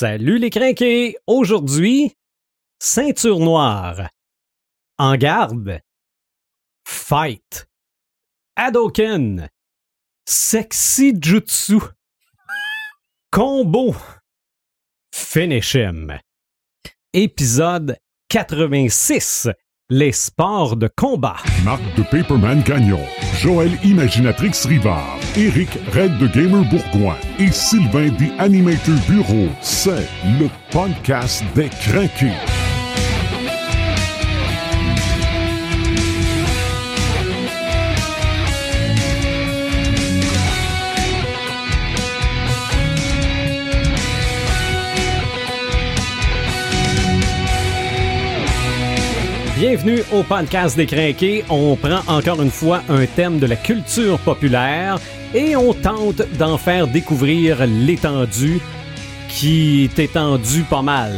Salut les crinqués! Aujourd'hui, ceinture noire. En garde. Fight. Hadoken. Sexy Jutsu. Combo. Finish him. Épisode 86. Les sports de combat. Marc de Paperman Gagnon, Joël Imaginatrix Rivard, Eric Red de Gamer Bourgoin et Sylvain des Animator Bureau. C'est le podcast des craqués. Bienvenue au podcast des crinqués. On prend encore une fois un thème de la culture populaire et on tente d'en faire découvrir l'étendue qui est étendue pas mal.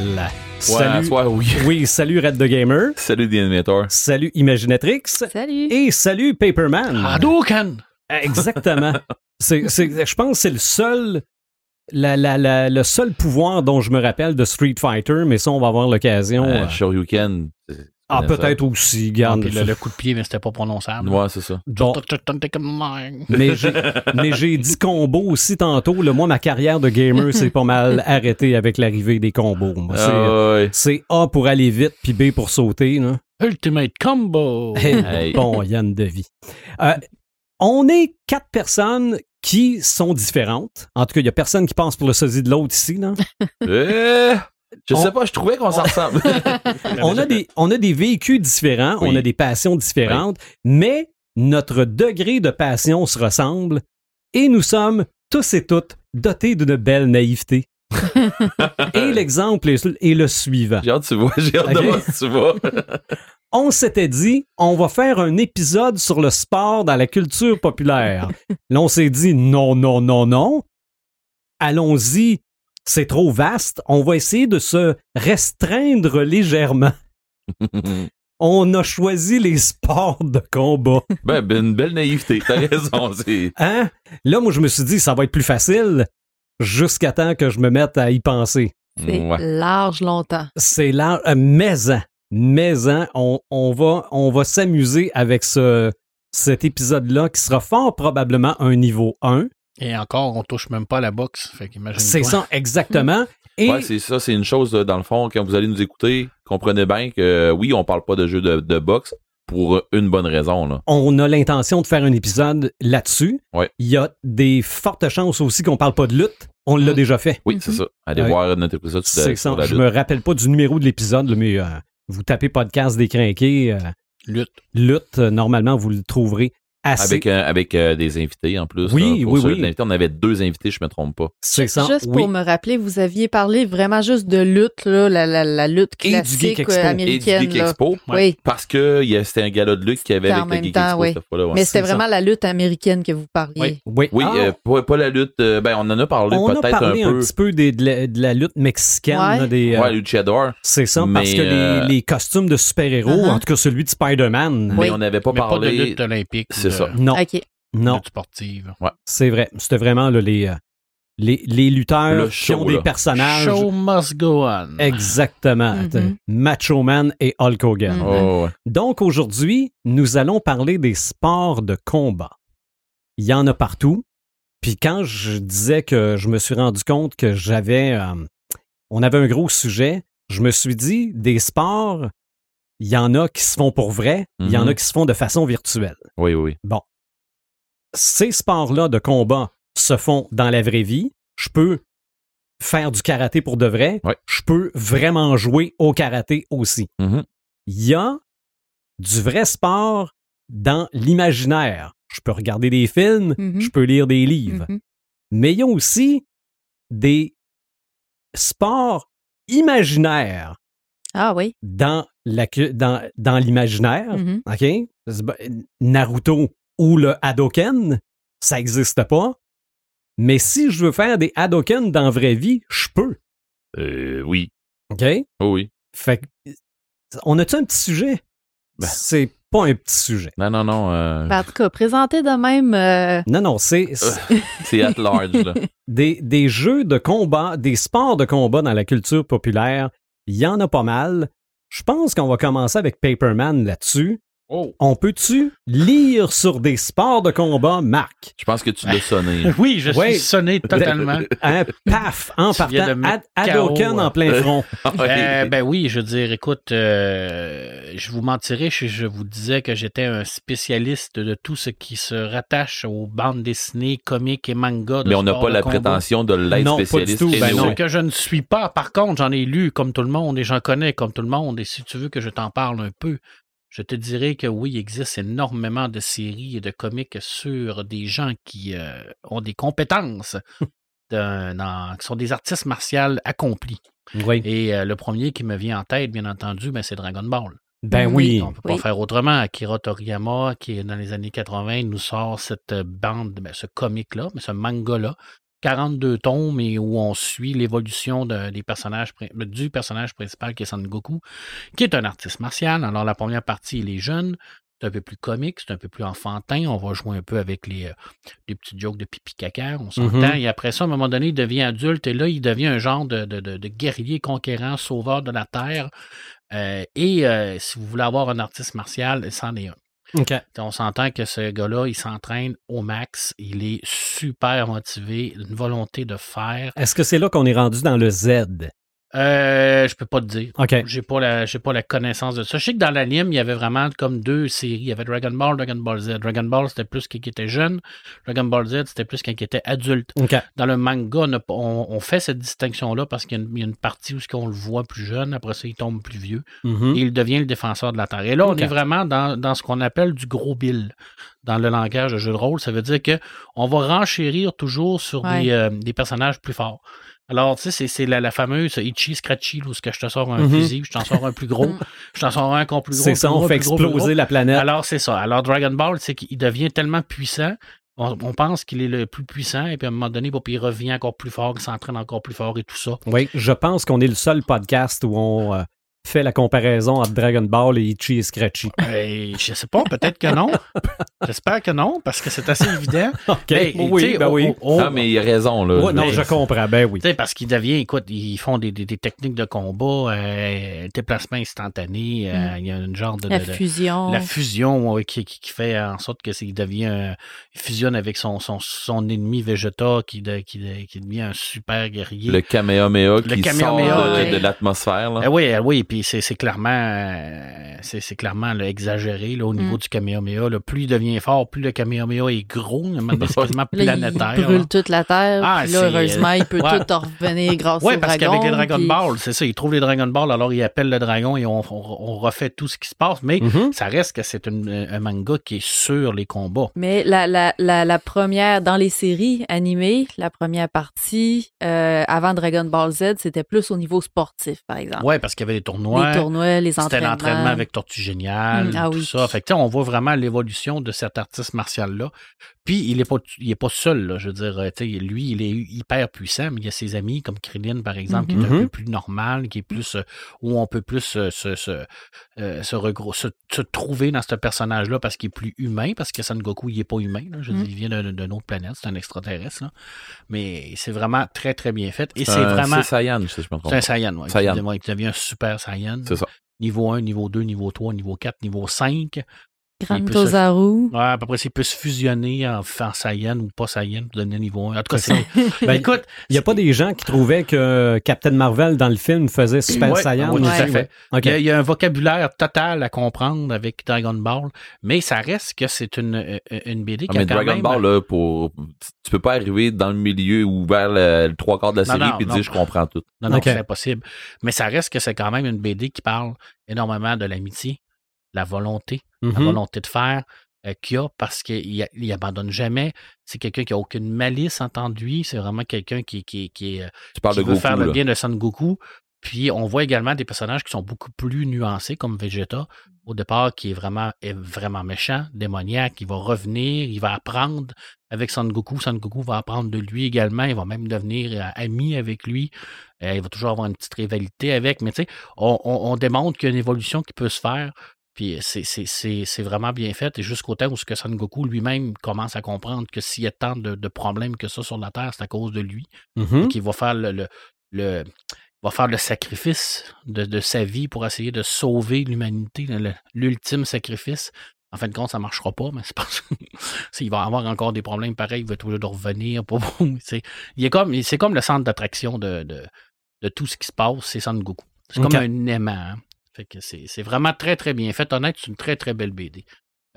Ouais, soit oui. Oui, salut Red the Gamer. Salut The Animator. Salut Imaginatrix. Salut. Et salut Paperman. Hadouken! Exactement. c'est, je pense que c'est le seul, la- la- la- le seul pouvoir dont je me rappelle de Street Fighter, mais ça, on va avoir l'occasion. Euh, euh, Shoryuken. Ah, peut-être aussi, Ah, garde. puis le, le coup de pied, mais c'était pas prononçable. Ouais, c'est ça. Mais j'ai, mais j'ai dit combo aussi tantôt. Là, moi, ma carrière de gamer, c'est pas mal arrêté avec l'arrivée des combos. C'est, Ah, ouais. c'est A pour aller vite, puis B pour sauter. Là. Ultimate Combo! Hey. Bon, Yann de vie. Euh, on est quatre personnes qui sont différentes. En tout cas, il y a personne qui pense pour le sosie de l'autre ici. Là. Je On- sais pas, je trouvais qu'on s'en ressemble. on, a des, on a des vécus différents, Oui. on a des passions différentes, mais notre degré de passion se ressemble et nous sommes tous et toutes dotés d'une belle naïveté. et l'exemple est, le suivant. J'ai hâte, tu vois. J'ai hâte de voir tu vois. On s'était dit, on va faire un épisode sur le sport dans la culture populaire. Là, on s'est dit, non, non, non, non. Allons-y, c'est trop vaste. On va essayer de se restreindre légèrement. On a choisi les sports de combat. ben, ben, une belle naïveté. T'as raison. C'est... Hein? Là, moi, je me suis dit, ça va être plus facile jusqu'à temps que je me mette à y penser. C'est Ouais. large longtemps. C'est là, euh, maison. Maison, on, on va, on va s'amuser avec ce, cet épisode-là qui sera fort probablement un niveau 1. Et encore, on touche même pas à la boxe. Fait qu'imagine C'est ça, exactement. Et Ouais, c'est ça. C'est une chose, euh, dans le fond, quand vous allez nous écouter, comprenez bien que euh, oui, on parle pas de jeu de, de boxe pour une bonne raison. Là. on a l'intention de faire un épisode là-dessus. Ouais. Il y a des fortes chances aussi qu'on parle pas de lutte. On l'a Mm. déjà fait. Oui, c'est ça. Allez Ouais. voir notre épisode sur, C'est la- ça. la Je lutte. me rappelle pas du numéro de l'épisode, mais euh, vous tapez podcast des crinqués, euh, Lutte. lutte, euh, normalement, vous le trouverez assez. Avec, euh, avec euh, des invités en plus. Oui, là, pour oui, oui. de l'invité. On avait deux invités, je me trompe pas. C'est ça. Juste oui. pour me rappeler, vous aviez parlé vraiment juste de lutte, là, la, la, la lutte Et du Geek classique Expo. euh, Et du américaine. Geek là. Expo. Oui, Parce que il y a- c'était un gala de lutte qu'il y avait C'était en avec le même Geek temps, Expo oui. cette fois-là. ouais. mais c'était ça. vraiment la lutte américaine que vous parliez. Oui, Oui, Ah, euh, pas, pas la lutte. euh, ben, on en a parlé on a peut-être parlé un un, peu. petit peu des- de, la, de la lutte mexicaine. Ouais. là, des, Luchador. c'est ça, parce mais, que euh, les, les costumes de super-héros, Uh-huh. en tout cas celui de Spider-Man, Mais on n'avait pas pas de parlé. lutte olympique. Ça. non, non, lutte sportive. c'est vrai. C'était vraiment là, les, euh, les, les lutteurs Le qui ont des là. personnages. Show must go on. Exactement. Mhm. Macho Man et Hulk Hogan. Mhm. Oh, ouais. Donc aujourd'hui, nous allons parler des sports de combat. Il y en a partout. Puis quand je disais que je me suis rendu compte que j'avais, euh, on avait un gros sujet, je me suis dit des sports, il y en a qui se font pour vrai, il y en Mhm. a qui se font de façon virtuelle. Oui, oui. Bon, ces sports-là de combat se font dans la vraie vie. Je peux faire du karaté pour de vrai. Je peux vraiment jouer au karaté aussi Mhm. il y a du vrai sport dans l'imaginaire. Je peux regarder des films, Mhm. je peux lire des livres. Mhm. Mais il y a aussi des sports imaginaires Ah oui. dans la cu- dans, dans l'imaginaire. Mhm. OK? Naruto ou le Hadoken, ça n'existe pas. Mais si je veux faire des Hadoken dans la vraie vie, je peux. Euh, oui. OK? Oh, oui. Fait que, on a-tu un petit sujet? Ben. C'est pas un petit sujet. Non, non, non. euh, Ben, en tout cas, présenté de même, euh, Non, non, c'est c'est c'est at large, là. des, des jeux de combat, des sports de combat dans la culture populaire. Il y en a pas mal. Je pense qu'on va commencer avec Paperman là-dessus. Oh. On peut-tu lire sur des sports de combat, Marc? Je pense que tu l'as sonné. Oui, je Ouais. suis sonné totalement. Un paf, en Tu partant, de mettre Had- KO, Hadouken en euh. plein front. Euh, ben oui, je veux dire, écoute, euh, je vous mentirais si je vous disais que j'étais un spécialiste de tout ce qui se rattache aux bandes dessinées, comics et mangas. de Mais on n'a pas la combat. prétention de l'être Non, pas du spécialiste. tout, ben non. Que je ne suis pas. Par contre, j'en ai lu comme tout le monde et j'en connais comme tout le monde. Et si tu veux que je t'en parle un peu, je te dirais que oui, il existe énormément de séries et de comics sur des gens qui euh, ont des compétences, d'un- dans- qui sont des artistes martiaux accomplis. Oui. Et euh, le premier qui me vient en tête, bien entendu, ben, c'est Dragon Ball. Ben Oui. oui. On ne peut pas Oui. faire autrement. Akira Toriyama, qui est dans les années 80, nous sort cette euh, bande, ben, ce comic-là, mais ce manga-là. 42 tomes et où on suit l'évolution de- des personnages, du personnage principal qui est Son Goku, qui est un artiste martial. Alors, la première partie, il est jeune, c'est un peu plus comique, c'est un peu plus enfantin. On va jouer un peu avec les, euh, les petits jokes de pipi caca, on s'entend. Mhm. Et après ça, à un moment donné, il devient adulte et là, il devient un genre de, de- de- de guerrier conquérant, sauveur de la Terre. Euh, et euh, si vous voulez avoir un artiste martial, c'en est un. On s'entend que ce gars-là, il s'entraîne au max, il est super motivé, une volonté de faire. Est-ce que c'est là qu'on est rendu dans le Z? Euh, je peux pas te dire. OK. J'ai pas la j'ai pas la connaissance de ça. Je sais que dans l'anime, il y avait vraiment comme deux séries. Il y avait Dragon Ball, Dragon Ball Z. Dragon Ball, c'était plus quand il était jeune. Dragon Ball Z, c'était plus quand il était adulte. OK. Dans le manga, on, a on- on fait cette distinction-là parce qu'il y a une, il y a une partie où ce qu'on le voit plus jeune, après ça, il tombe plus vieux. Mhm. et il devient le défenseur de la Terre. Et là, on est vraiment dans, dans ce qu'on appelle du gros bill dans le langage de jeu de rôle. Ça veut dire que on va renchérir toujours sur Ouais. des, euh, des personnages plus forts. Alors, tu sais, c'est- la, la fameuse Itchy Scratchy, où ce que je te sors un Mhm. fusil, je t'en sors un plus gros, je t'en sors un encore plus gros. C'est ça, on fait exploser la planète. Alors, c'est ça. Alors, Dragon Ball, c'est qu'il devient tellement puissant. On, on pense qu'il est le plus puissant, et puis à un moment donné, bon, puis il revient encore plus fort, il s'entraîne encore plus fort et tout ça. Oui, je pense qu'on est le seul podcast où on euh, fait la comparaison entre Dragon Ball et Itchy et Scratchy? Euh, je sais pas, peut-être que non. J'espère que non, parce que c'est assez évident. OK. Hey, oui, ben oui. on- Ah, mais il a raison, là. Ouais, non, je comprends. Ben oui. tu sais, parce qu'il devient, écoute, ils font des, des- des techniques de combat, euh, déplacement instantané, euh, il y a une genre de... la de- de- fusion. la fusion ouais, qui, qui- qui fait en sorte que c'est- il devient un- il fusionne avec son, son, son ennemi Vegeta qui, de- qui, de- qui devient un super guerrier. Le Kamehameha Le qui Kamehameha, sort de, ouais. l'atmosphère. là. Ah oui, ah oui, puis c'est clairement, euh, c'est clairement là, exagéré là, au niveau Mm. du Kamehameha. là. Plus il devient fort, plus le Kamehameha est gros. C'est quasiment planétaire. il brûle là. toute la Terre. Ah, puis là, c'est- heureusement, il peut Ouais. tout en revenir grâce Oui, au parce dragon. qu'avec les Dragon puis- Ball, c'est ça, il trouve les Dragon Ball, alors il appelle le dragon et on, on- on refait tout ce qui se passe. Mais Mhm. ça reste que c'est un manga qui est sur les combats. Mais la, la, la, la première, dans les séries animées, la première partie, euh, avant Dragon Ball Z, c'était plus au niveau sportif, par exemple. Oui, parce qu'il y avait des tournois. Les tournois, les C'était entraînements. l'entraînement avec Tortue Géniale, Mm, ah tout oui. ça. Fait que, on voit vraiment l'évolution de cet artiste martial-là. Puis, il est pas, il est pas seul, là. Je veux dire, euh, tu sais, lui, il est hyper puissant, mais il y a ses amis, comme Krillin, par exemple, qui est un Mhm. peu plus normal, qui est plus, euh, où on peut plus euh, se, se, euh, se, regro- se, se trouver dans ce personnage-là parce qu'il est plus humain, parce que Son Goku, il est pas humain, là. Je veux Mm. dire, il vient d'un- d'une autre planète, c'est un extraterrestre, là. Mais c'est vraiment très, très bien fait. Et c'est un- vraiment, C'est Saiyan, je sais, je me trompe. c'est un Saiyan, ouais. Saiyan. Qui devient un super Saiyan. C'est ça. Niveau 1, niveau 2, niveau 3, niveau 4, niveau 5. Grand Tozaru. Ouais, à peu près, il peut se fusionner en, en Saiyan ou pas Saiyan pour donner niveau 1. En tout cas, C'est c'est. Ben, écoute, Il n'y a pas des gens qui trouvaient que Captain Marvel dans le film faisait Super Ouais, Saiyan. oui, tout à aussi, fait. ouais. OK. il y, a, il y a un vocabulaire total à comprendre avec Dragon Ball, mais ça reste que c'est une, euh, une BD Ah, qui a mais quand Dragon même- Ball, là, pour... tu peux pas arriver dans le milieu ou vers le, le trois quarts de la Non, série et dire je comprends tout. Non, non, c'est impossible. Mais ça reste que c'est quand même une BD qui parle énormément de l'amitié, la volonté, la Mhm. volonté de faire euh, qu'il a parce qu'il a- il abandonne jamais. C'est quelqu'un qui a aucune malice en lui. C'est vraiment quelqu'un qui, qui, qui, euh, Tu qui veut Goku, faire le là. bien de Son Goku. Puis on voit également des personnages qui sont beaucoup plus nuancés, comme Vegeta, au départ, qui est vraiment, est vraiment méchant, démoniaque. Il va revenir, il va apprendre avec Son Goku. Son Goku va apprendre de lui également. Il va même devenir euh, ami avec lui. Euh, il va toujours avoir une petite rivalité avec. Mais tu sais, on, on- on démontre qu'il y a une évolution qui peut se faire Puis c'est- c'est vraiment bien fait. Et jusqu'au temps où ce que Son Goku lui-même commence à comprendre que s'il y a tant de, de problèmes que ça sur la Terre, c'est à cause de lui. Mhm. Qu'il va faire le, le- le- va faire le sacrifice de, de sa vie pour essayer de sauver l'humanité, l'ultime sacrifice. En fin de compte, ça ne marchera pas, mais c'est parce qu'il va avoir encore des problèmes pareils, il va être obligé de revenir. Pour, c'est, il est comme, c'est comme le centre d'attraction de, de, de tout ce qui se passe, c'est Son Goku. C'est comme un aimant. hein. Fait que c'est, c'est vraiment très, très bien fait. Honnête, c'est une très, très belle BD.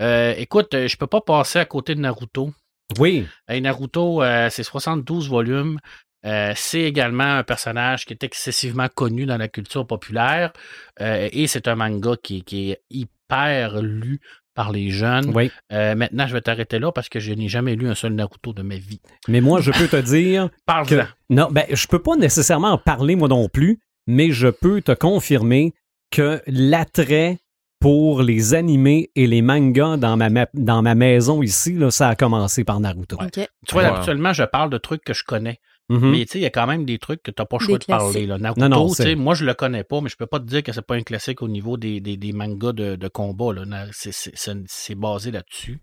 Euh, écoute, euh, je peux pas passer à côté de Naruto. Oui. Naruto, euh, c'est 72 volumes. Euh, c'est également un personnage qui est excessivement connu dans la culture populaire. Et c'est un manga qui, qui est hyper lu par les jeunes. Oui. Maintenant, je vais t'arrêter là parce que je n'ai jamais lu un seul Naruto de ma vie. Mais moi, je peux te dire que. Parle-en. Non, ben, je peux pas nécessairement en parler moi non plus, mais je peux te confirmer que l'attrait pour les animés et les mangas dans ma, ma- dans ma maison ici, là, ça a commencé par Naruto. OK. Tu vois, Ouais. habituellement, je parle de trucs que je connais. Mhm. Mais tu sais, il y a quand même des trucs que tu n'as pas le choix Des de parler. Là. Naruto, Non, moi, je le connais pas, mais je peux pas te dire que c'est pas un classique au niveau des, des, des mangas de, de combat. c'est basé là-dessus.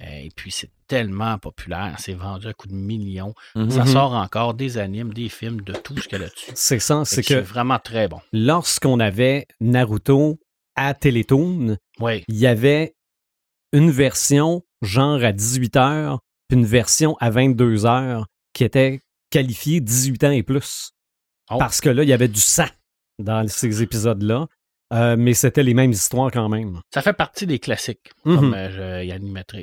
Euh, Et puis, c'est tellement populaire. C'est vendu à coups de millions. Mhm. Ça sort encore des animes, des films, de tout ce qu'il y a là-dessus. C'est ça, c'est que vraiment très bon. lorsqu'on avait Naruto à Télétoon, Oui. il y avait une version genre à 18 heures, puis une version à 22 heures qui était qualifiée 18 ans et plus. Oh. Parce que là, il y avait du sang dans ces épisodes-là. Euh, mais c'était les mêmes histoires quand même. Ça fait partie des classiques. Mhm. Comme euh,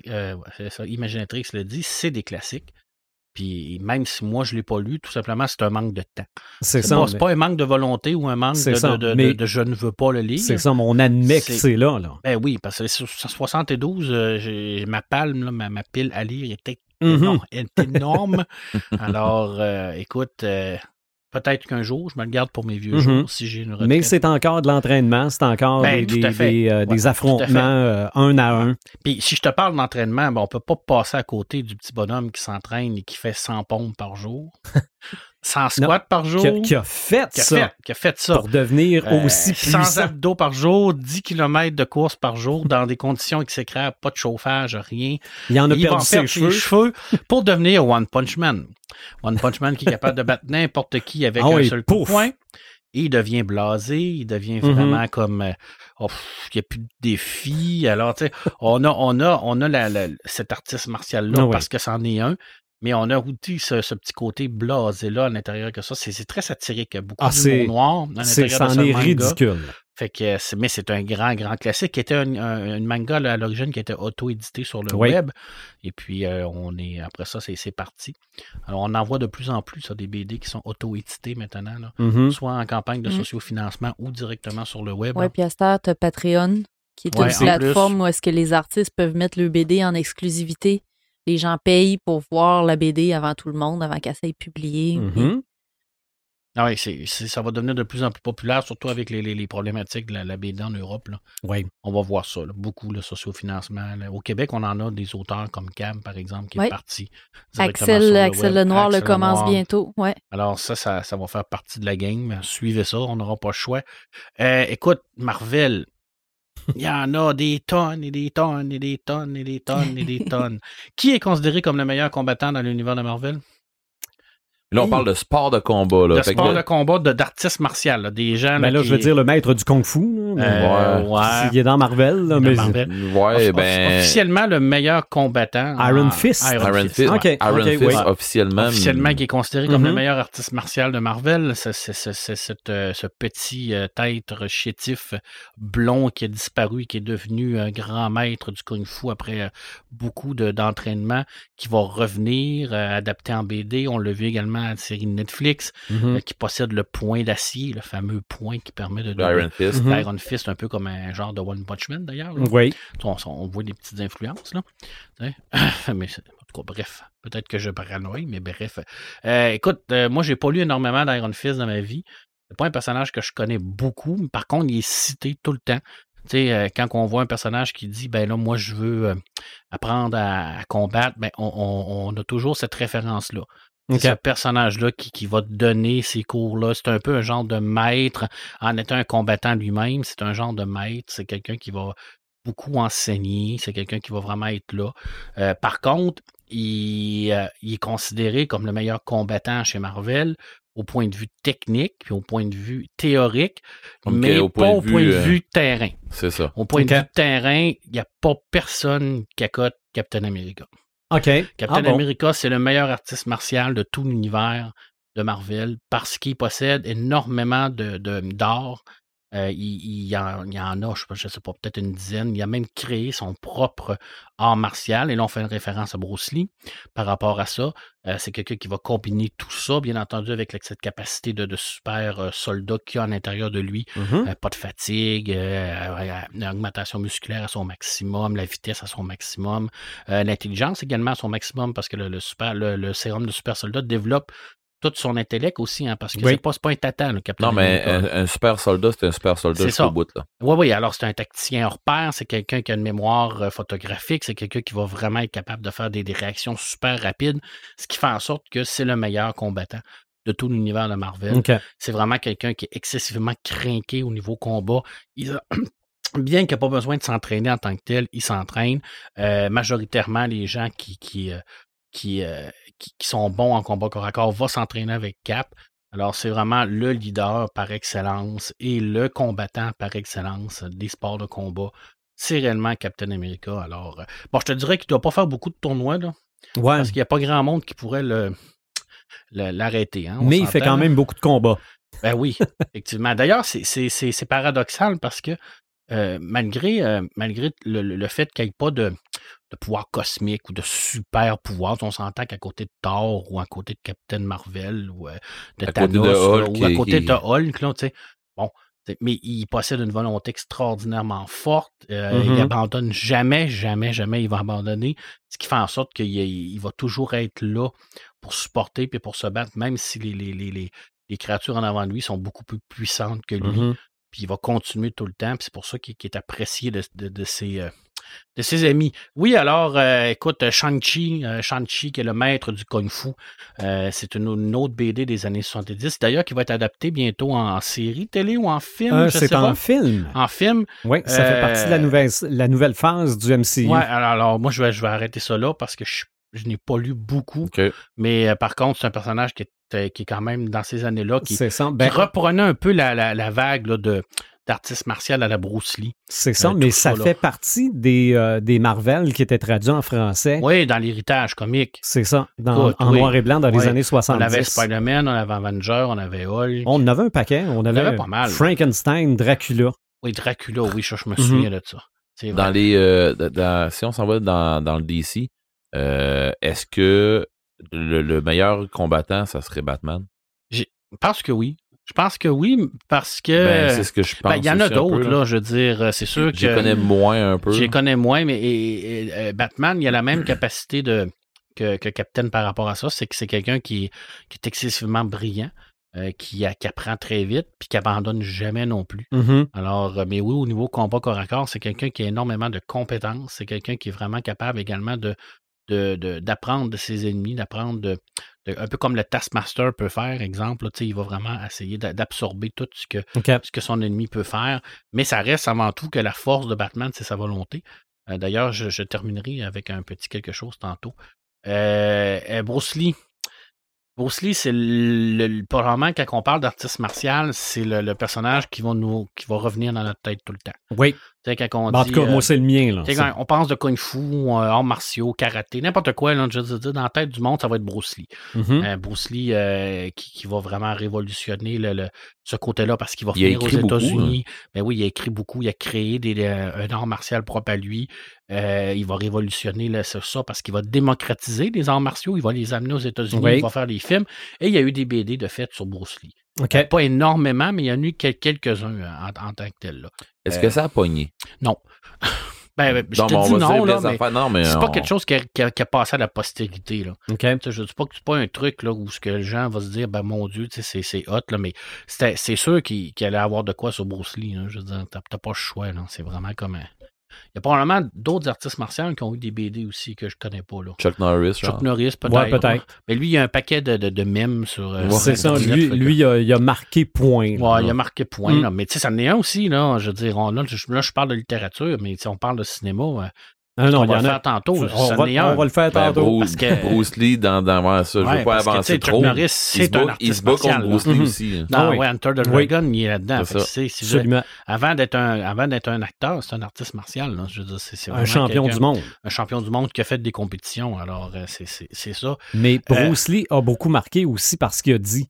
euh, ça, Imaginatrix le dit, c'est des classiques. Puis même si moi je ne l'ai pas lu, tout simplement, c'est un manque de temps. C'est ça. mais- c'est pas un manque de volonté ou un manque de, ça, de- de- mais- de- de je ne veux pas le lire. C'est ça, mon admet que C'est- là, là. Ben oui, parce que sur sur 72, euh, j'ai- ma palme, là, ma, ma pile à lire était Mhm. énorme. Alors, écoute, peut-être qu'un jour, je me le garde pour mes vieux Mhm. jours si j'ai une retraite. Mais c'est encore de l'entraînement, c'est encore Ben, des, euh, Ouais, des tout à affrontements euh, un à un. Puis si je te parle d'entraînement, ben, on peut pas passer à côté du petit bonhomme qui s'entraîne et qui fait 100 pompes par jour. 100 squats par jour. Qui a, qui a fait qui a ça fait, qui a fait ça. pour devenir Euh, aussi 100 puissant. abdos par jour, 10 km de course par jour dans des conditions exécrables, pas de chauffage, rien. Il en a il perdu ses cheveux. cheveux pour devenir One Punch Man. One Punch Man qui est capable de battre n'importe qui avec Ah un seul coup de pouf. poing. Et il devient blasé, il devient Mhm. vraiment comme euh, oh, il n'y a plus de défis. Alors, tu sais, on a, on a, on a la- la- cet artiste martial-là Ah oui. parce que c'en est un. Mais on a aussi ce, ce petit côté blasé-là à l'intérieur que ça. C'est très satirique. Beaucoup Ah, c'est- noir à C'est, l'intérieur de ce est manga. ridicule. Fait que, euh, c'est- mais c'est un grand, grand classique qui était un, un- une manga là, à l'origine qui était auto-édité sur le Oui. web. Et puis, euh, on est après ça, c'est parti. Alors, on en voit de plus en plus ça, des BD qui sont auto-édités maintenant, là, Mhm. soit en campagne de Mm. sociofinancement ou directement sur le web. Là. puis à cette Patreon, qui est Ouais, une plateforme où est-ce que les artistes peuvent mettre le BD en exclusivité. Les gens payent pour voir la BD avant tout le monde, avant qu'elle soit publiée. Mhm. Ah oui, ça va devenir de plus en plus populaire, surtout avec les, les- les problématiques de la, la BD en Europe. là. Oui. On va voir ça, là, beaucoup, le sociofinancement. là. Au Québec, on en a des auteurs comme Cam, par exemple, qui est parti. Axel, sur le Axel. Lenoir le commence Lenoir. bientôt. Ouais. Alors ça, ça, ça va faire partie de la game. Suivez ça, on n'aura pas le choix. Euh, écoute, Marvel, il y en a des tonnes et des tonnes et des tonnes et des tonnes et des tonnes. Qui est considéré comme le meilleur combattant dans l'univers de Marvel? Là, on parle de sport de combat. Là. de Fait sport de combat, de- d'artistes martiaux, là, des gens... Ben là, qui- je veux dire le maître du kung fu. là, mais- Euh, Ouais. ouais. Il est dans Marvel, là, mais Marvel. Ouais, Off- ben. Officiellement, le meilleur combattant. Iron en- Fist. Iron Fist, Ok, ouais. Iron ok, Fist oui. officiellement. officiellement qui est considéré comme Mhm. le meilleur artiste martial de Marvel. C'est euh, ce petit euh, tête chétif blond qui a disparu, qui est devenu un grand maître du kung fu après euh, beaucoup de- d'entraînement, qui va revenir, euh, adapté en BD. On l'a vu également série de Netflix, Mhm. euh, qui possède le point d'acier, le fameux point qui permet de... Iron Fist. Mhm. L'Iron Fist, un peu comme un genre de One Punch Man d'ailleurs. Oui. On, on voit des petites influences, là. Mais c'est- en tout cas, bref. Peut-être que je paranoïe, mais bref. Euh, écoute, euh, moi, j'ai pas lu énormément d'Iron Fist dans ma vie. C'est pas un personnage que je connais beaucoup, mais par contre, il est cité tout le temps. Tu sais, euh, quand on voit un personnage qui dit, ben là, moi, je veux euh, apprendre à, à combattre, ben, on, on- on a toujours cette référence-là. C'est Ok. ce personnage-là qui, qui va te donner ces cours-là. C'est un peu un genre de maître. En étant un combattant lui-même, c'est un genre de maître. C'est quelqu'un qui va beaucoup enseigner. C'est quelqu'un qui va vraiment être là. Euh, par contre, il, euh, il est considéré comme le meilleur combattant chez Marvel au point de vue technique, puis au point de vue théorique, mais au pas point de au vue, point de euh, vue terrain. C'est ça. Au point de vue terrain, il n'y a pas personne qui accote Captain America. OK. Captain Ah bon? America, c'est le meilleur artiste martial de tout l'univers de Marvel parce qu'il possède énormément de, de- d'art. Euh, il, il y en, il en a, je sais pas, je sais pas, peut-être une dizaine. Il a même créé son propre art martial. Et là, on fait une référence à Bruce Lee par rapport à ça. Euh, c'est quelqu'un qui va combiner tout ça, bien entendu, avec cette capacité de, de super euh, soldat qu'il a à l'intérieur de lui. Mhm. Euh, pas de fatigue, une augmentation musculaire à son maximum, la vitesse à son maximum, l'intelligence également à son maximum parce que le, le super, le, le sérum de super soldat développe tout son intellect aussi, hein, parce que Oui. c'est pas, un tatan, le Captain Non, mais un, un super soldat, c'est un super soldat jusqu'au bout, là. Oui, oui, alors c'est un tacticien hors pair, c'est quelqu'un qui a une mémoire euh, photographique, c'est quelqu'un qui va vraiment être capable de faire des, des réactions super rapides, ce qui fait en sorte que c'est le meilleur combattant de tout l'univers de Marvel. C'est vraiment quelqu'un qui est excessivement craqué au niveau combat. Il a- Bien qu'il n'a pas besoin de s'entraîner en tant que tel, il s'entraîne. Euh, majoritairement, les gens qui, qui, euh, qui, euh, qui, qui sont bons en combat corps à corps vont s'entraîner avec Cap. Alors, c'est vraiment le leader par excellence et le combattant par excellence des sports de combat. C'est réellement Captain America. Alors, euh, bon, je te dirais qu'il ne doit pas faire beaucoup de tournois, là, Ouais. parce qu'il n'y a pas grand monde qui pourrait le, l'arrêter. hein, Mais il fait quand même beaucoup de combats. Ben oui, effectivement. D'ailleurs, c'est- c'est c'est- c'est paradoxal parce que euh, malgré, euh, malgré le, le- le fait qu'il n'y ait pas de, de pouvoir cosmique ou de super pouvoir, on s'entend qu'à côté de Thor ou à côté de Captain Marvel ou euh, de À côté Thanos de là, Hulk ou à côté qui- de Hulk, là, bon, mais il possède une volonté extraordinairement forte. euh. Il abandonne jamais, jamais, jamais il va abandonner. Ce qui fait en sorte qu'il il va toujours être là pour supporter puis pour se battre, même si les, les, les, les, les créatures en avant de lui sont beaucoup plus puissantes que lui. Mhm. Puis il va continuer tout le temps. C'est pour ça qu'il est apprécié de, de, de ses, euh, de ses amis. Oui, alors, euh, écoute, Shang-Chi, euh, Shang-Chi, qui est le maître du Kung Fu, euh, c'est une, une autre BD des années 70, d'ailleurs, qui va être adaptée bientôt en série télé ou en film, Euh, c'est en pas. film. En film. Oui, ça fait partie de la nouvelle, la nouvelle phase du MCU. Ouais, alors, alors, moi, je vais, je vais arrêter ça là parce que je, je n'ai pas lu beaucoup. Mais euh, par contre, c'est un personnage qui est, qui est quand même dans ces années-là, qui, Ben, reprenait un peu la, la, la vague là, de d'artistes martial à la Bruce Lee. c'est ça, euh, mais ça ça, là. fait partie des, euh, des Marvel qui étaient traduits en français. Oui, dans l'héritage comique. C'est ça, dans, Écoute, en oui. noir et blanc dans les années On 70. avait Spider-Man, on avait Avenger, on avait Hulk. On en avait un paquet. On avait, avait pas mal. Frankenstein, Dracula. Oui, Dracula, oui, je, je me Mhm. souviens de ça. Dans les, euh, dans- si on s'en va dans, dans le DC, euh, est-ce que le, le meilleur combattant, ça serait Batman? Je pense que oui. Je pense que oui, parce que. Ben, c'est ce que je pense. ben, il y en a d'autres, là, je veux dire. euh, C'est sûr que. Je les connais moins un peu. Je connais moins, mais et- et, euh, Batman, il a la même capacité de, que, que Captain par rapport à ça. C'est que c'est quelqu'un qui, qui est excessivement brillant, euh, qui, apprend très vite, puis qui abandonne jamais non plus. Mhm. Alors, mais oui, au niveau combat corps à corps, c'est quelqu'un qui a énormément de compétences. C'est quelqu'un qui est vraiment capable également de de- de- d'apprendre de, ses ennemis, d'apprendre de, de- un peu comme le Taskmaster peut faire, exemple. là, il va vraiment essayer d'a- d'absorber tout ce que, OK. ce que son ennemi peut faire. Mais ça reste avant tout que la force de Batman, c'est sa volonté. Euh, D'ailleurs, je, je terminerai avec un petit quelque chose tantôt. Euh, euh, Bruce Lee. Bruce Lee, c'est le, le- probablement quand on parle d'artiste martial, c'est le, le personnage qui va nous qui va revenir dans notre tête tout le temps. Oui. Tu sais, quand on Ben, en dit, tout cas, euh, moi, c'est le mien. Là. tu sais, quand on pense de kung fu, euh, arts martiaux, karaté, n'importe quoi, là, je dire, dans la tête du monde, ça va être Bruce Lee. Mhm. Euh, Bruce Lee euh, qui, qui va vraiment révolutionner le, le- ce côté-là parce qu'il va Il aux beaucoup, États-Unis. Ben oui, il a écrit beaucoup, il a créé des, euh, un art martial propre à lui. Euh, il va révolutionner là, ça, ça parce qu'il va démocratiser les arts martiaux, il va les amener aux États-Unis, Oui. il va faire des films. Et il y a eu des BD de fait sur Bruce Lee. OK. Pas énormément, mais il y en a eu quel- quelques-uns euh, en, en tant que tel. là. Est-ce Euh, que ça a pogné? Non. ben, ben, je Non, te dis non, là, mais affaires. Non, mais c'est pas quelque chose qui a, qui a- qui a passé à la postérité. Là. OK. Tu sais, je dis pas que c'est pas un truc là, où ce que les gens vont se dire, ben mon Dieu, c'est, c'est hot, là, mais c'est sûr qu'il, qu'il allait avoir de quoi sur Bruce Lee. là. je veux dire, t'as, t'as pas le choix. Là. C'est vraiment comme un, Il y a probablement d'autres artistes martiaux qui ont eu des BD aussi que je connais pas. Là. Chuck Norris, genre. Chuck Norris, peut-être. Ouais, peut-être. Mais lui, il y a un paquet de, de, de mèmes sur. euh, C'est ça, lui, lui il, a, il a marqué point. là. Ouais, il a marqué point. Mm. là. Mais tu sais, ça en est un aussi, là. Je veux dire, on- là, je, là, je parle de littérature, mais on parle de cinéma. Ah non, on il y va en le a. faire tantôt. On va, le faire Ben, tantôt. Bruce, parce que- Bruce Lee dans, dans ouais, ça, je Ouais, veux pas avancer trop. Chuck Norris, il c'est se bat, un il se artiste bat contre Bruce. Lee aussi. hein. Non, Ah oui. ouais, Hunter the. Dragon, il est là-dedans. Absolument. Avant d'être un, avant d'être un acteur, c'est un artiste martial. là. Je veux dire, c'est, c'est Un champion du monde. Un champion du monde qui a fait des compétitions. Alors, euh, c'est, ça. Mais Euh, Bruce Lee a beaucoup marqué aussi parce qu'il a dit.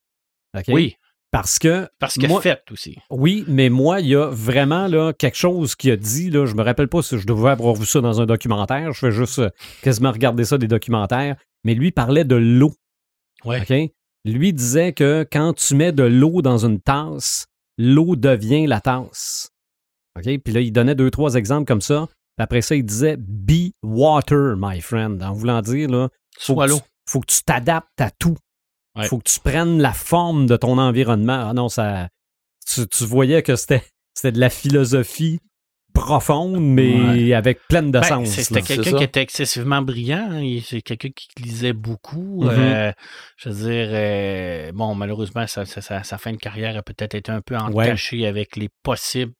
Oui, Parce que parce a Moi- fait aussi. Oui, mais moi, il y a vraiment là, quelque chose qui a dit, là, je me rappelle pas si je devais avoir vu ça dans un documentaire, je fais juste euh, quasiment regarder ça des documentaires, mais lui parlait de l'eau. Ouais. OK? Lui disait que quand tu mets de l'eau dans une tasse, l'eau devient la tasse. OK? Puis là, il donnait deux, trois exemples comme ça. Puis après ça, il disait Be water, my friend. En voulant dire, là, faut Soit que l'eau. tu- faut que tu t'adaptes à tout. Ouais. Faut que tu prennes la forme de ton environnement. Ah non, ça. Tu, tu voyais que c'était, c'était de la philosophie profonde, mais avec pleine de Ben, sens. c'était quelqu'un qui était excessivement brillant. hein. Il- C'est quelqu'un qui lisait beaucoup. Mhm. Euh, je veux dire, euh, bon, malheureusement, sa, sa- sa- sa fin de carrière a peut-être été un peu entachée avec les possibles,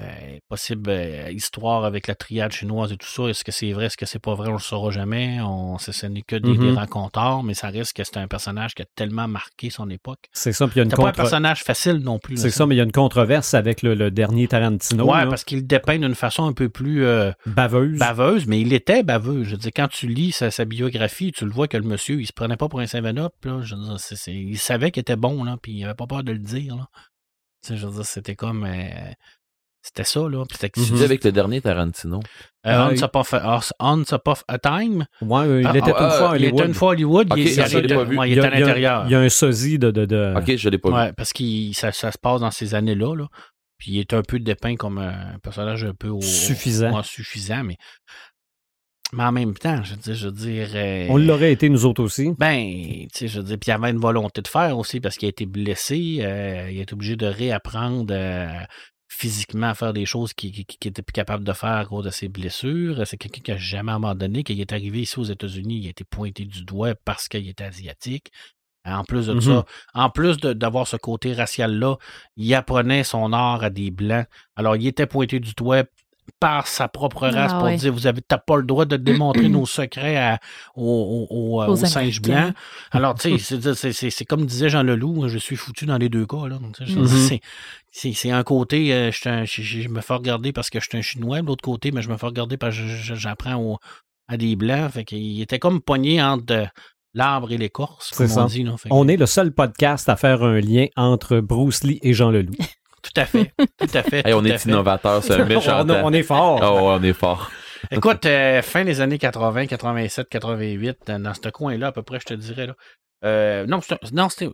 euh, possibles euh, histoires avec la triade chinoise et tout ça. Est-ce que c'est vrai, est-ce que c'est pas vrai, on le saura jamais. On, ce, n'est que des, des rencontres, mais ça reste que c'est un personnage qui a tellement marqué son époque. C'est ça, puis il y a une C'est pas un contre- personnage facile non plus. là, C'est ça, mais il y a une controverse avec le, le dernier Tarantino. Ouais, là, parce qu'il le dépeint d'une façon un peu plus euh, baveuse. baveuse, mais il était baveux. Je veux dire, quand tu lis sa, sa biographie, tu le vois que le monsieur, il se prenait pas pour un 7-up. Là. Je veux dire, c'est- c'est- il savait qu'il était bon, là, puis il avait pas peur de le dire. Là. Je veux dire, c'était comme. C'était ça, là. Puis c'était avec le dernier Tarantino. Euh, Ah, Upon a- Once Upon a Time? Ouais, euh, il Ah, était ah, une fois à Il Hollywood. était une fois à Hollywood. Il, ça, il était- ouais, il Il à il y a- l'intérieur. Il y a un sosie de. de, de- Ok, je l'ai pas vu. Parce que ça, ça se passe dans ces années-là. Là. Puis il est un peu dépeint comme un personnage un peu au- Suffisant. ouais, suffisant, mais. Mais en même temps, je veux dire, je veux dire. euh, On l'aurait été, nous autres aussi. Ben, tu sais, je veux dire, puis il avait une volonté de faire aussi parce qu'il a été blessé. euh, il a été obligé de réapprendre euh, physiquement à faire des choses qu'il qui, qui était plus capable de faire à cause de ses blessures. C'est quelqu'un qui a jamais abandonné. Quand il est arrivé ici aux États-Unis, il a été pointé du doigt parce qu'il était asiatique. En plus de ça, en plus d'avoir ce côté racial-là, il apprenait son art à des Blancs. Alors, il était pointé du doigt par sa propre race Ah pour ouais. dire vous avez t'as pas le droit de démontrer nos secrets à- aux, aux- aux- Aux aux singes blancs. Alors, tu sais, c'est- c'est- c'est c'est comme disait Jean Leloup, je suis foutu dans les deux cas. Là. Mhm. c'est- C'est c'est un côté, euh, je, suis un- je- je- je me fais regarder parce que je suis un Chinois, de l'autre côté, mais je me fais regarder parce que je- je- j'apprends au- à des Blancs. Fait qu'il était comme pogné entre euh, l'arbre et l'écorce, on dit. là. Fait que- On est le seul podcast à faire un lien entre Bruce Lee et Jean Leloup. Tout à fait, tout à fait. Hey, on est innovateur, c'est un méchant. on, on est fort. Oh, ouais, on est fort. Écoute, euh, fin des années 80, 87, 88, euh, dans ce coin-là, à peu près, je te dirais. Là. Euh, non, non, c'était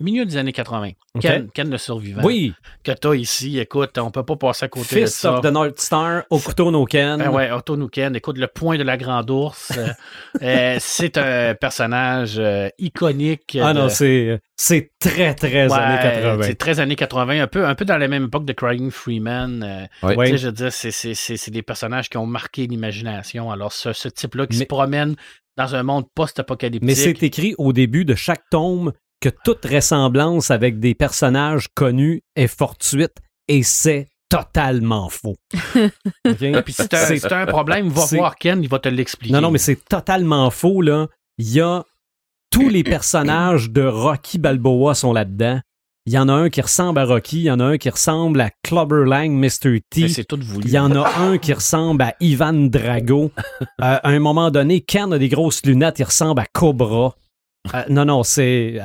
milieu des années 80. OK. Ken, Ken le survivant. Oui, Que t'as ici, écoute, on peut pas passer à côté de Fist ça. of the North Star, Okuto no Ken. Ben ouais, Otto Nuken, écoute, le point de la grande ours, euh, euh, c'est un personnage euh, iconique. Ah de- non, c'est, c'est très, très Ouais, années 80. C'est très années 80, un peu, un peu dans la même époque de Crying Freeman. euh. Oui. Tu sais, je veux dire, c'est- c'est- c'est c'est des personnages qui ont marqué l'imagination. Alors, ce, ce type-là qui Mais- se promène dans un monde post-apocalyptique. Mais c'est écrit au début de chaque tome que toute ressemblance avec des personnages connus est fortuite et c'est totalement faux. OK? Puis si t'as C'est- si t'as un problème, va voir Ken, il va te l'expliquer. Non, non, mais c'est totalement faux, là. Il y a tous les personnages de Rocky Balboa sont là-dedans. Il y en a un qui ressemble à Rocky, il y en a un qui ressemble à Clubber Lang, Mr. Mais T. c'est tout voulu. Il y en a un qui ressemble à Ivan Drago. Euh, à un moment donné, Ken a des grosses lunettes, il ressemble à Cobra. Euh, non, non, c'est.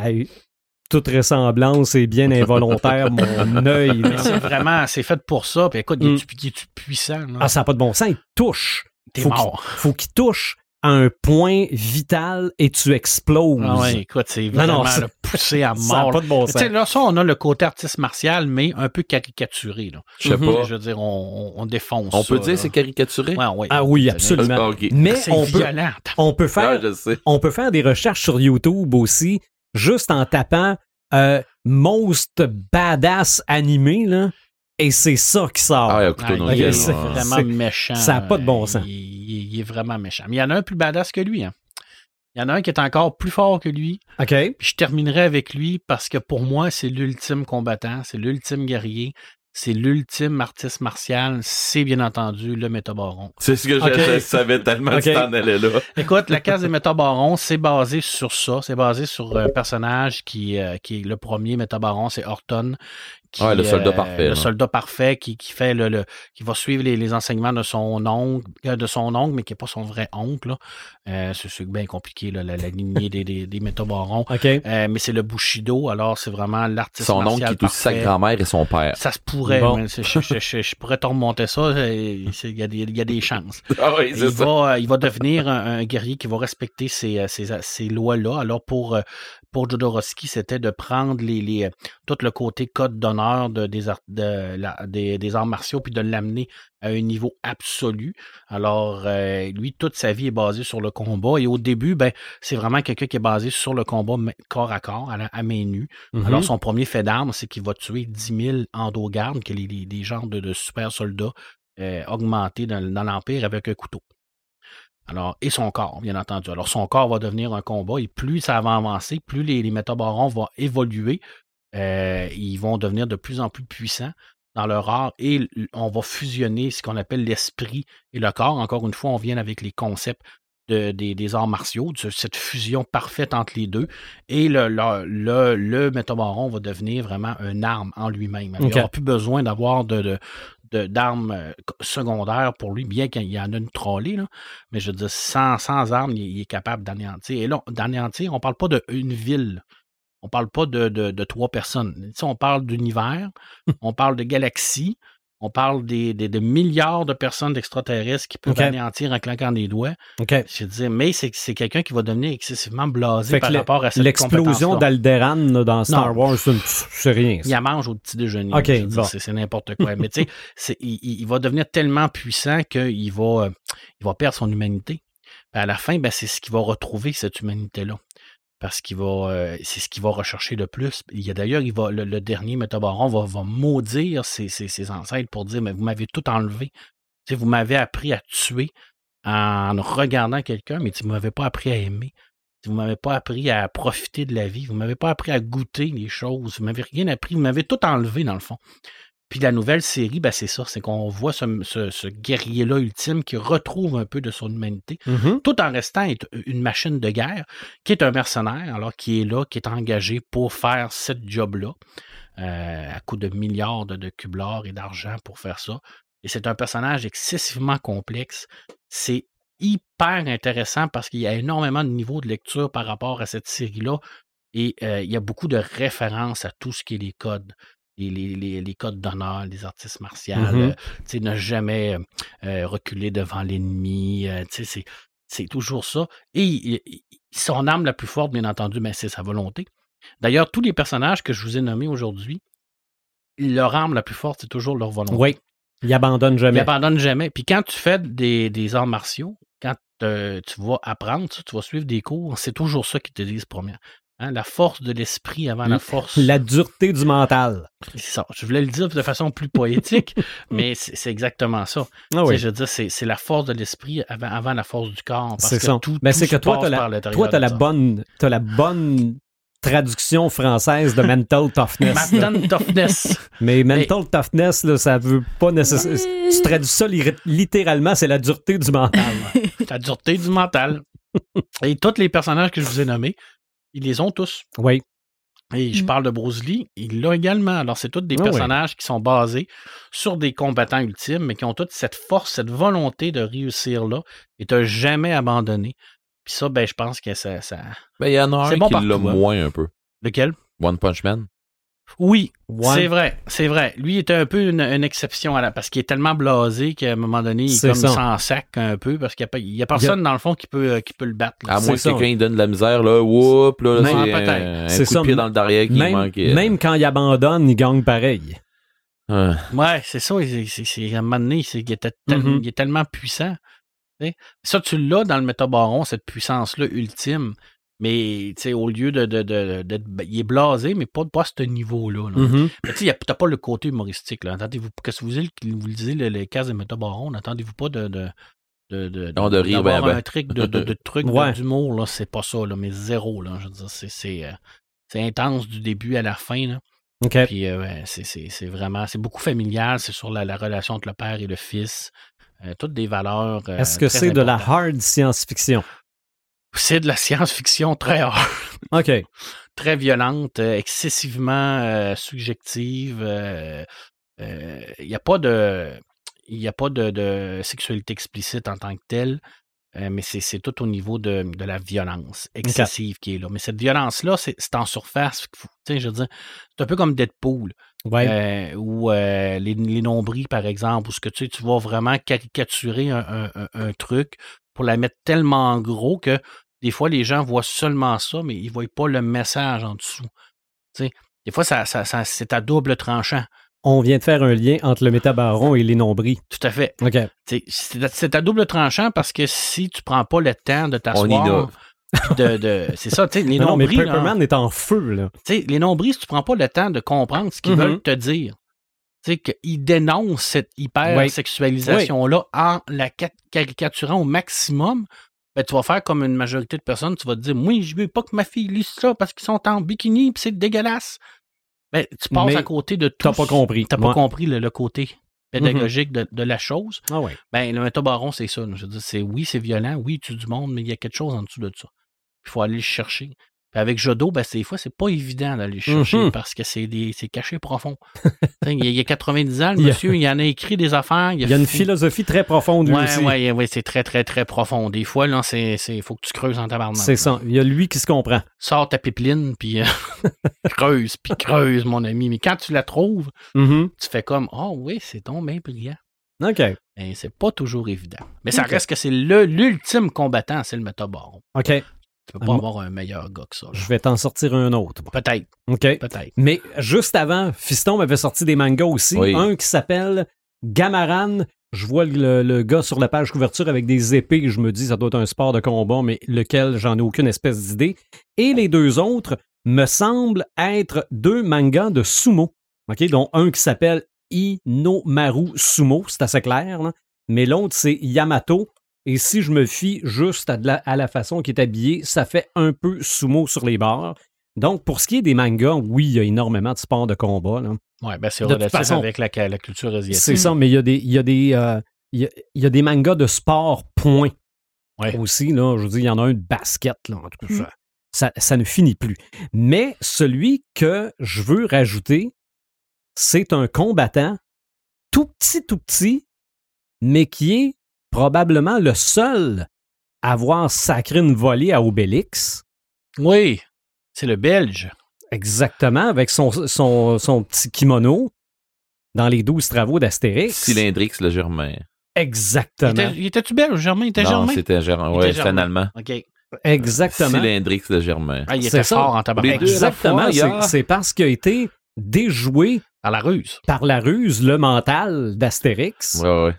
toute ressemblance est bien involontaire, mon œil. c'est vraiment, c'est fait pour ça. Puis écoute, il Mm. il est-tu puissant? là? Ah, ça n'a pas de bon sens. Il touche. T'es faut mort. Faut qu'il touche à un point vital et tu exploses. Ah ouais, écoute, c'est Non, non, vraiment poussé à Ça n'a mort. pas de bon sens. là, ça, on a le côté artiste martial, mais un peu caricaturé. Là. Je sais Mhm. pas. Je veux dire, on, on, on défonce On ça, peut dire c'est caricaturé? Ouais, ouais. Ah oui, Ah, absolument. ok. Mais C'est on peut, violent. on, peut Ah, faire, je sais. on peut faire des recherches sur YouTube aussi, juste en tapant euh, Most Badass Animé. Là. Et c'est ça qui sort. Ah, ouais, un couteau Ah, dans il le est c'est- ouais. vraiment c'est- méchant. ça a pas de bon sens. Il, il- il est vraiment méchant. Mais il y en a un plus badass que lui. hein. Il y en a un qui est encore plus fort que lui. OK. Puis je terminerai avec lui parce que pour moi, c'est l'ultime combattant, c'est l'ultime guerrier, c'est l'ultime artiste martial, c'est bien entendu le métabaron. C'est ce que je, savais tellement que Ok. tu t'en allais là. Écoute, la case des métabarons, c'est basé sur ça. C'est basé sur un personnage qui, euh, qui est le premier métabaron, c'est Horton. Qui, Ouais, le soldat euh, parfait, Le soldat parfait qui, qui fait le, le- qui va suivre les, les enseignements de son oncle, euh, de son oncle, mais qui n'est pas son vrai oncle. Euh, c'est bien compliqué, là, la, la lignée des, des, des métabarons. Mais c'est le Bushido, alors c'est vraiment l'artiste Son oncle qui est aussi sa grand-mère et son père. Ça se pourrait, Bon. mais je, je- je- je pourrais te remonter ça. Il y, a des- il y a des chances. Ah oui, Il va, il va devenir un, un guerrier qui va respecter ces, ces, ces lois-là. Alors pour, pour Jodorowsky, c'était de prendre les, les, euh, tout le côté code d'honneur de, des, art- de la- des, des arts martiaux puis de l'amener à un niveau absolu. Alors, euh, lui, toute sa vie est basée sur le combat. Et au début, ben, c'est vraiment quelqu'un qui est basé sur le combat corps à corps, à, la- à main nue. Alors, son premier fait d'armes, c'est qu'il va tuer 10 000 endogardes, qui est des genres de, de super soldats euh, augmentés dans, dans l'Empire avec un couteau. Alors, et son corps, bien entendu. Alors, son corps va devenir un combat et plus ça va avancer, plus les, les métabarons vont évoluer. euh, ils vont devenir de plus en plus puissants dans leur art et on va fusionner ce qu'on appelle l'esprit et le corps. Encore une fois, on vient avec les concepts de- des, des arts martiaux, de cette fusion parfaite entre les deux. Et le, le, le, le métabaron va devenir vraiment une arme en lui-même. Il Ok. n'aura plus besoin d'avoir de- d'armes euh, secondaires pour lui, bien qu'il y en a une trollée, là. mais je veux dire, sans, armes, il, est capable d'anéantir. Et là, d'anéantir, on ne parle pas d'une ville. On parle pas de, de, trois personnes. On parle d'univers, on parle de galaxies, on parle des, des- de milliards de personnes d'extraterrestres qui peuvent Ok. anéantir en claquant des doigts. Je dire, mais c'est, c'est quelqu'un qui va devenir excessivement blasé Fait par rapport à cette L'explosion d'Alderan dans Star Non. Wars, c'est rien. Il la mange au petit déjeuner. Bon. c'est, c'est n'importe quoi. Mais tu sais, il, va devenir tellement puissant qu'il va, euh, il va perdre son humanité. À la fin, ben, c'est ce qu'il va retrouver, cette humanité-là. Parce qu'il euh, c'est ce qu'il va rechercher le plus. Il y a d'ailleurs, il va, le, dernier métabaron va, va maudire ses, ses- ses ancêtres pour dire, mais vous m'avez tout enlevé. Vous m'avez appris à tuer en regardant quelqu'un, mais tu ne m'avez pas appris à aimer. Vous ne m'avez pas appris à profiter de la vie. Vous ne m'avez pas appris à goûter les choses. Vous ne m'avez rien appris. Vous m'avez tout enlevé, dans le fond. Puis la nouvelle série, ben c'est ça. C'est qu'on voit ce, ce- ce guerrier-là ultime qui retrouve un peu de son humanité, Mhm. tout en restant une machine de guerre, qui est un mercenaire, alors qui est là, qui est engagé pour faire ce job-là, euh, à coût de milliards de, de cublards et d'argent pour faire ça. Et c'est un personnage excessivement complexe. C'est hyper intéressant parce qu'il y a énormément de niveaux de lecture par rapport à cette série-là. Et euh, il y a beaucoup de références à tout ce qui est les codes. Les, les- les- les codes d'honneur, les artistes martiaux, Mhm. euh, tu sais, ne jamais euh, euh, reculer devant l'ennemi. c'est, c'est toujours ça. Et il- il- son arme la plus forte, bien entendu, ben, c'est sa volonté. D'ailleurs, tous les personnages que je vous ai nommés aujourd'hui, leur arme la plus forte, c'est toujours leur volonté. Oui. Ils jamais. n'abandonnent jamais. Puis quand tu fais des, des arts martiaux, quand euh, tu vas apprendre, tu vas suivre des cours, c'est toujours ça qu'ils te disent, première. Hein, la force de l'esprit avant la force. La dureté du mental. C'est ça. Je voulais le dire de façon plus poétique, mais c'est exactement ça. Ah Tu oui. Je veux dire, c'est c'est la force de l'esprit avant, avant la force du corps. Parce C'est que ça. tout, Mais tout c'est que toi, l'intérieur Toi, t'as de la bonne, t'as la bonne traduction française de mental toughness. Mental toughness. Mais mental toughness, là, ça veut pas nécessairement. Tu traduis ça li- littéralement, c'est la dureté du mental. la dureté du mental. Et tous les personnages que je vous ai nommés, ils les ont tous. oui. Et je Mm. parle de Bruce Lee, il l'a également. Alors, c'est tous des Ah personnages qui sont basés sur des combattants ultimes, mais qui ont toute cette force, cette volonté de réussir là et de jamais abandonner. Puis ça, ben, je pense que ça. ça... Ben, il y en a C'est un bon qui l'a hein. moins un peu. Lequel? One Punch Man. Oui, c'est vrai, c'est vrai. Lui était un peu une, une exception à la. Parce qu'il est tellement blasé qu'à un moment donné, il est C'est comme ça. sans sac un peu, parce qu'il n'y a, personne, dans le fond, qui peut, euh, qui peut le battre. là. À C'est moins que quelqu'un il donne de la misère, là, whoop, là, c'est peut-être. un, un C'est coup ça. de pied dans le derrière qui Même, manque. euh, même quand il abandonne, il gagne pareil. ah. Ouais, c'est ça. c'est- c'est- c'est- à un moment donné, c'est- il, était tel- Mhm. il est tellement puissant. Ça, tu l'as dans le métabaron, cette puissance-là ultime. Mais, tu sais, au lieu de, de, il est blasé, mais pas, pas à ce niveau-là. là. Mhm. Mais tu sais, pas le côté humoristique. Attendez-vous, qu'est-ce que vous vous le disiez, le- les cases de métabaron, attendez-vous pas de, de, de, de, Non, de rire ben, ben. un truc de, de, truc Ouais. d'humour, là, c'est pas ça, là, mais zéro, là. Je veux dire, c'est, c'est, euh, c'est intense du début à la fin, là. Puis, euh, ouais, c'est, vraiment, c'est beaucoup familial, c'est sur la, la relation entre le père et le fils. Euh, toutes des valeurs. euh, Est-ce que c'est de la hard science-fiction? C'est de la science-fiction très hard. OK. très violente, euh, excessivement euh, subjective. Il n'y a pas de, il y a pas de, de sexualité explicite en tant que telle, euh, mais c'est c'est tout au niveau de, de la violence excessive qui est là. Mais cette violence-là, c'est c'est en surface. Tu sais, je veux dire, c'est un peu comme Deadpool, Ouais. euh, ou euh, les, les nombris, par exemple, où ce que tu sais, tu vas vraiment caricaturer un, un- un- un truc pour la mettre tellement gros que des fois, les gens voient seulement ça, mais ils ne voient pas le message en dessous. Tu sais, des fois, ça, ça- ça- c'est à double tranchant. On vient de faire un lien entre le métabaron et les nombris. Tout à fait. OK. Tu sais, C'est à- c'est à double tranchant parce que si tu prends pas le temps de t'asseoir. De, de- c'est ça, tu sais, les Non, non, mais nombris. là, est en feu, là. Tu sais, les nombris, si tu prends pas le temps de comprendre ce qu'ils Mhm. veulent te dire, tu sais, qu'ils dénoncent cette hyper-sexualisation-là en la ca- caricaturant au maximum, ben, tu vas faire comme une majorité de personnes, tu vas te dire, moi, je veux pas que ma fille lise ça parce qu'ils sont en bikini puis c'est dégueulasse. Ben, tu passes Mais à côté de tout. T'as pas compris. T'as pas compris le, le côté pédagogique de, de la chose. Ah ouais. Ben, le métabaron, c'est ça. Je veux dire, c'est oui, c'est violent, oui, tue du monde, mais il y a quelque chose en dessous de ça. Il faut aller le chercher. Avec Jodo, ben, des fois, c'est pas évident d'aller le chercher Mhm. parce que c'est caché profond. Il, y a, il y a 90 ans, le Il y a- monsieur, il en a écrit des affaires. Il y a une philosophie très profonde, lui Ouais, aussi. ouais, ouais, c'est très, très, très profond. Des fois, là, c'est, faut que tu creuses en tabarnak. C'est ça. Il y a lui qui se comprend. Sors ta pipeline, puis euh, creuse, puis creuse, mon ami. Mais quand tu la trouves, Mhm. tu fais comme, oh oui, c'est donc bien brillant. OK. Mais c'est pas toujours évident. Mais ça reste que c'est l'ultime combattant, c'est le métabaron. OK. Tu peux pas avoir un meilleur gars que ça. là. Je vais t'en sortir un autre. Peut-être, OK. peut-être. Mais juste avant, Fiston m'avait sorti des mangas aussi. Oui. Un qui s'appelle Gamaran. Je vois le, le gars sur la page couverture avec des épées. Je me dis, ça doit être un sport de combat, mais lequel, j'en ai aucune espèce d'idée. Et les deux autres me semblent être deux mangas de sumo. OK? Dont un qui s'appelle Inomaru Sumo. C'est assez clair, là. Mais l'autre, c'est Yamato. Et si je me fie juste à, la, à la façon qu'il est habillé, ça fait un peu sumo sur les bords. Donc, pour ce qui est des mangas, oui, il y a énormément de sports de combat. Ouais, ben c'est relatif façon, avec la, la culture asiatique. C'est ça, mais il y a des, il y a des, euh, il y a, il y a des mangas de sport, point. Ouais. Aussi, là, je veux dire, il y en a un de basket, là, en tout cas, ça, ça, ça ne finit plus. Mais celui que je veux rajouter, c'est un combattant tout petit, tout petit, mais qui est probablement le seul à avoir sacré une volée à Obélix. Oui, c'est le Belge. Exactement, avec son, son, son petit kimono dans les douze travaux d'Astérix. Cylindrix le Germain. Il Exactement. était- il était-tu belge, Germain? Il était Non, Germain? c'était Germain. Était c'était un. Allemand. OK. Exactement. Cylindrix le Germain. Ah, il C'est était ça. fort en tabac. Exactement. C'est- parce qu'il a été déjoué À la ruse. par la ruse, le mental d'Astérix. Ouais, ouais.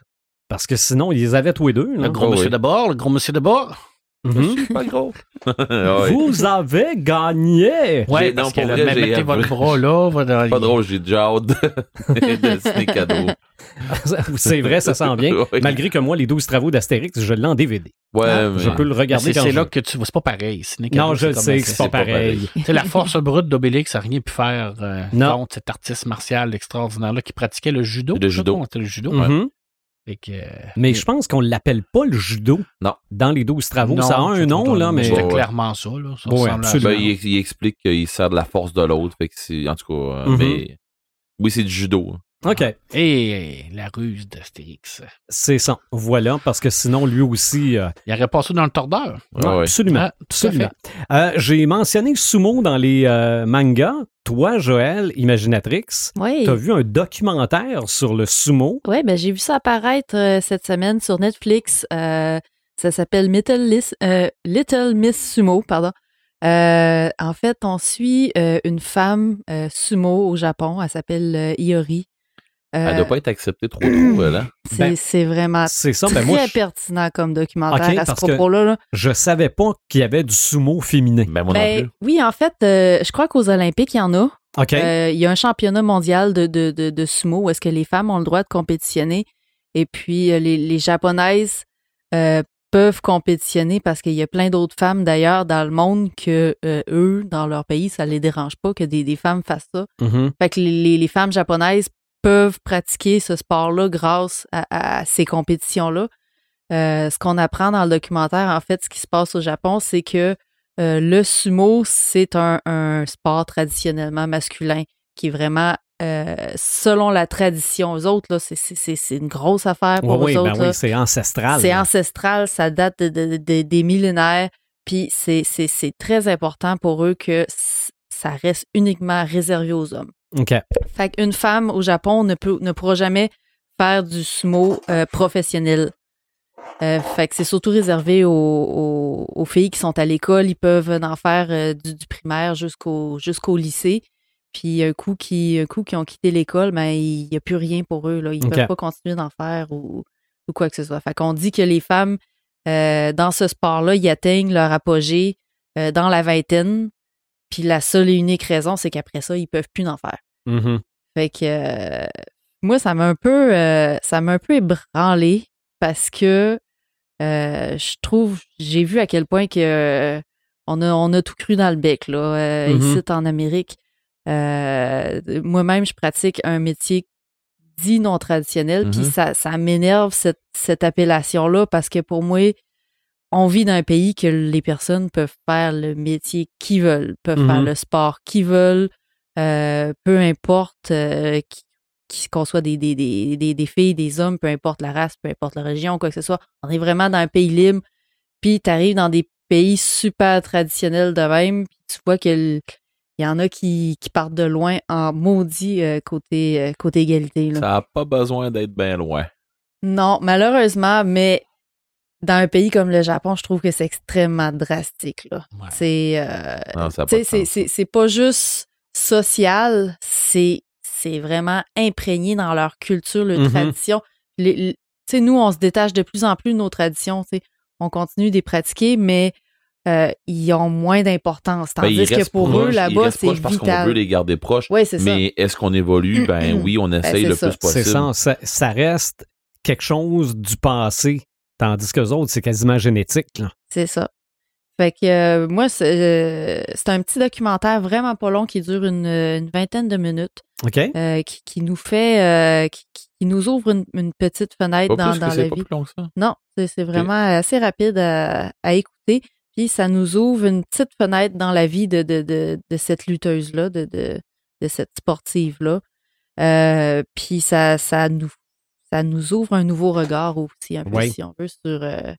Parce que sinon, ils les avaient tous les deux. là. Le gros Oh, monsieur oui. de bord, le gros monsieur de bord. Mhm. Pas gros. Vous avez gagné! Ouais, J'ai- parce non, que vrai, mettez votre bras là. Pas drôle, j'ai déjà hâte de, cadeau. C'est vrai, ça sent bien. Oui. Malgré que moi, les 12 travaux d'Astérix, je l'ai en DVD. Ouais, Ah, mais... Je peux le Mais regarder C'est quand c'est je là que tu vois. C'est pas pareil. Non, je sais que c'est pas c'est pas pareil. Tu sais, la force brute d'Obélix n'a rien pu faire euh, Non. contre cet artiste martial extraordinaire-là qui pratiquait le judo. Le judo. C'était le judo. Mhm. Fait que, euh, Mais je pense qu'on l'appelle pas le judo Non. dans les 12 travaux. non, ça a un nom, là, mais. C'était clairement ça. Là. Ça Ouais, ressemble à absolument. ça. Ben, il, il explique qu'il sert de la force de l'autre. En tout cas, Mhm. mais oui, c'est du judo. OK. Et la ruse d'Astérix. C'est ça. Voilà, parce que sinon, lui aussi. euh, Il aurait passé dans le tordeur. Absolument. Ah, tout à absolument. Euh, J'ai mentionné Sumo dans les euh, mangas. Toi, Joël, Imaginatrix, Oui. tu as vu un documentaire sur le sumo? Oui, ben, j'ai vu ça apparaître euh, cette semaine sur Netflix. Euh, ça s'appelle Little, euh, Little Miss Sumo. Pardon. Euh, en fait, on suit euh, une femme euh, sumo au Japon. Elle s'appelle euh, Iori. Euh, Elle doit pas être acceptée trop hein? C'est Ben, c'est vraiment C'est ça, très ben moi, je, pertinent comme documentaire à ce parce que- propos-là. là. je savais pas qu'il y avait du sumo féminin. Ben, moi Ben, non plus. oui, en fait, euh, je crois qu'aux Olympiques, il y en a. OK? Euh, il y a un championnat mondial de, de, de, de sumo où est-ce que les femmes ont le droit de compétitionner. Et puis, euh, les, les japonaises euh, peuvent compétitionner parce qu'il y a plein d'autres femmes d'ailleurs dans le monde que euh, eux, dans leur pays, ça les dérange pas que des, des femmes fassent ça. Mhm. Fait que les, les- les femmes japonaises peuvent pratiquer ce sport-là grâce à, à ces compétitions-là. Euh, ce qu'on apprend dans le documentaire, en fait, ce qui se passe au Japon, c'est que euh, le sumo, c'est un, un sport traditionnellement masculin qui est vraiment, euh, selon la tradition, eux autres, là, c'est- une grosse affaire pour oui, eux oui, autres. ben oui, c'est ancestral. C'est ancestral, ça date de, de- de- des millénaires, puis c'est très important pour eux que ça reste uniquement réservé aux hommes. OK. Fait qu'une femme au Japon ne, peut, ne pourra jamais faire du sumo euh, professionnel. Euh, fait que c'est surtout réservé aux, aux- aux filles qui sont à l'école. Ils peuvent en faire euh, du, du primaire jusqu'au jusqu'au lycée. Puis un coup qui un coup qui ont quitté l'école, ben il n'y a plus rien pour eux. Là. Ils ne peuvent pas continuer d'en faire ou, ou quoi que ce soit. Fait qu'on dit que les femmes dans ce sport-là, ils atteignent leur apogée dans la vingtaine. Puis la seule et unique raison, c'est qu'après ça, ils peuvent plus en faire. Mhm. Fait que euh, moi, ça m'a un peu euh, ça m'a un peu ébranlé parce que euh, je trouve j'ai vu à quel point que on a on a tout cru dans le bec là Mhm. ici en Amérique. Moi-même, je pratique un métier dit non traditionnel, puis Mhm. ça, ça m'énerve cette, cette appellation-là parce que pour moi, on vit dans un pays que les personnes peuvent faire le métier qu'ils veulent, peuvent faire le sport qu'ils veulent, euh, peu importe euh, qu'on soit des, des, des, des, des filles, des hommes, peu importe la race, peu importe la région, quoi que ce soit. On est vraiment dans un pays libre. Puis tu arrives dans des pays super traditionnels de même, puis tu vois qu'il y en a qui, qui partent de loin en maudit euh, côté, euh, côté égalité. là. Ça n'a pas besoin d'être bien loin. Non, malheureusement, mais dans un pays comme le Japon, je trouve que c'est extrêmement drastique. Là. Ouais. C'est, euh, c'est, sens. c'est, c'est pas juste social, c'est, c'est vraiment imprégné dans leur culture, leur Mhm. tradition. Les- les- nous, on se détache de plus en plus de nos traditions. tu sais. On continue de les pratiquer, mais euh, ils ont moins d'importance. Ben, Tandis que pour eux, là-bas, c'est proches parce qu'on veut vital. les garder proches. Oui, c'est ça. Mais est-ce qu'on évolue? Ben oui, on essaye c'est le ça. plus possible. C'est ça, ça. ça reste quelque chose du passé, tandis que les autres, c'est quasiment génétique. Là. C'est ça. Fait que euh, moi, c'est euh, c'est un petit documentaire vraiment pas long qui dure une, une vingtaine de minutes, OK? euh, qui, qui nous fait, euh, qui, qui nous ouvre une, une petite fenêtre Pas dans, plus dans que la c'est pas vie. plus long que ça. Non, c'est c'est vraiment assez rapide à, à écouter. Puis ça nous ouvre une petite fenêtre dans la vie de, de, de, de cette lutteuse-là, de, de, de cette sportive-là. Euh, puis ça, ça, nous, ça nous ouvre un nouveau regard aussi, un peu, si on veut, sur, euh,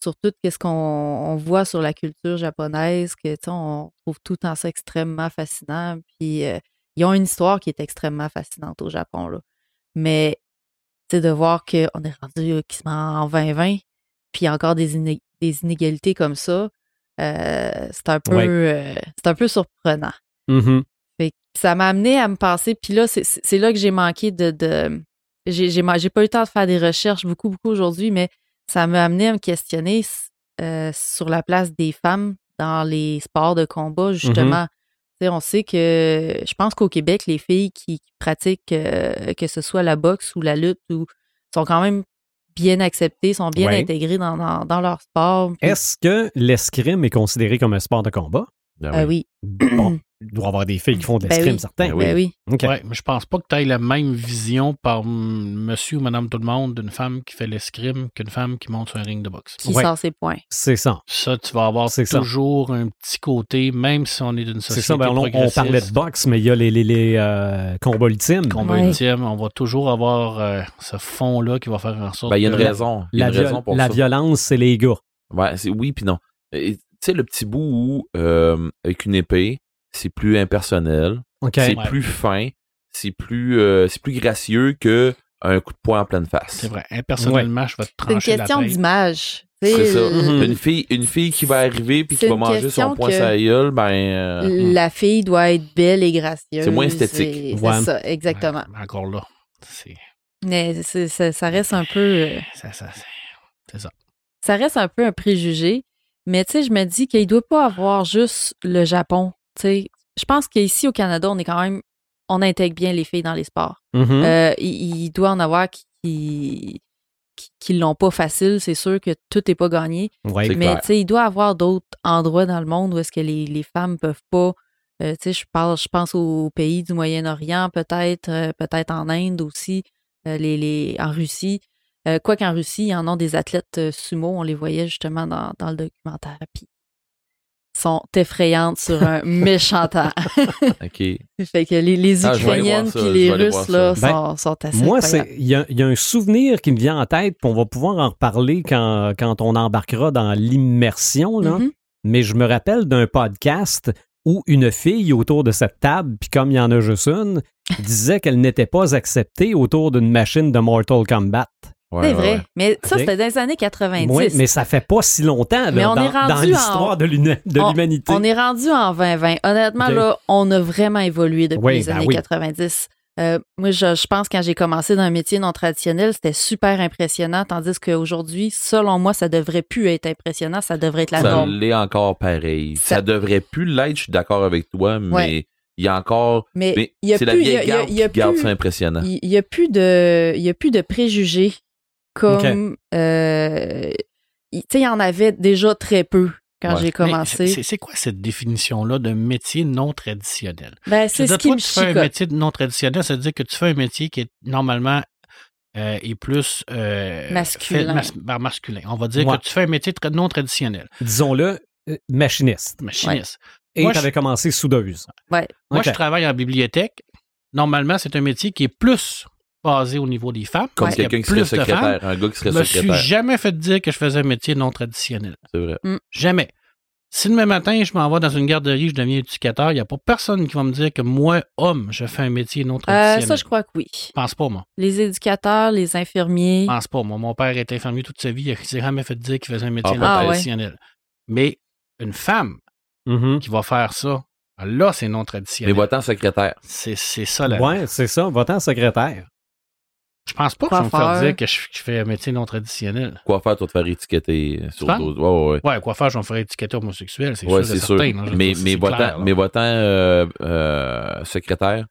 sur tout ce qu'on on voit sur la culture japonaise, que tu sais, on trouve tout temps ça extrêmement fascinant. Puis euh, ils ont une histoire qui est extrêmement fascinante au Japon. Là. Mais tu sais, de voir qu'on est rendu euh, quasiment en 2020, puis encore des, iné- des inégalités comme ça, euh, c'est un peu Ouais. c'est un peu surprenant. Mhm. Fait que ça m'a amené à me penser, puis là, c'est- là que j'ai manqué de. de j'ai j'ai pas eu le temps de faire des recherches beaucoup, beaucoup aujourd'hui, mais ça m'a amené à me questionner euh, sur la place des femmes dans les sports de combat, justement. Tu sais, On sait que je pense qu'au Québec, les filles qui, qui pratiquent, euh, que ce soit la boxe ou la lutte, ou, sont quand même bien acceptées, sont bien Ouais. intégrées dans, dans, dans leur sport. Puis- Est-ce que l'escrime est considéré comme un sport de combat? Ben Ah oui, Bon, il doit y avoir des filles qui font de Ben l'escrime, oui. certains. Ben oui. ben oui. Ouais, mais je pense pas que tu aies la même vision par monsieur ou madame tout le monde d'une femme qui fait l'escrime qu'une femme qui monte sur un ring de boxe. Qui Ouais. sort ses points. C'est ça. Ça, tu vas avoir C'est ça. toujours un petit côté, même si on est d'une C'est société ça. Ben, on, on parlait de boxe, mais il y a les, les, les, euh, combats ultimes. combat Ouais. ultime, on va toujours avoir euh, ce fond-là qui va faire en sorte Ben, il y a une que- raison. Il y a La, une viol- raison pour la ça. violence, c'est les gars. Ouais, c'est oui puis non. Tu sais, le petit bout où, euh, avec une épée, c'est plus impersonnel, c'est Ouais. plus fin, c'est plus, euh, c'est plus gracieux que un coup de poing en pleine face. C'est vrai. Impersonnellement, je vais te C'est une trancher la question d'image. C'est ça. Mhm. Une fille, une fille qui va arriver puis qui va manger son poing sur la gueule, ben, euh, La fille doit être belle et gracieuse. C'est moins esthétique. Ouais. C'est ça, exactement. Ouais, mais encore là, c'est Mais c'est- ça reste un peu. euh, Ça, ça, c'est- ça. ça reste un peu un préjugé. Mais tu sais, je me dis qu'il doit pas avoir juste le Japon. Tu sais, je pense qu'ici au Canada, on est quand même. On intègre bien les filles dans les sports. Mhm. Euh, il, il doit en avoir qui, qui, qui l'ont pas facile. C'est sûr que tout n'est pas gagné. Ouais. Mais tu sais, il doit y avoir d'autres endroits dans le monde où est-ce que les, les femmes peuvent pas. euh, tu sais, je parle, je pense aux pays du Moyen-Orient, peut-être, euh, peut-être en Inde aussi, les, les, en Russie. Quoi qu'en Russie, il y en a des athlètes sumo, on les voyait justement dans, dans le documentaire. Puis sont effrayantes sur un méchant temps. OK. fait que les, les Ah, Ukrainiennes puis les Russes, là, ça. sont, sont assez Moi, il y, a- il y a un souvenir qui me vient en tête, puis on va pouvoir en reparler quand, quand on embarquera dans l'immersion. là. Mhm. Mais je me rappelle d'un podcast où une fille autour de cette table, puis comme il y en a juste une, disait qu'elle n'était pas acceptée autour d'une machine de Mortal Kombat. Ouais, C'est vrai. ouais. Mais ça, c'était dans les années 90. Oui, mais ça fait pas si longtemps là, Mais on dans, l'histoire de l'humanité. On est rendu en 2020. Honnêtement, là, on a vraiment évolué depuis Oui, les ben années oui. 90. Euh, moi, je, je pense que quand j'ai commencé dans un métier non traditionnel, c'était super impressionnant, tandis qu'aujourd'hui, selon moi, ça devrait plus être impressionnant, ça devrait être la Ça norme. l'est encore pareil. Ça- Ça, devrait plus l'être, je suis d'accord avec toi, mais Ouais. il y a encore. Mais Mais il y a c'est la y a- vieille il y a- garde y a qui garde plus- ça impressionnant. il y a plus de, il y a plus de préjugés comme, euh, il- tu sais, il y en avait déjà très peu quand Ouais. j'ai commencé. c'est- quoi cette définition-là de métier non traditionnel? Ben, c'est ce C'est-à-dire, qui toi, me tu fais un chicote. métier non traditionnel, ça veut dire que tu fais un métier qui est normalement euh, est plus euh, Masculin. fait- mas- ben, masculin. On va dire Ouais. que tu fais un métier tra- non traditionnel, Disons-le, euh, machiniste. machiniste. Et Moi, tu avais commencé soudeuse. Ouais. Moi, je travaille en bibliothèque. Normalement, c'est un métier qui est plus basé au niveau des femmes. Comme quelqu'un qui serait plus de femmes. secrétaire, un gars qui Je serait me suis secrétaire. jamais fait dire que je faisais un métier non traditionnel. C'est vrai. Jamais. Si demain matin, je m'en vais dans une garderie, je deviens éducateur, il n'y a pas personne qui va me dire que moi, homme, je fais un métier non Euh, traditionnel. ça, je crois que oui. Je pense pas, moi. Les éducateurs, les infirmiers. Je pense pas. Moi, mon père était infirmier toute sa vie. Il s'est jamais fait dire qu'il faisait un métier Ah, non peut-être. traditionnel. Mais une femme Mhm. qui va faire ça, là, c'est non Mais traditionnel. va-t'en secrétaire. C'est c'est ça, la Ouais, c'est ça, votant secrétaire. Je pense pas que je vais me faire Coiffeur. dire que je, que je fais un métier non traditionnel. Quoi faire, toi, te faire étiqueter euh, sur d'autres. Ouais, ouais, Ouais, quoi faire, je vais me faire étiqueter homosexuel, c'est ouais. sûr. C'est certain, là. Mais, mais c'est mais va-t'en, euh, euh, secrétaire.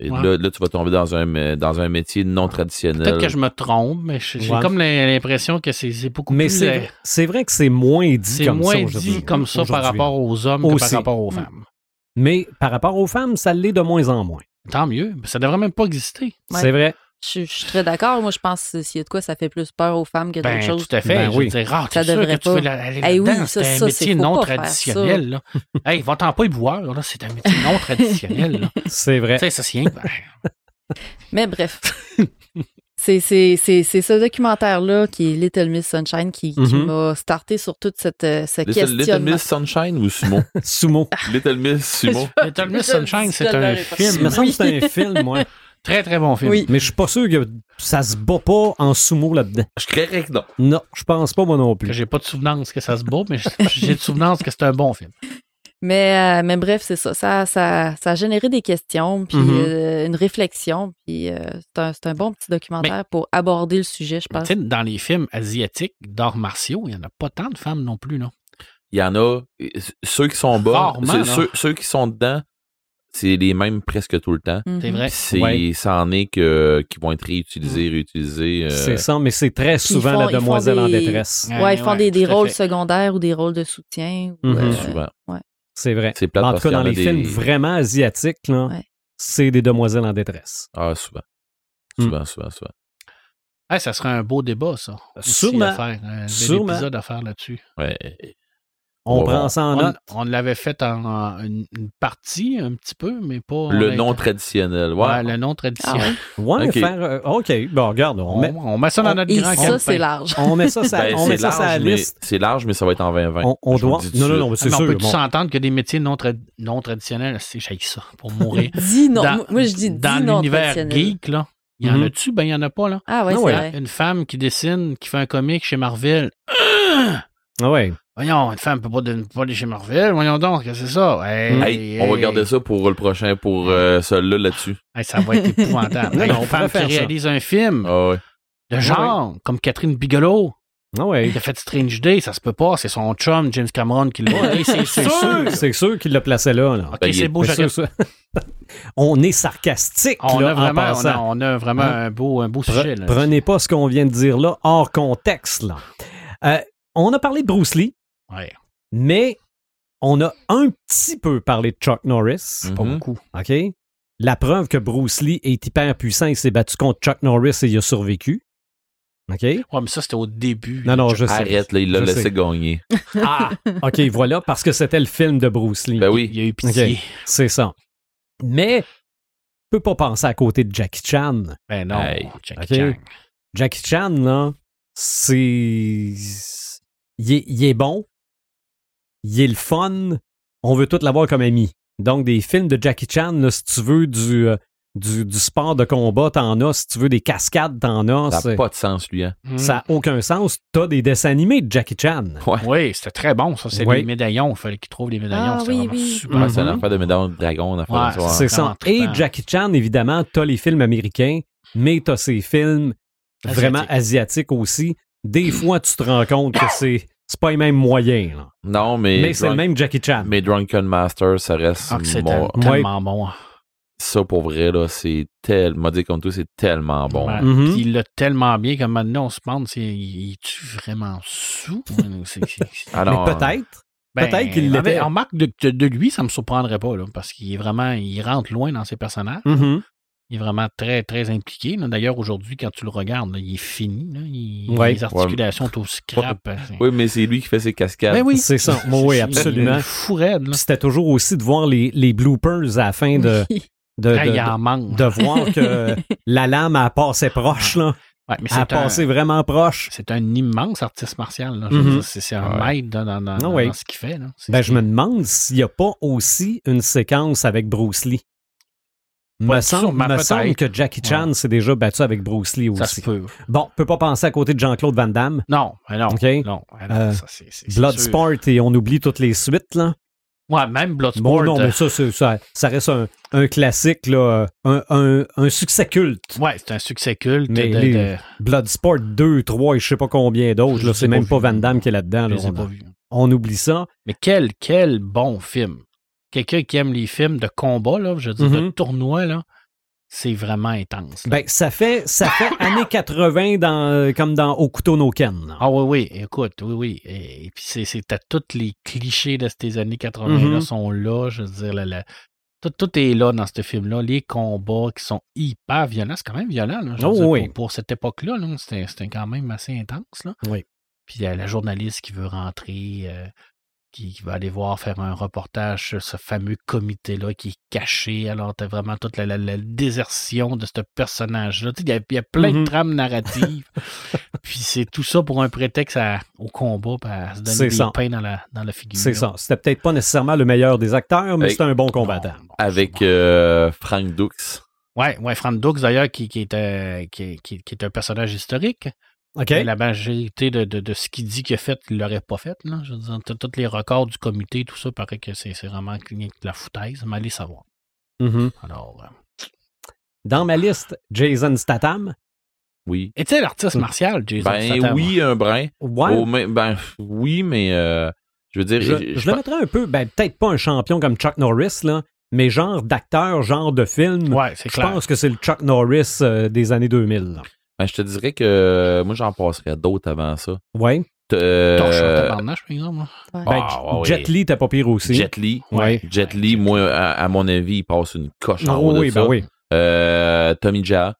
Et Ouais. là, là, tu vas tomber dans un, dans un métier non traditionnel. Peut-être que je me trompe, mais j'ai Ouais. comme l'impression que c'est c'est beaucoup Mais plus... c'est vrai- c'est vrai que c'est moins dit C'est comme moins ça. dit aujourd'hui- comme ça par rapport aux hommes que Aussi. par rapport aux Mm. femmes. Mais par rapport aux femmes, ça l'est de moins en moins. Tant mieux. Ça devrait même pas exister. Ouais. C'est vrai. Je, je suis très d'accord. Moi, je pense que s'il y a de quoi, ça fait plus peur aux femmes que d'autres Ben, choses. tout à fait. Ben je oui. veux dire, ah, Ça devrait pas. aller Eh oui, ça, c'est un ça, métier c'est- non traditionnel. Hey, va-t'en pas y boire, là, c'est un métier non traditionnel. C'est vrai. Sais, ça, c'est ben, Mais bref. C'est c'est- c'est- c'est ce documentaire-là qui est Little Miss Sunshine qui, qui Mhm. m'a starté sur toute cette, euh, ce Little, Little. Miss Sunshine ou Sumo? Sumo. Little Miss Sumo. Little Miss Sunshine, c'est un pas. Il film. me semble que c'est un film, moi. Très, très bon film. Oui. Mais je suis pas sûr que ça se bat pas en sumo là-dedans. Je créerais que non. Non, je pense pas moi non plus. j'ai pas de souvenance que ça se bat, mais j'ai de souvenance que c'est un bon film. Mais, euh, mais bref, c'est ça. Ça, ça. ça a généré des questions, puis Mhm. euh, une réflexion. Puis euh, c'est un, c'est un bon petit documentaire pour aborder le sujet, je pense. tu sais, dans les films asiatiques d'arts martiaux, il n'y en a pas tant de femmes non plus. Là. Il y en a, ceux qui sont bas, Rarement, ceux qui sont dedans, c'est les mêmes presque tout le temps. Mhm. C'est vrai. Puis C'est, Ouais. ça en est que, qui vont être réutilisés, réutilisés. euh, C'est ça, mais c'est très souvent font- la demoiselle en détresse. Ouais, ils font des, des rôles fait. secondaires ou des rôles de soutien. ou, Mhm. euh, souvent. C'est vrai. C'est plate En tout cas, dans les des- films vraiment asiatiques, là, Ouais. c'est des demoiselles en détresse. Ah, souvent. Hmm. Souvent, souvent, souvent. Hey, ça serait un beau débat, ça. Aussi, Sûrement. à faire. Un Sûrement. épisode à faire là-dessus. Ouais. On prend ça en On, note. on l'avait fait en, en une, une partie, un petit peu, mais pas. Le non traditionnel. Ouais. Ouais, le non traditionnel. Ouais, Ok. faire. euh, OK, bon, regarde, on on, met, on met ça dans on- notre grand ça, c'est large. on met ça, ça- Ben, on c'est met ça sur la large, mais- liste. C'est large, mais ça va être en 2020. On, doit. Non, non, non, c'est Ah, mais on peut bon. s'entendre que des métiers non, tra- non traditionnels, c'est j'ai ça pour mourir? Dis non. Dans- Moi- je dis Dans l'univers geek, là, il y en Mhm. a-tu? Ben, il y en a pas, là. Ah ouais, Ah c'est vrai. Une femme qui dessine, qui fait un comic chez Marvel. Ah! Ouais. Voyons, une femme peut pas, de, pas aller chez Marvel. Voyons donc, qu'est-ce que c'est ça? Hey, Hey, on va garder ça pour le prochain, pour euh, celui-là là-dessus. Hey, ça va être épouvantable. Non, une on femme qui réalise un film Ah ouais. de genre, comme Catherine Bigelow, Ah ouais. qui a fait Strange Day, ça se peut pas. C'est son chum, James Cameron, qui l'a. Hey, c'est C'est sûr. sûr, c'est sûr qu'il l'a placé là. là. Ok, Ben, c'est est- beau, sûr, ça. on est sarcastique. On là, a en vraiment, on a, passant. on a vraiment Hein? un beau, un beau Pre- sujet. Là. Prenez pas ce qu'on vient de dire là hors contexte. Là. Euh, on a parlé de Bruce Lee, Ouais, mais on a un petit peu parlé de Chuck Norris. pas Mhm. beaucoup. OK? La preuve que Bruce Lee est hyper puissant, il s'est battu contre Chuck Norris et il a survécu. OK? Ouais, mais ça, c'était au début. Non, non, je sais. Arrête, là, il l'a laissé sais. gagner. Ah! OK, voilà, parce que c'était le film de Bruce Lee. Ben oui. Il y a eu pitié. C'est ça. Mais, je peux pas penser à côté de Jackie Chan. Ben non, Hey. Jackie Ok? Chan. Jackie Chan, là, c'est. Il est, il est bon. Il est le fun. On veut tout l'avoir comme ami. Donc, des films de Jackie Chan, là, si tu veux du, euh, du, du sport de combat, t'en as. Si tu veux des cascades, t'en as. Ça n'a pas de sens, lui. Hein. Hmm. Ça n'a aucun sens. T'as des dessins animés de Jackie Chan. Ouais. Oui, c'était très bon, ça. C'est Ouais. les médaillons. Il fallait qu'ils trouvent les médaillons. Ah, c'était oui, vraiment oui. super. Ouais, c'est une Mhm. affaire de médaille de dragon, Ouais. C'est ça. Et. Jackie Chan, évidemment, t'as les films américains, mais t'as ces films vraiment asiatiques aussi. Des fois, tu te rends compte que c'est c'est pas les mêmes moyens. là. Non, mais. Mais c'est le même Jackie Chan. Mais Drunken Master, ça reste. Ah, c'est tellement bon. Ça, pour vrai, là, c'est tellement. dit comme tout, c'est tellement bon. Mhm. Puis il l'a tellement bien que maintenant, on se demande, c'est, il est-tu vraiment sous? Alors, mais peut-être. Ben, Peut-être qu'il l'était. En marque de, de- de lui, ça me surprendrait pas, là, parce qu'il est vraiment, il rentre loin dans ses personnages. Mhm. Il est vraiment très, très impliqué. D'ailleurs, aujourd'hui, quand tu le regardes, là, il est fini. là. Il- Ouais. Les articulations sont au scrap. hein. Oui, mais c'est lui qui fait ses cascades. Ben oui. C'est ça. Oui, oui, absolument. C'était toujours aussi de voir les, les bloopers à la fin de, de, de, de voir que la lame a passé proche, là. Ouais, mais Elle a c'est un, passé vraiment proche. c'est un immense artiste martial. Mhm. dire, C'est un Ouais. maître dans, dans- dans- Ah dans oui. ce qu'il fait. là. Ben, je me demande s'il n'y a pas aussi une séquence avec Bruce Lee. Me semble, me semble que Jackie Chan s'est déjà battu avec Bruce Lee Ça se aussi. peut. Bon, peut pas penser à côté de Jean-Claude Van Damme. Non, non. OK. Non, non, Euh, Bloodsport et on oublie toutes les suites, là. Ouais, même Bloodsport. Bon, non, euh, mais ça, c'est- ça, ça reste un, un classique, là, un, un, un succès culte. Ouais, c'est un succès culte. Mais de- les- de- Bloodsport 2, 3 et je sais pas combien d'autres. C'est même pas. Van Damme qui est là-dedans. là. on oublie ça. Mais quel, quel bon film. Quelqu'un qui aime les films de combat, là, je veux dire, de Mhm. tournoi, là, c'est vraiment intense. là. Ben, ça fait, ça fait années 80 dans, comme dans couteau no Ken. là. Ah oui, oui, écoute, oui, oui. Et, et puis c'est, tous les clichés de ces années 80 là Mhm. sont là. Je veux dire, la- la- tout, tout est là dans ce film-là. Les combats qui sont hyper violents, c'est quand même violent. Là, je veux Oh, dire, oui. pour, pour cette époque-là, là, c'était, quand même assez intense. Là. Oui. Puis la, la journaliste qui veut rentrer, euh, qui, va aller voir faire un reportage sur ce fameux comité-là qui est caché. Alors, t'as vraiment toute la, la- la désertion de ce personnage-là. Il y, a- il y a plein de trames narratives. Puis c'est tout ça pour un prétexte à- au combat, puis à se donner des ça. pains dans la, dans la figure. C'est ça. C'était peut-être pas nécessairement le meilleur des acteurs, mais c'était un bon combattant. Bon, bon, Avec bon. euh, Frank Dux. Ouais, ouais, Frank Dux, d'ailleurs, qui, qui, est, euh, qui, qui- qui est un personnage historique. La majorité de, de, de ce qu'il dit qu'il a fait, il l'aurait pas fait. Là. Je veux dire, tous les records du comité, tout ça, paraît que c'est c'est vraiment de la foutaise, mais allez savoir. Mhm. Alors, euh, Dans ma liste, Jason Statham. Oui. et tu sais, l'artiste martial, Jason Ben Statham? oui, un brin. Ouais. Ben oui, mais euh, je veux dire. je, je- je je le mettrais un peu, ben, peut-être pas un champion comme Chuck Norris, là, mais genre d'acteur, genre de film. Ouais, c'est Je clair. pense que c'est le Chuck Norris euh, des années 2000. là. Ben, je te dirais que moi, j'en passerais d'autres avant ça. Ouais. Euh, tabarnache, par exemple. Ouais. Ben, Ah, ouais, Jet. Li, t'as pas pire aussi. Jet Li. Ouais. Jet Li, moi, à, à mon avis, il passe une coche en Oh, haut de oui, ça. ben oui. Euh, Tommy Jaa,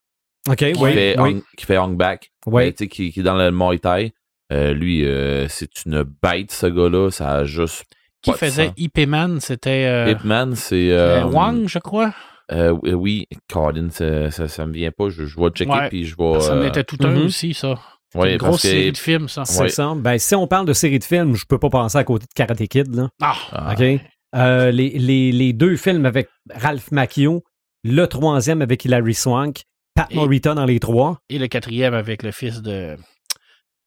OK, qui, oui. fait oui. Hong- qui fait euh, tu sais, qui, qui est dans le Muay Thai. Euh, lui, euh, c'est une bête, ce gars-là. Ça a juste. Qui pas de faisait. Ip Man, c'était euh, Hitman, c'est. Wang, je crois. Euh, oui, Colin, ça, ça, ça me vient pas. Je, je vais checker, Ouais. puis je vais. Ça en euh, était tout un mhm. aussi, ça. Ouais, une grosse que- série de films, ça. C'est Ouais. ça. Ben, si on parle de série de films, je peux pas penser à côté de Karate Kid. Là. Ah, Ah, OK? Euh, les, les, les deux films avec Ralph Macchio, le troisième avec Hilary Swank, Pat Et- Morita dans les trois. Et le quatrième avec le fils de,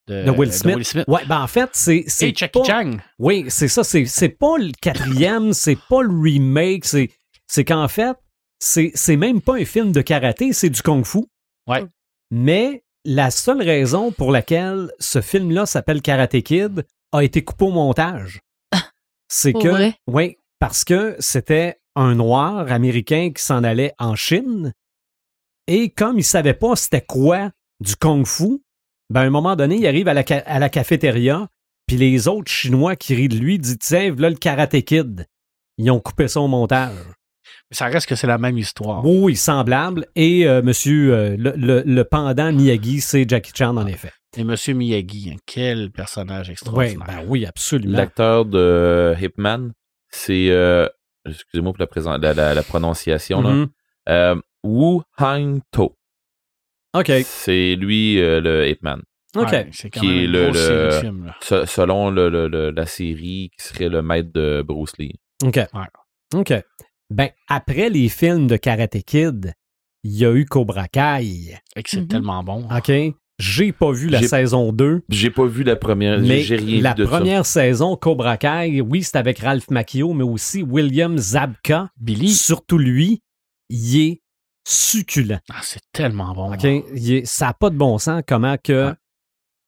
de, De Will Smith. Ouais, ben en fait, c'est. c'est Et Jackie pas- Chan. Oui, c'est ça. C'est, c'est pas le quatrième, c'est pas le remake. C'est, c'est qu'en fait, c'est, même pas un film de karaté, c'est du kung-fu. Ouais. Mais la seule raison pour laquelle ce film-là s'appelle Karate Kid a été coupé au montage. C'est que. Oui, parce que c'était un noir américain qui s'en allait en Chine. Et comme il savait pas c'était quoi du kung-fu, ben à un moment donné, il arrive à la, ca- à la cafétéria, puis les autres Chinois qui rient de lui disent Tiens, là le Karate Kid. Ils ont coupé ça au montage. Mais ça reste que c'est la même histoire. Oui, semblable. Et euh, monsieur, euh, le, le- le pendant Miyagi, c'est Jackie Chan, en effet. Et Monsieur Miyagi, hein, quel personnage Oui, extraordinaire. ben oui, absolument. L'acteur de Hitman, c'est. euh, Excusez-moi pour la, présent- la, la- la prononciation. là. Mhm. Euh, Wu Hang To. OK, C'est lui le, le Hitman. OK. Ouais, c'est quand Qui même est une le- là. Se- selon le- le- le- la série qui serait le maître de Bruce Lee. OK. OK. Ben, après les films de Karate Kid, il y a eu Cobra Kai. Et que c'est Mhm. tellement bon. OK? J'ai pas vu la saison 2, J'ai pas vu la première. mais J'ai rien la vu de première saison, Cobra Kai, oui, c'est avec Ralph Macchio, mais aussi William Zabka. Billy, Surtout lui, il est succulent. ah, c'est tellement bon. OK? Il est- ça n'a pas de bon sens comment que... Ouais.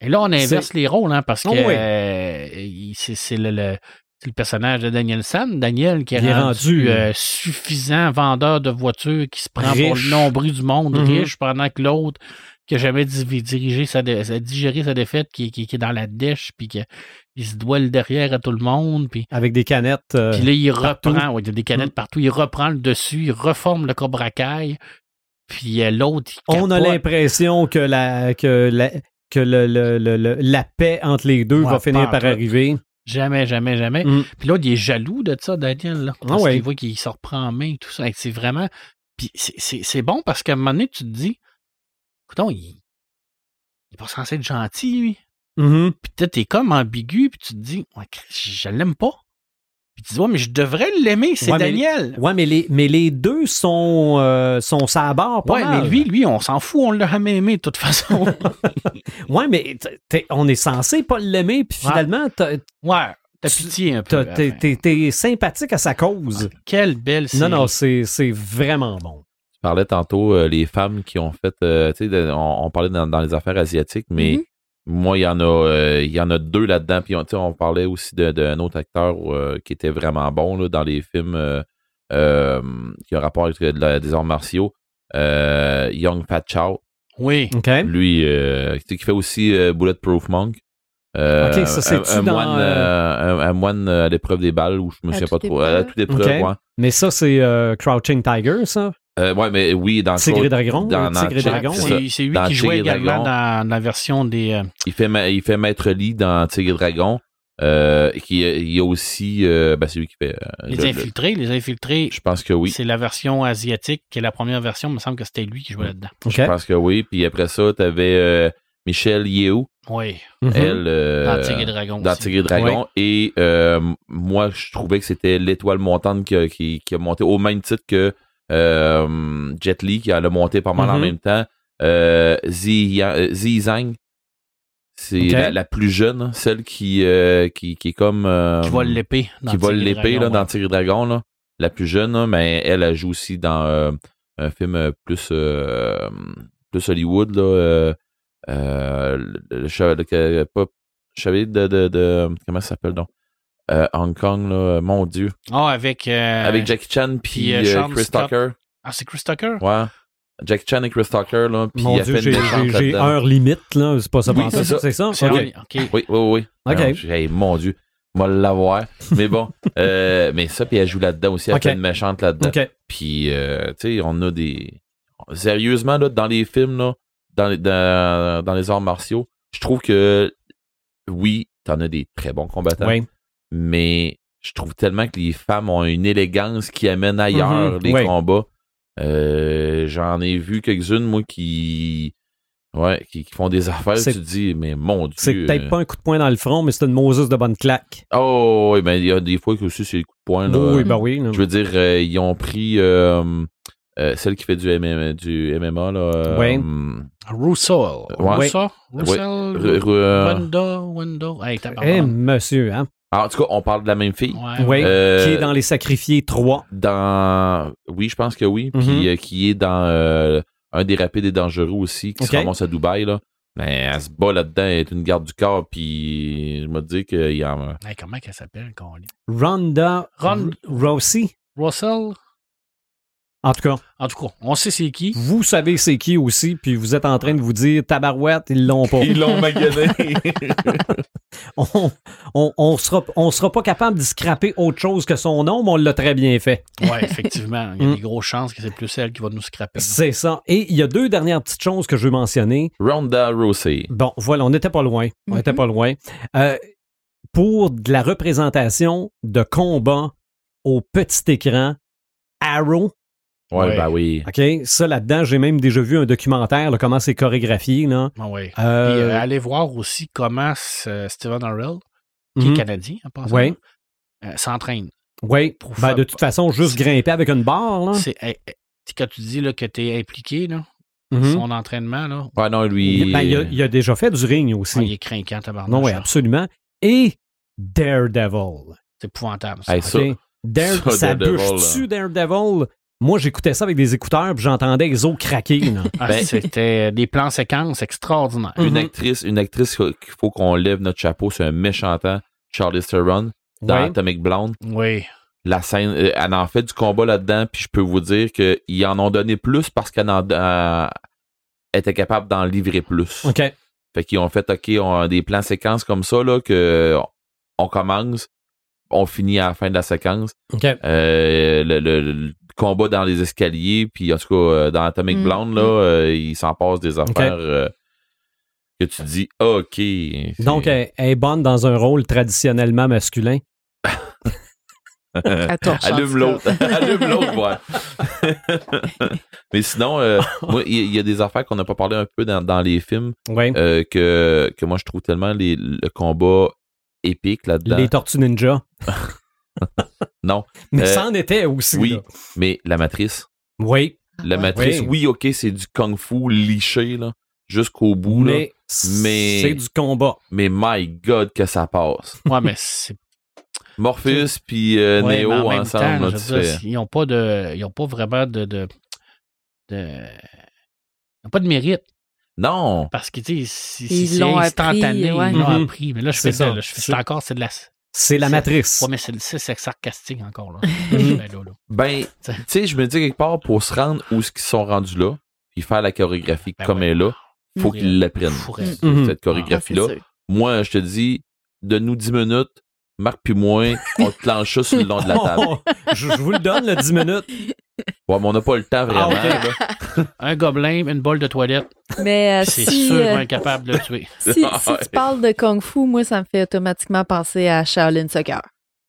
Et là, on inverse les rôles, hein, parce que Oh, oui. euh, c'est le, le personnage de Daniel San. Daniel qui est, rendu, rendu, euh, suffisant vendeur de voitures qui se prend pour le nombril du monde, Mhm. riche, pendant que l'autre qui a jamais di- dirigé sa, sa- digéré sa défaite, qui, qui- qui est dans la dèche, puis qu'il se doit le derrière à tout le monde, puis Avec des canettes... euh, puis là, il partout. reprend, ouais, il y a des canettes Mm. partout, il reprend le dessus, il reforme le Cobra Kai, puis euh, l'autre, il on a l'impression que la que la que le, le- le- le- la paix entre les deux Ouais, va finir par arriver. Jamais, jamais, jamais. Mm. Puis l'autre, il est jaloux de ça, Daniel. Là, Ah parce ouais. qu'il voit qu'il se reprend en main et tout ça. C'est vraiment. Puis c'est- c'est c'est bon parce qu'à un moment donné, tu te dis, écoute, il, il est pas censé être gentil, lui. Mhm. Puis peut-être t'es comme ambigu, puis tu te dis, ouais, je l'aime pas. Puis tu dis, ouais, mais je devrais l'aimer, c'est Ouais, mais- Daniel. Ouais, mais les, mais les deux sont, euh, sont ça à bord, pas Ouais, mal. mais lui, lui, on s'en fout, on l'a jamais aimé de toute façon. Ouais, mais on est censé pas l'aimer, puis Ouais. finalement, t'as- ouais, t'as pitié un peu. t'es sympathique à sa cause. Quelle belle série. Non, non, c'est c'est vraiment bon. Tu parlais tantôt euh, les femmes qui ont fait. euh, tu sais, on, on parlait dans, dans les affaires asiatiques, mais Mhm. Moi, il y en a euh, il y en a deux là-dedans. Puis on, tu sais, on parlait aussi de- d'un autre acteur euh, qui était vraiment bon là, dans les films euh, euh, qui ont rapport avec la- des arts martiaux. Euh, Young Fat Chow. Oui. OK? Lui, euh, tu sais, qui fait aussi euh, Bulletproof Monk. Euh, Ok, ça, un, c'est-tu un dans, moine, un, un moine à l'épreuve des balles, ou je me souviens pas trop. À toute épreuve, Ok. ouais. Mais ça, c'est euh, Crouching Tiger, ça? Euh, ouais, mais oui, dans Tigre et Claude- Dragon? dans- euh, dans Tigre et Check, Dragon, c'est lui qui jouait également dans la version des. euh, il fait, ma- il fait Maître Lee dans Tigre et Dragon. Euh, qui, il y a aussi. euh, ben, c'est lui qui fait. euh, Les le- le- infiltrés, les infiltrés, je pense que oui. c'est la version asiatique qui est la première version. Il me semble que c'était lui qui jouait là-dedans. OK. Je pense que oui. Puis après ça, t'avais euh, Michelle Yeo, Oui, Mhm. elle. euh, dans Tigre et Dragon. dans aussi. Tigre et Dragon. Et euh, moi, je trouvais que c'était l'étoile montante qui a, qui, qui a monté au même titre que euh, Jet Li, qui a le monté pas mal en Mhm. même temps. Euh, Zi, euh, Zhang, c'est la, la plus jeune, hein, celle qui, euh, qui, qui est comme. euh, Qui vole l'épée. dans qui vole l'épée dans Tigre Dragon. Là. La plus jeune, là, mais elle, elle joue aussi dans euh, un film plus, plus Hollywood. Là, le, le chevalier- le- pas- chevalier de, de, de- Comment ça s'appelle donc? Euh, Hong Kong, là, mon Dieu. Ah, avec. euh, Avec Jackie Chan puis, euh, euh, Chris Scott. Tucker. Ah, c'est Chris Tucker? Ouais. Jackie Chan et Chris Tucker. Là, puis Mon Dieu, j'ai heure limite, là. C'est pas ça, Oui, c'est ça. c'est ça? OK. Oui, oui, oui. OK. Alors, j'ai- hey, mon Dieu, moi l'avoir. mais bon, euh, mais ça, puis elle joue là-dedans aussi. Elle OK. fait une méchante là-dedans. OK. Puis, euh, tu sais, on a des. Sérieusement, là, dans les films, là, dans, les- dans, dans les arts martiaux, je trouve que oui, t'en as des très bons combattants, Oui. Mais je trouve tellement que les femmes ont une élégance qui amène ailleurs Mhm, les ouais. combats. Euh, J'en ai vu quelques-unes, moi, qui. Ouais, qui, qui font des affaires, tu te dis, mais mon Dieu. C'est peut-être euh, pas un coup de poing dans le front, mais c'est une Moses de bonne claque. Oh, oui, mais il y a des fois que aussi c'est des coups de poing, là. oui, ben oui. Je veux dire, euh, ils ont pris euh, euh, celle qui fait du, MM, du MMA, là. Russell? Russell? Ru- Ru- euh, Wanda? Wanda? Hey, Eh, monsieur, hein? En tout cas, on parle de la même fille. Ouais. Oui, Euh, qui est dans Les Sacrifiés 3. Dans. Oui, je pense que oui. Puis Mhm. euh, qui est dans euh, un des rapides et dangereux aussi, qui se ramasse à Dubaï, là. Mais elle se bat là-dedans, elle est une garde du corps, puis je me dis qu'il y en Hey, comment qu'elle s'appelle, Colin? Ronda Ron- R- Rousey. Russell? En tout cas, En tout cas, on sait c'est qui. vous savez c'est qui aussi, puis vous êtes en train de vous dire tabarouette, ils l'ont pas. Ils l'ont magané. on, on, on sera, on sera pas capable de scraper autre chose que son nom, mais on l'a très bien fait. Ouais, effectivement. Il y a Mm. des grosses chances que c'est plus elle qui va nous scraper. C'est ça. Et il y a deux dernières petites choses que je veux mentionner. Ronda Rousey. Bon, voilà, on n'était pas loin. On n'était pas loin. Euh, pour de la représentation de combat au petit écran, Arrow, Ouais, Ouais. bah oui. OK? Ça, là-dedans, j'ai même déjà vu un documentaire, là, comment c'est chorégraphié. Là. Ah ouais. Euh, Puis, euh, allez voir aussi comment Steven Harrell, qui mhm. est canadien, en passant, Ouais. euh, s'entraîne. Oui, ben, faire- de toute façon, juste grimper avec une barre. C'est hey, tu sais, quand tu dis là, que tu es impliqué, là, Mhm. son entraînement, là, Ouais, non, lui. Ben, il, a, il a déjà fait du ring aussi. ah, il est craquant, tabarnak. non, oui, absolument. Et Daredevil. C'est épouvantable. Ça. Hey, ça? Dare- ça, ça Daredevil, bûche-tu Daredevil? Moi, j'écoutais ça avec des écouteurs puis j'entendais les os craquer. là. Ah, Ben- C'était des plans séquences extraordinaires. Mhm. Une actrice, une actrice qu'il faut qu'on lève notre chapeau, c'est un méchant temps, Charlie Theron, dans. Atomic Blonde. Oui. La scène, euh, elle en fait du combat là-dedans, puis je peux vous dire qu'ils en ont donné plus parce qu'elle en- euh, était capable d'en livrer plus. OK. Fait qu'ils ont fait, OK, on a des plans séquences comme ça, là, que on commence, on finit à la fin de la séquence. OK. Euh, le, le- le combat dans les escaliers, puis en tout cas, euh, dans Atomic Mm, Blonde, là, mm. euh, il s'en passe des affaires euh, que tu dis, OK. Donc, elle, elle est bonne dans un rôle traditionnellement masculin. Allume l'autre. Allume l'autre, ouais. Mais sinon, euh, moi, il y, a des affaires qu'on n'a pas parlé un peu dans, dans les films euh, que, que moi, je trouve tellement les, le combat épique là-dedans. Les Tortues Ninja. Non. Mais Euh, ça en était aussi. Oui, là. mais la matrice. Oui. La matrice, Oui. oui, OK, c'est du kung-fu liché, là, jusqu'au bout, là. Mais, Mais- c'est du combat. Mais my God, que ça passe. Ouais, mais c'est. Morpheus puis euh, ouais, Neo en ensemble, temps, là, je tu veux dire, fais- ils n'ont pas de. Ils ont pas vraiment de. de, de- ils n'ont pas de mérite. Non! Parce que, tu sais, c'est l'ont instantané, appris, ouais. ils l'ont Mhm. appris. Mais là, je fais ça. ça. là, je fais encore, c'est de la. C'est la matrice. Ouais, mais c'est c'est- c'est sarcastique encore, là. Ben, tu sais, je me dis quelque part, pour se rendre où ils sont rendus là, puis faire la chorégraphie Ben comme ouais. elle est là, faut Fourré. qu'ils l'apprennent. Cette Ah, chorégraphie-là. sûr. Moi, je te dis, donne-nous 10 minutes, Marc puis moi, on te lâche ça sur le long de la table. Oh, je, je vous le donne, le 10 minutes. Ouais, mais on n'a pas le temps vraiment. Ah, là. Un gobelin, une bolle de toilette, Mais euh, c'est si, sûr euh, incapable de le tuer. si, si Ouais. tu parles de Kung Fu, moi, ça me fait automatiquement penser à Shaolin Soccer.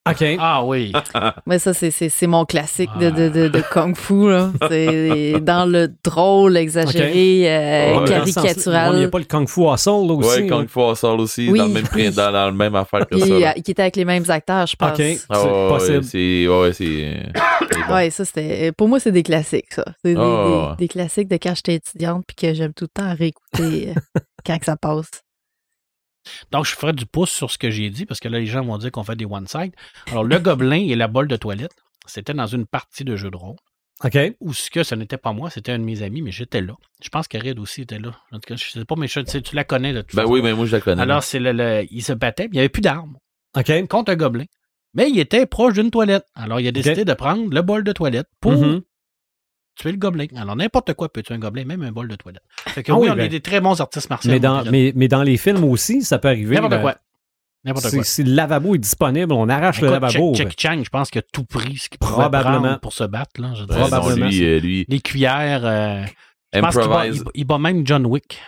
OK. Ah oui. Mais ça, c'est- mon classique de, de, de, de Kung Fu. là. C'est dans le drôle, exagéré, euh, Ouais, caricatural. Il n'y a pas le Kung Fu Hustle, là, aussi. Ouais, là. Kung Fu Hustle aussi, Oui. dans, le même, prix- dans, dans le même affaire que ça. là. qui était avec les mêmes acteurs, je pense. OK. C'est Ah, ouais, possible. ouais, c'est. Bon. Ouais, ça, c'était. Pour moi, c'est des classiques, ça. C'est des, Ah, des- classiques de quand j'étais étudiante puis que j'aime tout le temps réécouter euh, quand que ça passe. Donc, je ferai du pouce sur ce que j'ai dit parce que là, les gens vont dire qu'on fait des one-side. Alors, le gobelin et la bolle de toilette, c'était dans une partie de jeu de rôle OK. où ce que ce n'était pas moi, c'était un de mes amis, mais j'étais là. Je pense que Red aussi était là. En tout cas, je sais pas, mais je- tu sais, tu la connais de toute Ben façon. oui, mais moi, je la connais. Alors, c'est le, le- il se battait, puis il n'y avait plus d'armes OK. contre un gobelin. Mais il était proche d'une toilette. Alors, il a décidé de prendre le bol de toilette pour Mhm. tuer le gobelin. Alors, n'importe quoi peut tuer un gobelin, même un bol de toilette. Fait que Ah oui, oui, on ben. est des très bons artistes martiaux. Mais dans, Red. mais, mais dans les films aussi, ça peut arriver. N'importe ben, quoi. N'importe Si, quoi. si le lavabo est disponible, on arrache le Écoute, lavabo. Jack- ben. Jackie Chan, je pense qu'il a tout pris ce qu'il Probablement. pour se battre. Là, je probablement. lui, euh, lui, Les cuillères. euh, je pense qu'il bat, improvise. il, il bat même John Wick.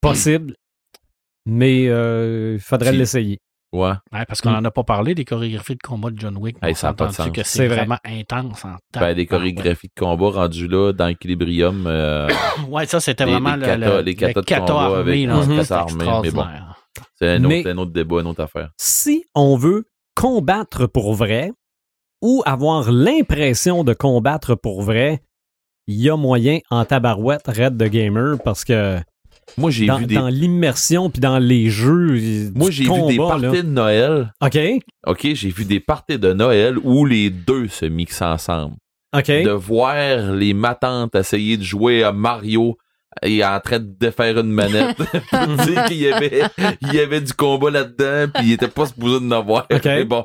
Possible. Mais euh, il faudrait Si. l'essayer. Ouais. Ouais, parce qu'on Mm. n'en a pas parlé des chorégraphies de combat de John Wick. Hey, ça a pas de sens. que C'est c'est vrai. vraiment intense en temps. Ben, des chorégraphies de combat rendues là dans Equilibrium. euh, Ouais, ça, c'était vraiment les le, kata- le- les katas de kata combat armé, avec- armé, mais bon. extraordinaire. c'est un autre, Mais- un autre débat, une autre affaire. Si on veut combattre pour vrai, ou avoir l'impression de combattre pour vrai, il y a moyen en tabarouette Red de Gamer parce que Moi, j'ai vu des, dans l'immersion puis dans les jeux. moi, j'ai vu des parties là. de Noël. OK, OK, j'ai vu des parties de Noël où les deux se mixent ensemble. OK. De voir les matantes essayer de jouer à Mario et en train de défaire une manette pour dire qu'il y avait, il y avait du combat là-dedans puis il était pas supposé de n'avoir. OK. Mais bon.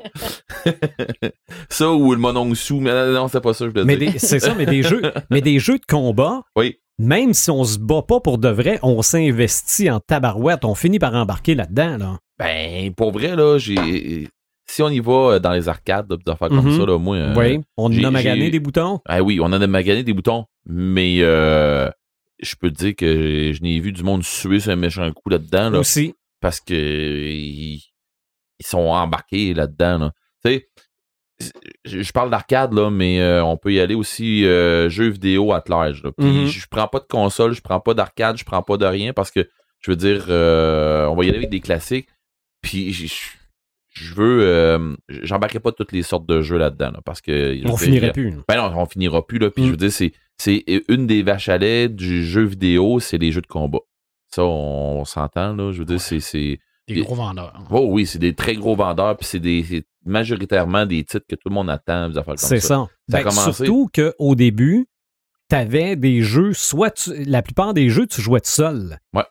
ça ou le mononcle sous, mais non, c'est pas ça je voulais Mais dire. des- c'est ça, mais des jeux, mais des jeux de combat, Oui. Même si on se bat pas pour de vrai, on s'investit en tabarouette, on finit par embarquer là-dedans. Là. Ben, pour vrai, là, j'ai. Si on y va euh, dans les arcades, des affaires comme Mhm. ça, là, moi. euh, oui, on j'ai- a magané des boutons? Ah oui, on en a magané des boutons, mais euh, je peux te dire que je n'ai vu du monde suer sur un méchant coup là-dedans, là, Aussi. parce que ils, ils sont embarqués là-dedans. Là. Tu sais, je parle d'arcade, là, mais euh, on peut y aller aussi euh, jeux vidéo à large. là. Puis Mhm. je, je prends pas de console, je prends pas d'arcade, je prends pas de rien parce que je veux dire, euh, on va y aller avec des classiques. Puis je, je- veux, euh, j'embarquerai pas toutes les sortes de jeux là-dedans, là, parce que On finirait plus. ben non, on finira plus, là. Puis Mm. je veux dire, c'est, c'est une des vaches à lait du jeu vidéo, c'est les jeux de combat. Ça, on, s'entend, là. Je veux dire, c'est, c'est. Des gros vendeurs. Oh oui, c'est des très gros vendeurs, puis c'est des c'est majoritairement des titres que tout le monde attend, des affaires comme C'est ça. ça. Ça Ben. Surtout qu'au début, tu avais des jeux, soit tu- la plupart des jeux, tu jouais tout seul. Ouais.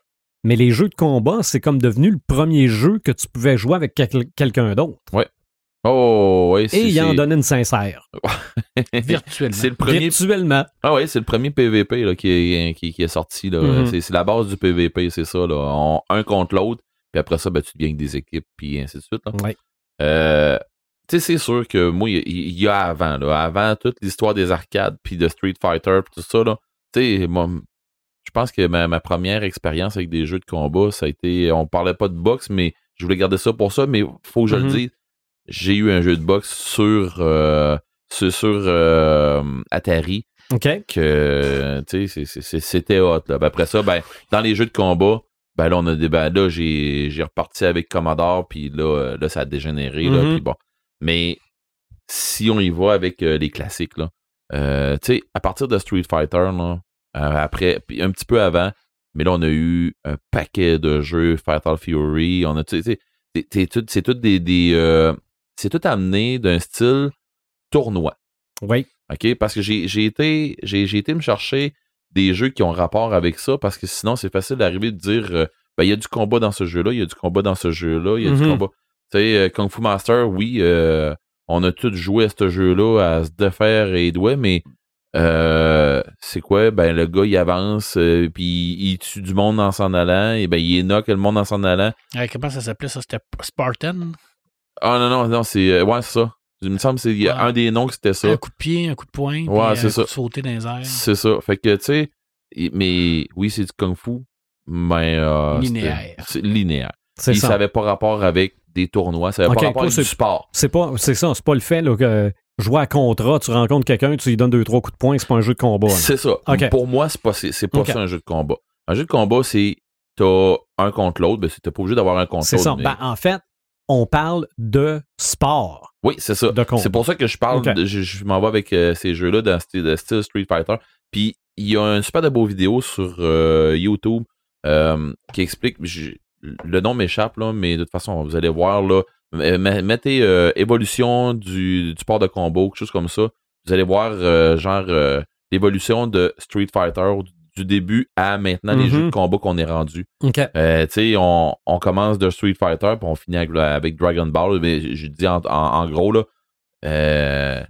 Mais les jeux de combat, c'est comme devenu le premier jeu que tu pouvais jouer avec quel- quelqu'un d'autre. Oh, oui, c'est. Et il en c'est- donnait une sincère. Virtuellement. C'est le premier. Virtuellement. Ah ouais, c'est le premier PVP là, qui, est, qui, qui est sorti. Mhm. C'est, c'est la base du PVP, c'est ça. Là. On- un contre l'autre, puis après ça, ben, tu deviens avec des équipes, puis ainsi de suite. Ouais. Euh, tu sais, c'est sûr que moi, il y, a avant, là, avant toute l'histoire des arcades, puis de Street Fighter, puis tout ça, là, tu sais, moi, je pense que ma, ma première expérience avec des jeux de combat, ça a été, on parlait pas de boxe, mais je voulais garder ça pour ça, mais faut que je le dise, j'ai eu un jeu de boxe sur, euh, sur, sur, euh, Atari, OK? que, tu sais, c'était hot, là. Ben, après ça, ben, dans les jeux de combat, ben là, on a des, ben, là, j'ai, j'ai reparti avec Commodore, puis là, euh, là, ça a dégénéré, là, Mhm. puis bon. Mais si on y va avec euh, les classiques, là, euh, tu sais, à partir de Street Fighter, là, euh, après, puis un petit peu avant, mais là, on a eu un paquet de jeux, Fatal Fury, on a, tu sais, c'est- tout, c'est tout des, des c'est tout amené d'un style tournoi. Oui. OK? Parce que j'ai été, été me chercher des jeux qui ont rapport avec ça, parce que sinon, c'est facile d'arriver de dire euh, ben, il y a du combat dans ce jeu-là, il y a du combat dans ce jeu-là, il y a du Mhm. combat. Tu sais, euh, Kung Fu Master, oui, euh, on a tous joué à ce jeu-là, à se défaire et douer, mais euh, c'est quoi? Ben, le gars, il avance, euh, puis il tue du monde en s'en allant, et ben, il knock le monde en s'en allant. Comment ça s'appelait ça? C'était Spartan? Ah non, non, non, c'est. euh, ouais, c'est ça. Il me semble que c'est un des noms que c'était ça. Un coup de pied, un coup de poing, puis Ouais, un c'est coup ça. de sauter dans les airs. C'est ça. Fait que, tu sais, mais oui, c'est du kung-fu, mais. euh, Linéaire. C'est linéaire. C'est Puis ça. ça n'avait pas rapport avec des tournois, ça n'avait pas rapport avec du c'est- sport. C'est pas, c'est ça, c'est pas le fait là, que jouer à contrat, tu rencontres quelqu'un, tu lui donnes deux, trois coups de poing, c'est pas un jeu de combat. là. C'est ça. Pour moi, c'est pas, c'est, c'est pas ça un jeu de combat. Un jeu de combat, c'est t'as un contre l'autre, ben, c'est- t'es pas obligé d'avoir un contre C'est l'autre. ça. mais- Ben, en fait, on parle de sport. Oui, c'est ça. C'est pour ça que je parle, de- je, je m'en vais avec euh, ces jeux-là dans style, de style Street Fighter. Puis il y a un super de beau vidéo sur euh, YouTube euh, qui explique, je- le nom m'échappe là, mais de toute façon vous allez voir là, mettez évolution du, du sport de combat ou quelque chose comme ça. Vous allez voir genre l'évolution de Street Fighter du début à maintenant les Mhm. jeux de combat qu'on est rendu. Euh, tu sais, on, on commence de Street Fighter, puis on finit avec, avec Dragon Ball. Mais je dis en, en- en gros, là, euh,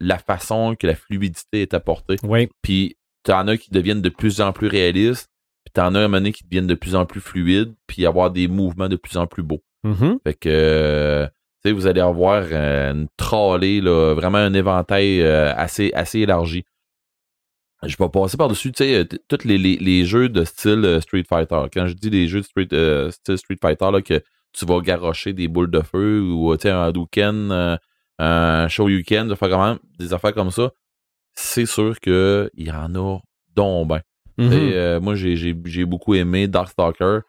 la façon que la fluidité est apportée. Oui. Puis t'en as qui deviennent de plus en plus réalistes, puis t'en as un moment qui deviennent de plus en plus fluides, puis avoir des mouvements de plus en plus beaux. Mhm. Fait que, euh, vous allez avoir une trolley, là, vraiment un éventail euh, assez, assez élargi. Je vais passer par-dessus, tu sais, euh, tous les, les, les jeux de style euh, Street Fighter. Quand je dis des jeux de Street, euh, style Street Fighter, là, que tu vas garrocher des boules de feu ou, tu sais, un Hadouken, euh, un Shoryuken, des affaires comme, des affaires comme ça, c'est sûr qu'il y en a donc ben. Tu moi, j'ai- j'ai j'ai beaucoup aimé Darkstalker,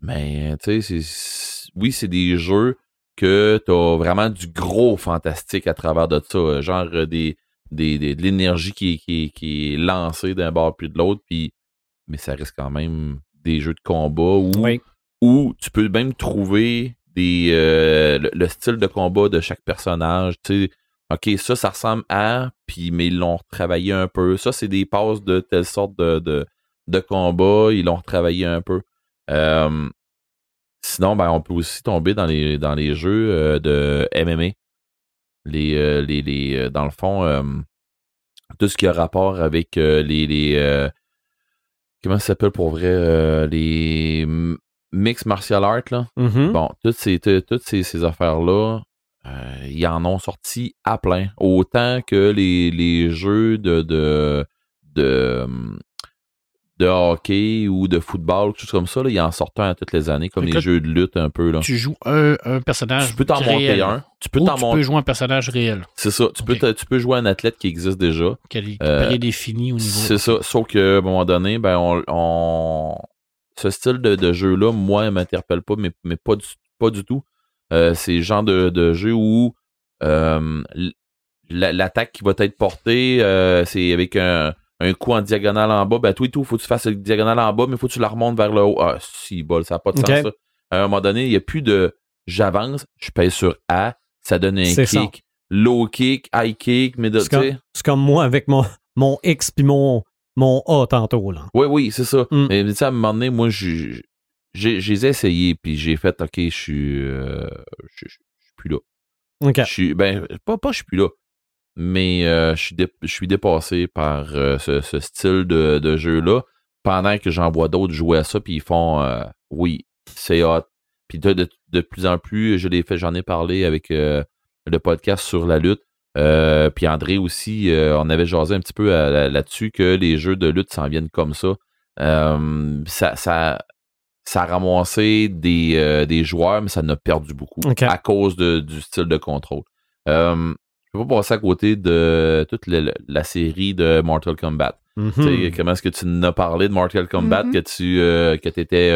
mais tu sais, oui, c'est des jeux que t'as vraiment du gros fantastique à travers de ça. Genre des, des, des- de l'énergie qui, qui, qui est lancée d'un bord puis de l'autre. Puis, mais ça reste quand même des jeux de combat où, Oui. où tu peux même trouver des euh, le, le style de combat de chaque personnage. Tu sais, OK, ça, ça ressemble à, puis mais ils l'ont retravaillé un peu. Ça, c'est des passes de telle sorte de, de, de combat. Ils l'ont retravaillé un peu. Euh, sinon, ben, on peut aussi tomber dans les, dans les jeux euh, de MMA. Les, euh, les, les, euh, dans le fond, euh, tout ce qui a rapport avec les. les comment ça s'appelle pour vrai Les mix martial art, là? Mhm. Bon, toutes ces, toutes ces, ces affaires-là, euh, ils en ont sorti à plein. Autant que les, les jeux de, de, de, de hockey ou de football, quelque chose comme ça, là, ils en sortent un à toutes les années, comme les jeux de lutte un peu. Là. Tu joues un, un personnage. Tu peux t'en monter un. Tu peux Ou tu monter. peux jouer un personnage réel, C'est ça. Tu, peux tu peux jouer un athlète qui existe déjà. qui est Euh, prédéfini au niveau. C'est ça. Sauf qu'à un moment donné, ben, on, on- ce style de, de jeu-là, moi, il m'interpelle pas, mais, mais pas, du, pas du tout. Euh, c'est le genre de, de jeu où euh, l'attaque qui va être portée, euh, c'est avec un, un coup en diagonale en bas. Ben, tout et tout, faut que tu fasses le diagonale en bas, mais faut que tu la remontes vers le haut. Ah, si, bol, ça n'a pas de sens, ça. À un moment donné, il n'y a plus de j'avance, je pèse sur A, ça donne un ça. kick, low kick, high kick, middle, C'est comme, sais. c'est comme moi avec mon, mon X puis mon, mon A tantôt. Là. Oui, oui, c'est ça. Mm. Mais tu sais, à un moment donné, moi, j'ai essayé, puis j'ai fait, OK, je suis euh, je suis plus là. OK. Je suis, ben, pas, pas je suis plus là, mais euh, je suis dé- dépassé par euh, ce, ce style de, de jeu-là, pendant que j'en vois d'autres jouer à ça, puis ils font, euh, oui, c'est hot. Puis de, de, de plus en plus, je l'ai fait, j'en ai parlé avec euh, le podcast sur la lutte. Euh, puis André aussi, euh, on avait jasé un petit peu là-dessus que les jeux de lutte s'en viennent comme ça. Euh, ça, ça, ça a ramassé des, euh, des joueurs, mais ça en a perdu beaucoup OK. à cause de- du style de contrôle. Euh, je peux pas passer à côté de toute la série de Mortal Kombat. Mhm. Tu sais, Comment est-ce que tu en as parlé de Mortal Kombat Mhm. que tu euh, que étais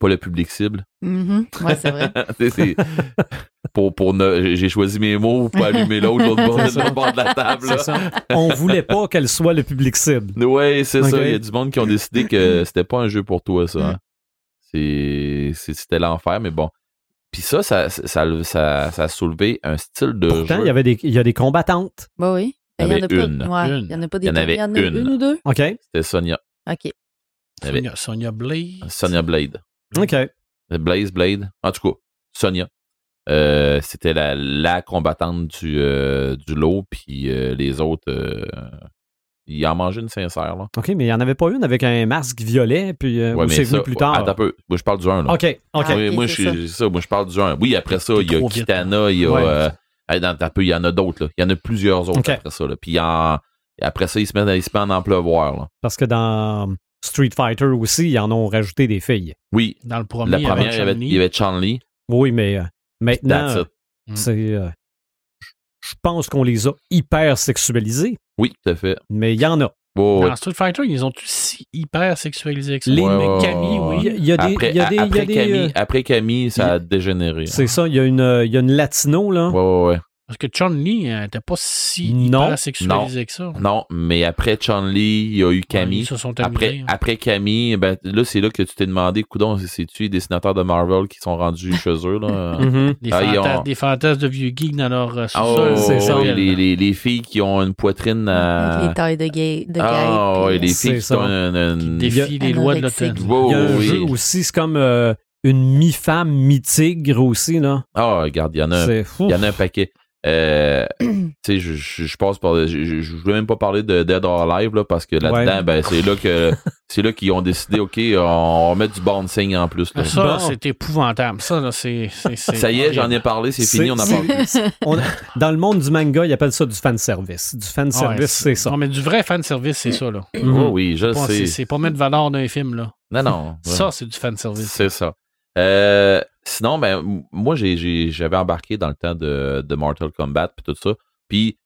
pas le public cible? Ouais, c'est vrai. C'est- pour, pour ne- j'ai choisi mes mots pour allumer l'autre l'autre bord, bord de la table. On voulait pas qu'elle soit le public cible. Ouais, c'est ça. Il y a du monde qui ont décidé que c'était pas un jeu pour toi, ça. hein. C'était l'enfer, mais bon. Puis ça, ça, ça, ça, ça a soulevé un style de Pourtant, jeu. il y avait des, il y a des combattantes. Bah oui. Il y avait en a pas, une. ouais, Une. Il y en a pas des Il y en avait il y en a une. une ou deux. OK. C'était Sonia. OK. Sonia, Sonia Blade. Sonia Blade. OK. Blaze Blade. En tout cas, Sonia. Euh, c'était la, la combattante du, euh, du lot, puis euh, les autres, euh, ils en mangeaient une sincère. Là. OK, mais il n'y en avait pas une avec un masque violet, puis euh, Ouais, ou mais c'est venu plus tard. Attends un peu. Moi, je parle du 1. Là. OK, OK. Ah, Oui, moi, je ça. suis ça. Moi, je parle du 1. Oui, après ça, il y a Kitana, il y a. Ouais. euh, dans- il y en a d'autres. là. Il y en a plusieurs autres après ça. Là. Puis en- après ça, ils se mettent, ils se mettent en pleuvoir. Là. Parce que dans Street Fighter aussi, ils en ont rajouté des filles. Oui, Dans le premier, la il y avait première, il y avait, Chun-Li. il. Oui, mais euh, maintenant. Mm. c'est. Je pense qu'on les a hyper sexualisés, Oui, tout à fait. mais il y en a. Ouais. Dans Street Fighter, ils ont si hyper sexualisé avec ça? Les- mais Ouais, ouais, Camille, ouais, Il y oui. a, il y a des. Après, y a des, il y a après des, Camille, euh, après Camille, ça a dégénéré. c'est ça, il y, a une, euh, il y a une latino, là. Ouais, ouais, ouais. Parce que Chun-Li n'était pas si Non. hyper sexualisé que ça. Non, mais après Chun-Li, il y a eu Camille. Ils se sont Après, amusés. hein. après Camille, ben, là, c'est là que tu t'es demandé, coudon, c'est-tu les dessinateurs de Marvel qui sont rendus chez eux, là? Mhm. Des, Ah, ils fantas- ont- des fantasmes de vieux geeks dans leur euh, Ah, sous-sol. oh, c'est ça. oui, les, les, les filles qui ont une poitrine à... Avec les tailles de gay. De Ah, gay, ouais, puis- les filles qui ça. ont une... une- Défient les lois de l'automne. Wow, Il y a un oui. jeu aussi, c'est comme euh, une mi-femme, mi-tigre aussi, là. Ah, regarde, il y en a un C'est fou. Il y en a un paquet. Euh, tu sais, je, je, je passe par. Je, je, voulais même pas parler de Dead or Alive là, parce que là-dedans, Ouais. ben, c'est là que c'est là qu'ils ont décidé, OK, on va mettre du bouncing en plus. Là. Ça, Bon. c'est épouvantable. Ça, là, c'est. c'est- c'est Ça y est, j'en ai parlé, c'est fini, on en parle plus. On- dans le monde du manga, ils appellent ça du fanservice. Du fanservice, Ouais, c'est ça. Non, mais du vrai fan service, c'est ça, là. Oh oui, je Pas- sais. c'est pas mettre valeur d'un film, là. Non, non. Ça, c'est du fan service. C'est ça. Euh, sinon, ben, moi, j'avais embarqué dans le temps de, de Mortal Kombat puis tout ça. Puis,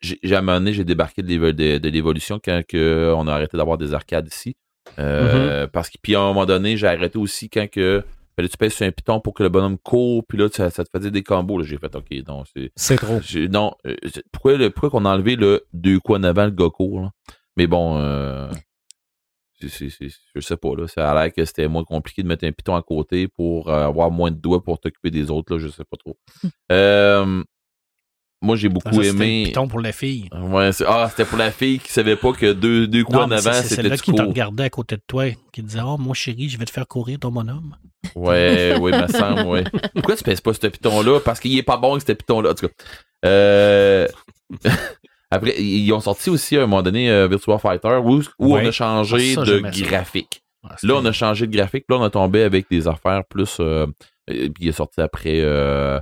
j'ai à un moment donné, j'ai débarqué de, l'évo- de- de l'évolution quand que on a arrêté d'avoir des arcades ici. Euh, Parce que, puis à un moment donné, j'ai arrêté aussi quand que fallait que tu pèses sur un piton pour que le bonhomme court, puis là, ça, ça te faisait des combos. J'ai fait, OK, non, c'est. C'est trop. Non, euh, pourquoi, le, pourquoi qu'on a enlevé le deux coups en avant, le court, là? Mais bon, euh, c'est- c'est- c'est- je sais pas, là. Ça a l'air que c'était moins compliqué de mettre un piton à côté pour euh, avoir moins de doigts pour t'occuper des autres, là, je sais pas trop. Euh, moi, j'ai Ça, beaucoup c'était aimé. piton pour la fille. Ouais, c'est- ah, c'était pour la fille qui savait pas que deux, deux coups Non, en c'est- avant, c'est c'était celle-là qui te regardait à côté de toi, qui te disait Oh, mon chéri, je vais te faire courir ton bonhomme. Ouais, oui, me semble, ouais. Pourquoi tu pèses pas ce piton-là? Parce qu'il est pas bon, ce piton-là. En tout cas. Euh... Après, ils ont sorti aussi à un moment donné euh, Virtua Fighter où, où Ouais. on a changé Ah, ça, de graphique. Ah, Là, on a changé de graphique. Là, on a tombé avec des affaires plus. euh, euh, puis il est sorti après euh,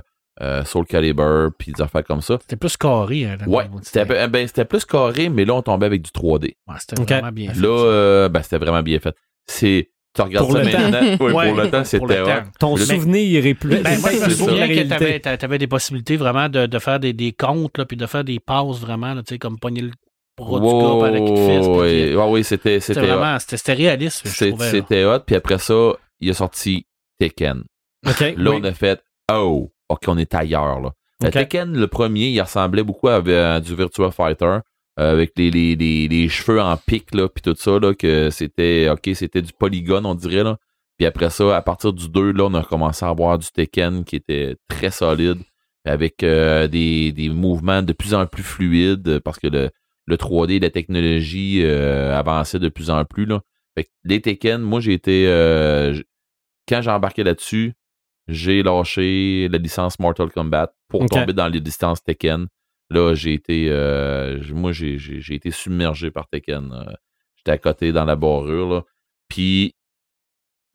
Soul Calibur, puis des affaires comme ça. C'était plus carré. Hein, Ouais, c'était peu- ben, c'était plus carré, mais là, on tombait avec du 3D. Ouais, c'était vraiment bien fait. Là, ben, c'était vraiment bien fait. C'est. Tu regardes Pour ça le temps. maintenant. Ouais, Ouais, pour le temps, c'était le hot. temps. Ton Le- souvenir est plus. Ben, moi, je me c'est souviens que tu avais, des possibilités vraiment de, de faire des, des comptes, là, puis de faire des passes vraiment, là, tu sais, comme pogner le bras du gars puis ouais, puis- ouais, oui, c'était C'était vraiment, c'était réaliste. C'était hot. Puis après ça, il a sorti Tekken. OK. Là, oui. on a fait Oh, OK, on est ailleurs. Là. Le Ok. Tekken, le premier, il ressemblait beaucoup à, à du Virtua Fighter. Euh, avec les, les, les, les cheveux en pic, là, puis tout ça, là, que c'était, OK, c'était du polygone, on dirait, là. Puis après ça, à partir du 2, là, on a commencé à avoir du Tekken qui était très solide, avec euh, des, des mouvements de plus en plus fluides, parce que le, le 3D, la technologie euh, avançait de plus en plus, là. Fait que les Tekken, moi, j'ai été... euh, quand j'ai embarqué là-dessus, j'ai lâché la licence Mortal Kombat pour tomber dans les licences Tekken. Là, j'ai été... euh, moi, j'ai, j'ai, été submergé par Tekken. euh. J'étais à côté dans la barrure, là. Puis,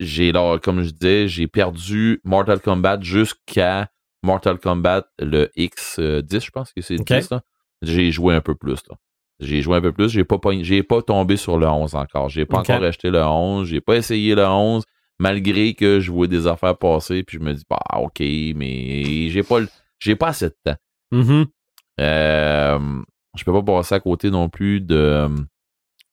j'ai là, comme je disais, j'ai perdu Mortal Kombat jusqu'à Mortal Kombat, le X10, je pense que c'est Ok. 10, là. J'ai joué un peu plus, là. J'ai joué un peu plus. J'ai pas, j'ai pas tombé sur le 11 encore. J'ai pas encore acheté le 11. J'ai pas essayé le 11, malgré que je vois des affaires passer. Puis je me dis, bah, OK, mais j'ai pas, j'ai pas assez de temps. Mhm. Euh, je peux pas passer à côté non plus de euh,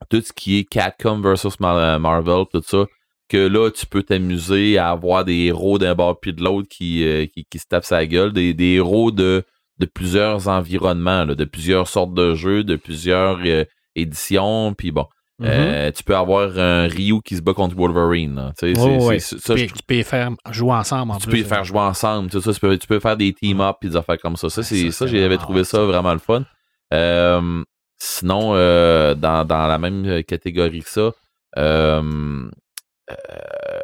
tout ce qui est Capcom versus Mar- Marvel, tout ça. Que là, tu peux t'amuser à avoir des héros d'un bord puis de l'autre qui, euh, qui, qui se tapent sa gueule, des, des héros de, de plusieurs environnements, là, de plusieurs sortes de jeux, de plusieurs euh, éditions, puis bon. Euh, tu peux avoir un Ryu qui se bat contre Wolverine. Tu peux- faire jouer ensemble en tu plus. peux faire jouer ensemble. Tu, sais, ça, tu, peux, tu peux faire des team-up et des affaires comme ça. Ça, j'avais trouvé ça vraiment le fun. Euh, sinon, euh, dans, dans la même catégorie que ça,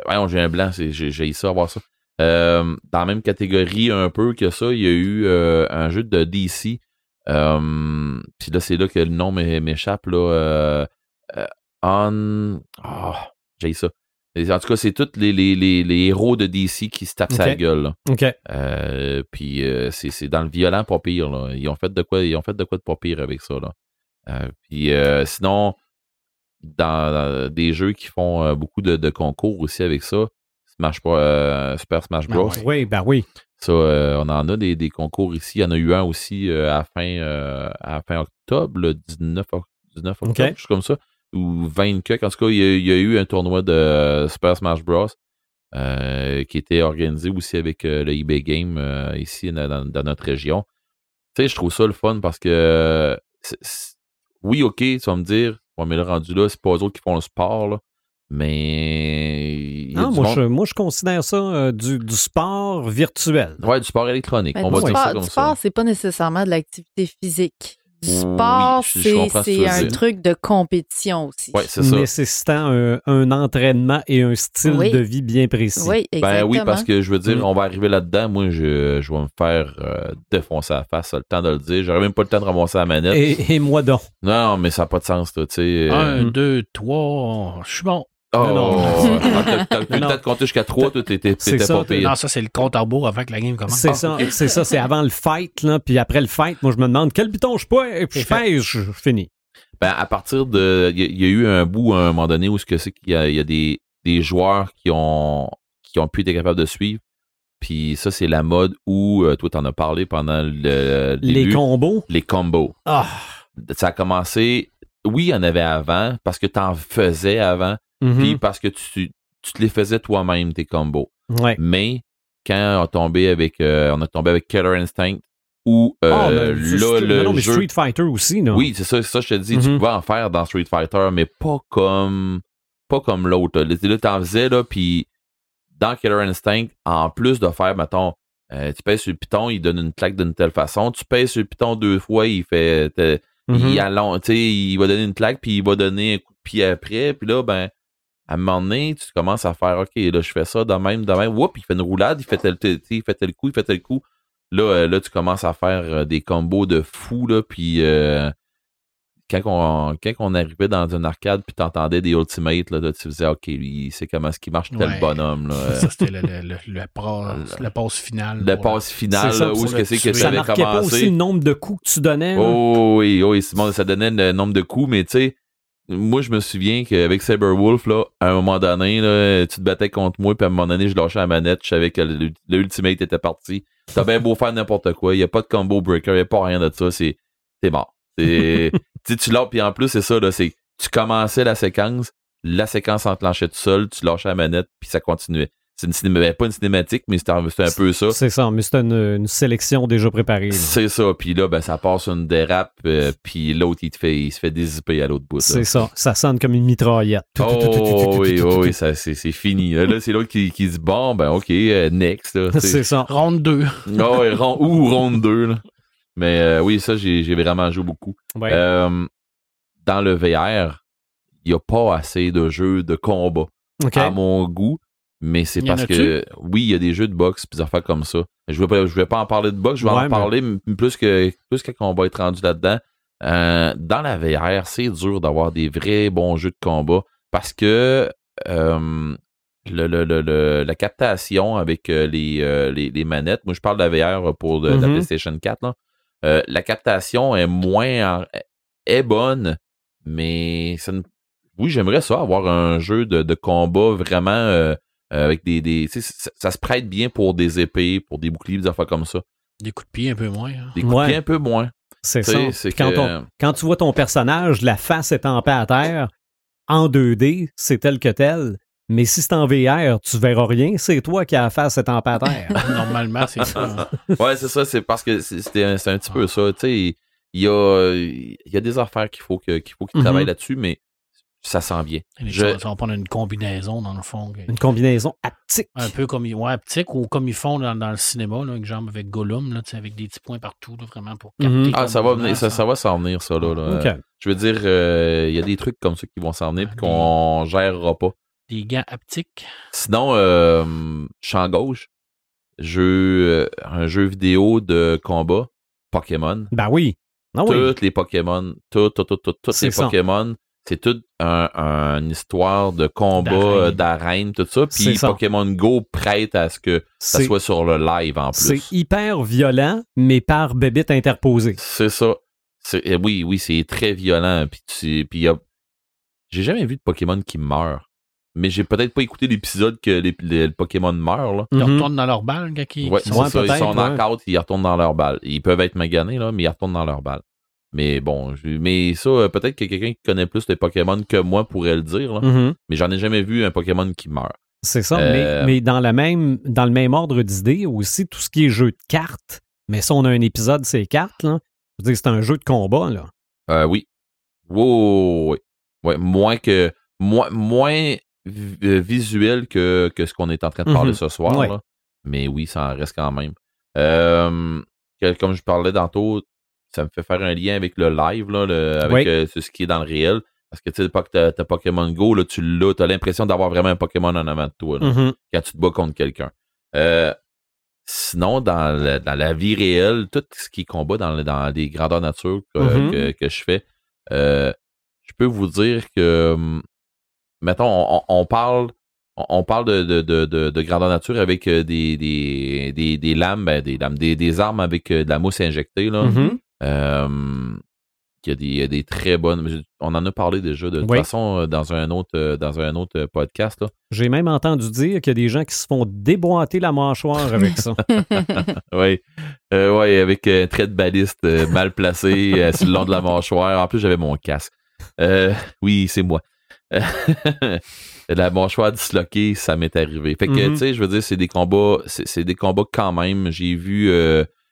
voyons, j'ai un blanc, j'ai, ça à voir ça. Dans la même catégorie un peu que ça, il y a eu un jeu de DC. Puis là, c'est là que le nom m'é- m'échappe. Là, on... Ah, j'ai ça. En tout cas, c'est tous les, les, les, les héros de DC qui se tapent sa gueule. là. OK. Euh, puis euh, c'est c'est dans le violent pas pire. Là. Ils ont fait de quoi ils ont fait de quoi de pas pire avec ça. Là. Euh, puis euh, sinon, dans, dans des jeux qui font euh, beaucoup de, de concours aussi avec ça, Smash Bros, euh, Super Smash Ah Bros. Oui, ben oui. Ça, euh, on en a des, des concours ici. Il y en a eu un aussi euh, à, fin, euh, à fin octobre, le 19, oc- 19 octobre, Ok. quelque chose comme ça. Ou 20 quelques. En tout cas, il y, a, il y a eu un tournoi de Super Smash Bros. euh, qui était organisé aussi avec euh, le eBay Game euh, ici dans, notre région. Tu sais, je trouve ça le fun parce que oui, ok, tu vas me dire, ouais, mais le rendu là, c'est pas eux autres qui font le sport, là, mais Non, moi, monde- je, moi, je considère ça euh, du, du sport virtuel. Ouais, du sport électronique. Ben, on va dire sport, ça comme du ça. sport, c'est pas nécessairement de l'activité physique. Du Oui, sport, c'est un dire. truc de compétition aussi. Ouais, c'est ça. nécessitant un, un entraînement et un style Oui. de vie bien précis. Oui, exactement. Ben oui, parce que je veux dire, Mm. on va arriver là-dedans. Moi, je, je vais me faire euh, défoncer la face. Ça a le temps de le dire. J'aurais même pas le temps de ramasser la manette. Et, et moi donc. Non, mais ça n'a pas de sens, toi, tu sais. euh, Un, Mm. deux, trois, je suis bon. Oh, Non, non. Ah, t'as- t'as plus le Non. temps de compter jusqu'à trois, toi, t'étais pas pire. Non, ça, c'est le compte à rebours avant que la game commence. C'est Ah, ça, c'est ça, c'est avant le fight, là, puis après le fight, moi je me demande quel bouton je peux, et puis je pèse, je finis. Ben, à partir de. Il y, a- il y a eu un bout à un moment donné où ce que c'est qu'il y a, il y a des, des joueurs qui ont qui ont pu être capables de suivre. Puis ça, c'est la mode où euh, toi, t'en as parlé pendant le Les combos? les combos. Ah. Ça a commencé. Oui, il y en avait avant, parce que t'en faisais avant. Mhm. puis parce que tu, tu te les faisais toi-même, tes combos. Ouais. Mais quand on a tombé avec, euh, on a tombé avec Killer Instinct, où euh, Ah, là, le non, mais jeu... Street Fighter aussi, non? Oui, c'est ça, c'est ça, je te dis, tu Mhm. pouvais en faire dans Street Fighter, mais pas comme pas comme l'autre. Là, t'en faisais, là, puis dans Killer Instinct, en plus de faire, mettons, euh, tu pèses sur le piton, il donne une claque d'une telle façon. Tu pèses sur le piton deux fois, il fait. Mhm. il, allonge, sais, il va donner une claque, puis il va donner un coup de pied après. Puis là, ben, à un moment donné, tu commences à faire, OK, là, je fais ça de même, de même. Whoop, il fait une roulade, il fait tel, tel- il fait coup, il fait tel coup. Là, euh, là tu commences à faire euh, des combos de fou, là, puis euh, quand, on, quand on arrivait dans une arcade, puis t'entendais des ultimates, là, là, tu faisais, OK, lui, c'est comment est-ce qu'il marche, tel Ouais. bonhomme, là. Ça, c'était le, le, le, le, passe- la passe finale. Le passe final, ça, là, où est-ce que c'est que ça Ça avait marquait pas aussi commencé. le nombre de coups que tu donnais. Oh oui, oui, Simon, ça donnait le nombre de coups, mais tu sais, moi, je me souviens qu'avec Cyberwolf, là, à un moment donné, là, tu te battais contre moi, puis à un moment donné, je lâchais la manette, je savais que le, le ultimate était parti. T'as bien beau faire n'importe quoi, il n'y a pas de combo breaker, il n'y a pas rien de ça, c'est t'es mort. Tu lâches, puis en plus, c'est ça, là, c'est tu commençais la séquence, la séquence enclenchait tout seul, tu lâchais la manette, puis ça continuait. C'est une cinéma, ben, pas une cinématique, mais c'était un, peu ça. C'est ça, mais c'était une, une sélection déjà préparée. C'est ça, puis là, ben, ça passe une dérape, euh, puis l'autre, il, te fait, il se fait dézipper à l'autre bout. C'est ça. Ça sonne comme une mitraillette. Oh oui, oh, oui, ça, c'est, c'est fini. Là, là, c'est l'autre qui, qui dit bon, ben ok, euh, next. Là, C'est c'est, ça. Ronde 2. oh, ouais, ron- ou ronde 2. Là. Mais euh, oui, ça, j'ai, vraiment joué beaucoup. Ouais. Euh, dans le VR, il n'y a pas assez de jeux de combat à mon goût. Mais c'est parce que oui, il y a des jeux de boxe pis des affaires comme ça. Je vais je vais pas en parler de boxe, je vais Ouais, en mais- parler plus que plus qu'on va être rendu là-dedans. Euh, dans la VR, c'est dur d'avoir des vrais bons jeux de combat parce que euh, le, le- le- la captation avec euh, les, les, les manettes, moi je parle de la VR pour de, la Mhm. PlayStation 4, là. Euh, la captation est moins est bonne, mais ça ne- oui, j'aimerais ça, avoir un jeu de, de combat vraiment euh, avec des. des tu sais, ça, ça se prête bien pour des épées, pour des boucliers, des affaires comme ça. Des coups de pied un peu moins. hein. Des coups Ouais. de pied un peu moins. C'est ça. c'est Quand, que- on- quand tu vois ton personnage, la face est en paix à terre, en 2D, c'est tel que tel. Mais si c'est en VR, tu verras rien, c'est toi qui as la face est en paix à terre. Normalement, c'est ça. Ouais, c'est ça, c'est parce que c'est c'est un, petit peu ça. Tu sais, il y a, il y a des affaires qu'il faut que- qu'il faut qu'ils Mhm. travaillent là-dessus, mais ça s'en vient. Les Je- ça va prendre une combinaison, dans le fond. Une combinaison haptique. Un peu comme ils, ouais, haptique ou comme ils font dans, dans le cinéma, là, exemple avec Gollum, là, avec des petits points partout, là, vraiment pour capter. Mhm. Ah, ça va venir, ça, ça va s'en venir, ça, là. Euh, Je veux dire, euh, il y a des trucs comme ça qui vont s'en venir puis qu'on gérera pas. Des gants haptiques. Sinon, euh, champ gauche, jeu, euh, un jeu vidéo de combat, Pokémon. Ben oui. Ah oui. Toutes les Pokémon, tout, tout, tout, tout, tous C'est les ça. Pokémon, c'est toute un, un- une histoire de combat, D'arène. euh, tout ça. C'est Puis ça. Pokémon Go prête à ce que ça C'est soit sur le live en c'est plus. hyper violent, mais par bébite interposée. C'est ça. C'est- eh oui, oui, c'est très violent. Puis tu, puis il y a- j'ai jamais vu de Pokémon qui meurt. Mais j'ai peut-être pas écouté l'épisode que les, les- le Pokémon meurt, là. Ils Mhm. retournent dans leur balle quand ils, Ouais, c'est Ouais, ça. Ils sont en knock-out, ils retournent dans leur balle. Ils peuvent être maganés, là, mais ils retournent dans leur balle. Mais bon, mais ça, euh, peut-être que quelqu'un qui connaît plus les Pokémon que moi pourrait le dire, là. Mhm. mais j'en ai jamais vu un Pokémon qui meurt. C'est ça, Euh, mais, mais dans, la même, dans le même ordre d'idées, aussi, tout ce qui est jeu de cartes, mais ça, on a un épisode, c'est cartes, là. Je veux dire, c'est un jeu de combat, là. Euh, oui. Oui, oui, Ouais, moins que. Moins, moins vi- euh, visuel que, que ce qu'on est en train de parler Mhm. ce soir. Ouais. là. Mais oui, ça en reste quand même. Euh, comme je parlais tantôt, ça me fait faire un lien avec le live, là, le- avec Oui. euh, ce qui est dans le réel. Parce que tu sais, pas que t'as Pokémon Go, là, tu l'as, t'as l'impression d'avoir vraiment un Pokémon en avant de toi. là. Mhm. quand tu te bats contre quelqu'un. Euh, sinon, dans, le- dans la vie réelle, tout ce qui est combat dans, le- dans les grandeurs nature que, Mhm. que, que je fais, euh, je peux vous dire que, hum, mettons, on, parle on- parle de, de, de, de, de grandeur nature avec des, des, des, des lames, ben, des lames, des, des armes avec de la mousse injectée. Là. Mhm. Euh, il y, a des, il y a des très bonnes. On en a parlé déjà de toute façon euh, dans un autre, euh, dans un autre euh, podcast. J'ai même entendu dire qu'il y a des gens qui se font déboîter la mâchoire avec ça. Oui, euh, ouais, avec un trait de baliste euh, mal placé euh, sur le long de la mâchoire. En plus, j'avais mon casque. Oui, c'est moi. la mâchoire disloquée, ça m'est arrivé. Fait que, Mhm. tu sais, je veux dire, c'est des combats, c'est c'est des combats quand même. J'ai vu,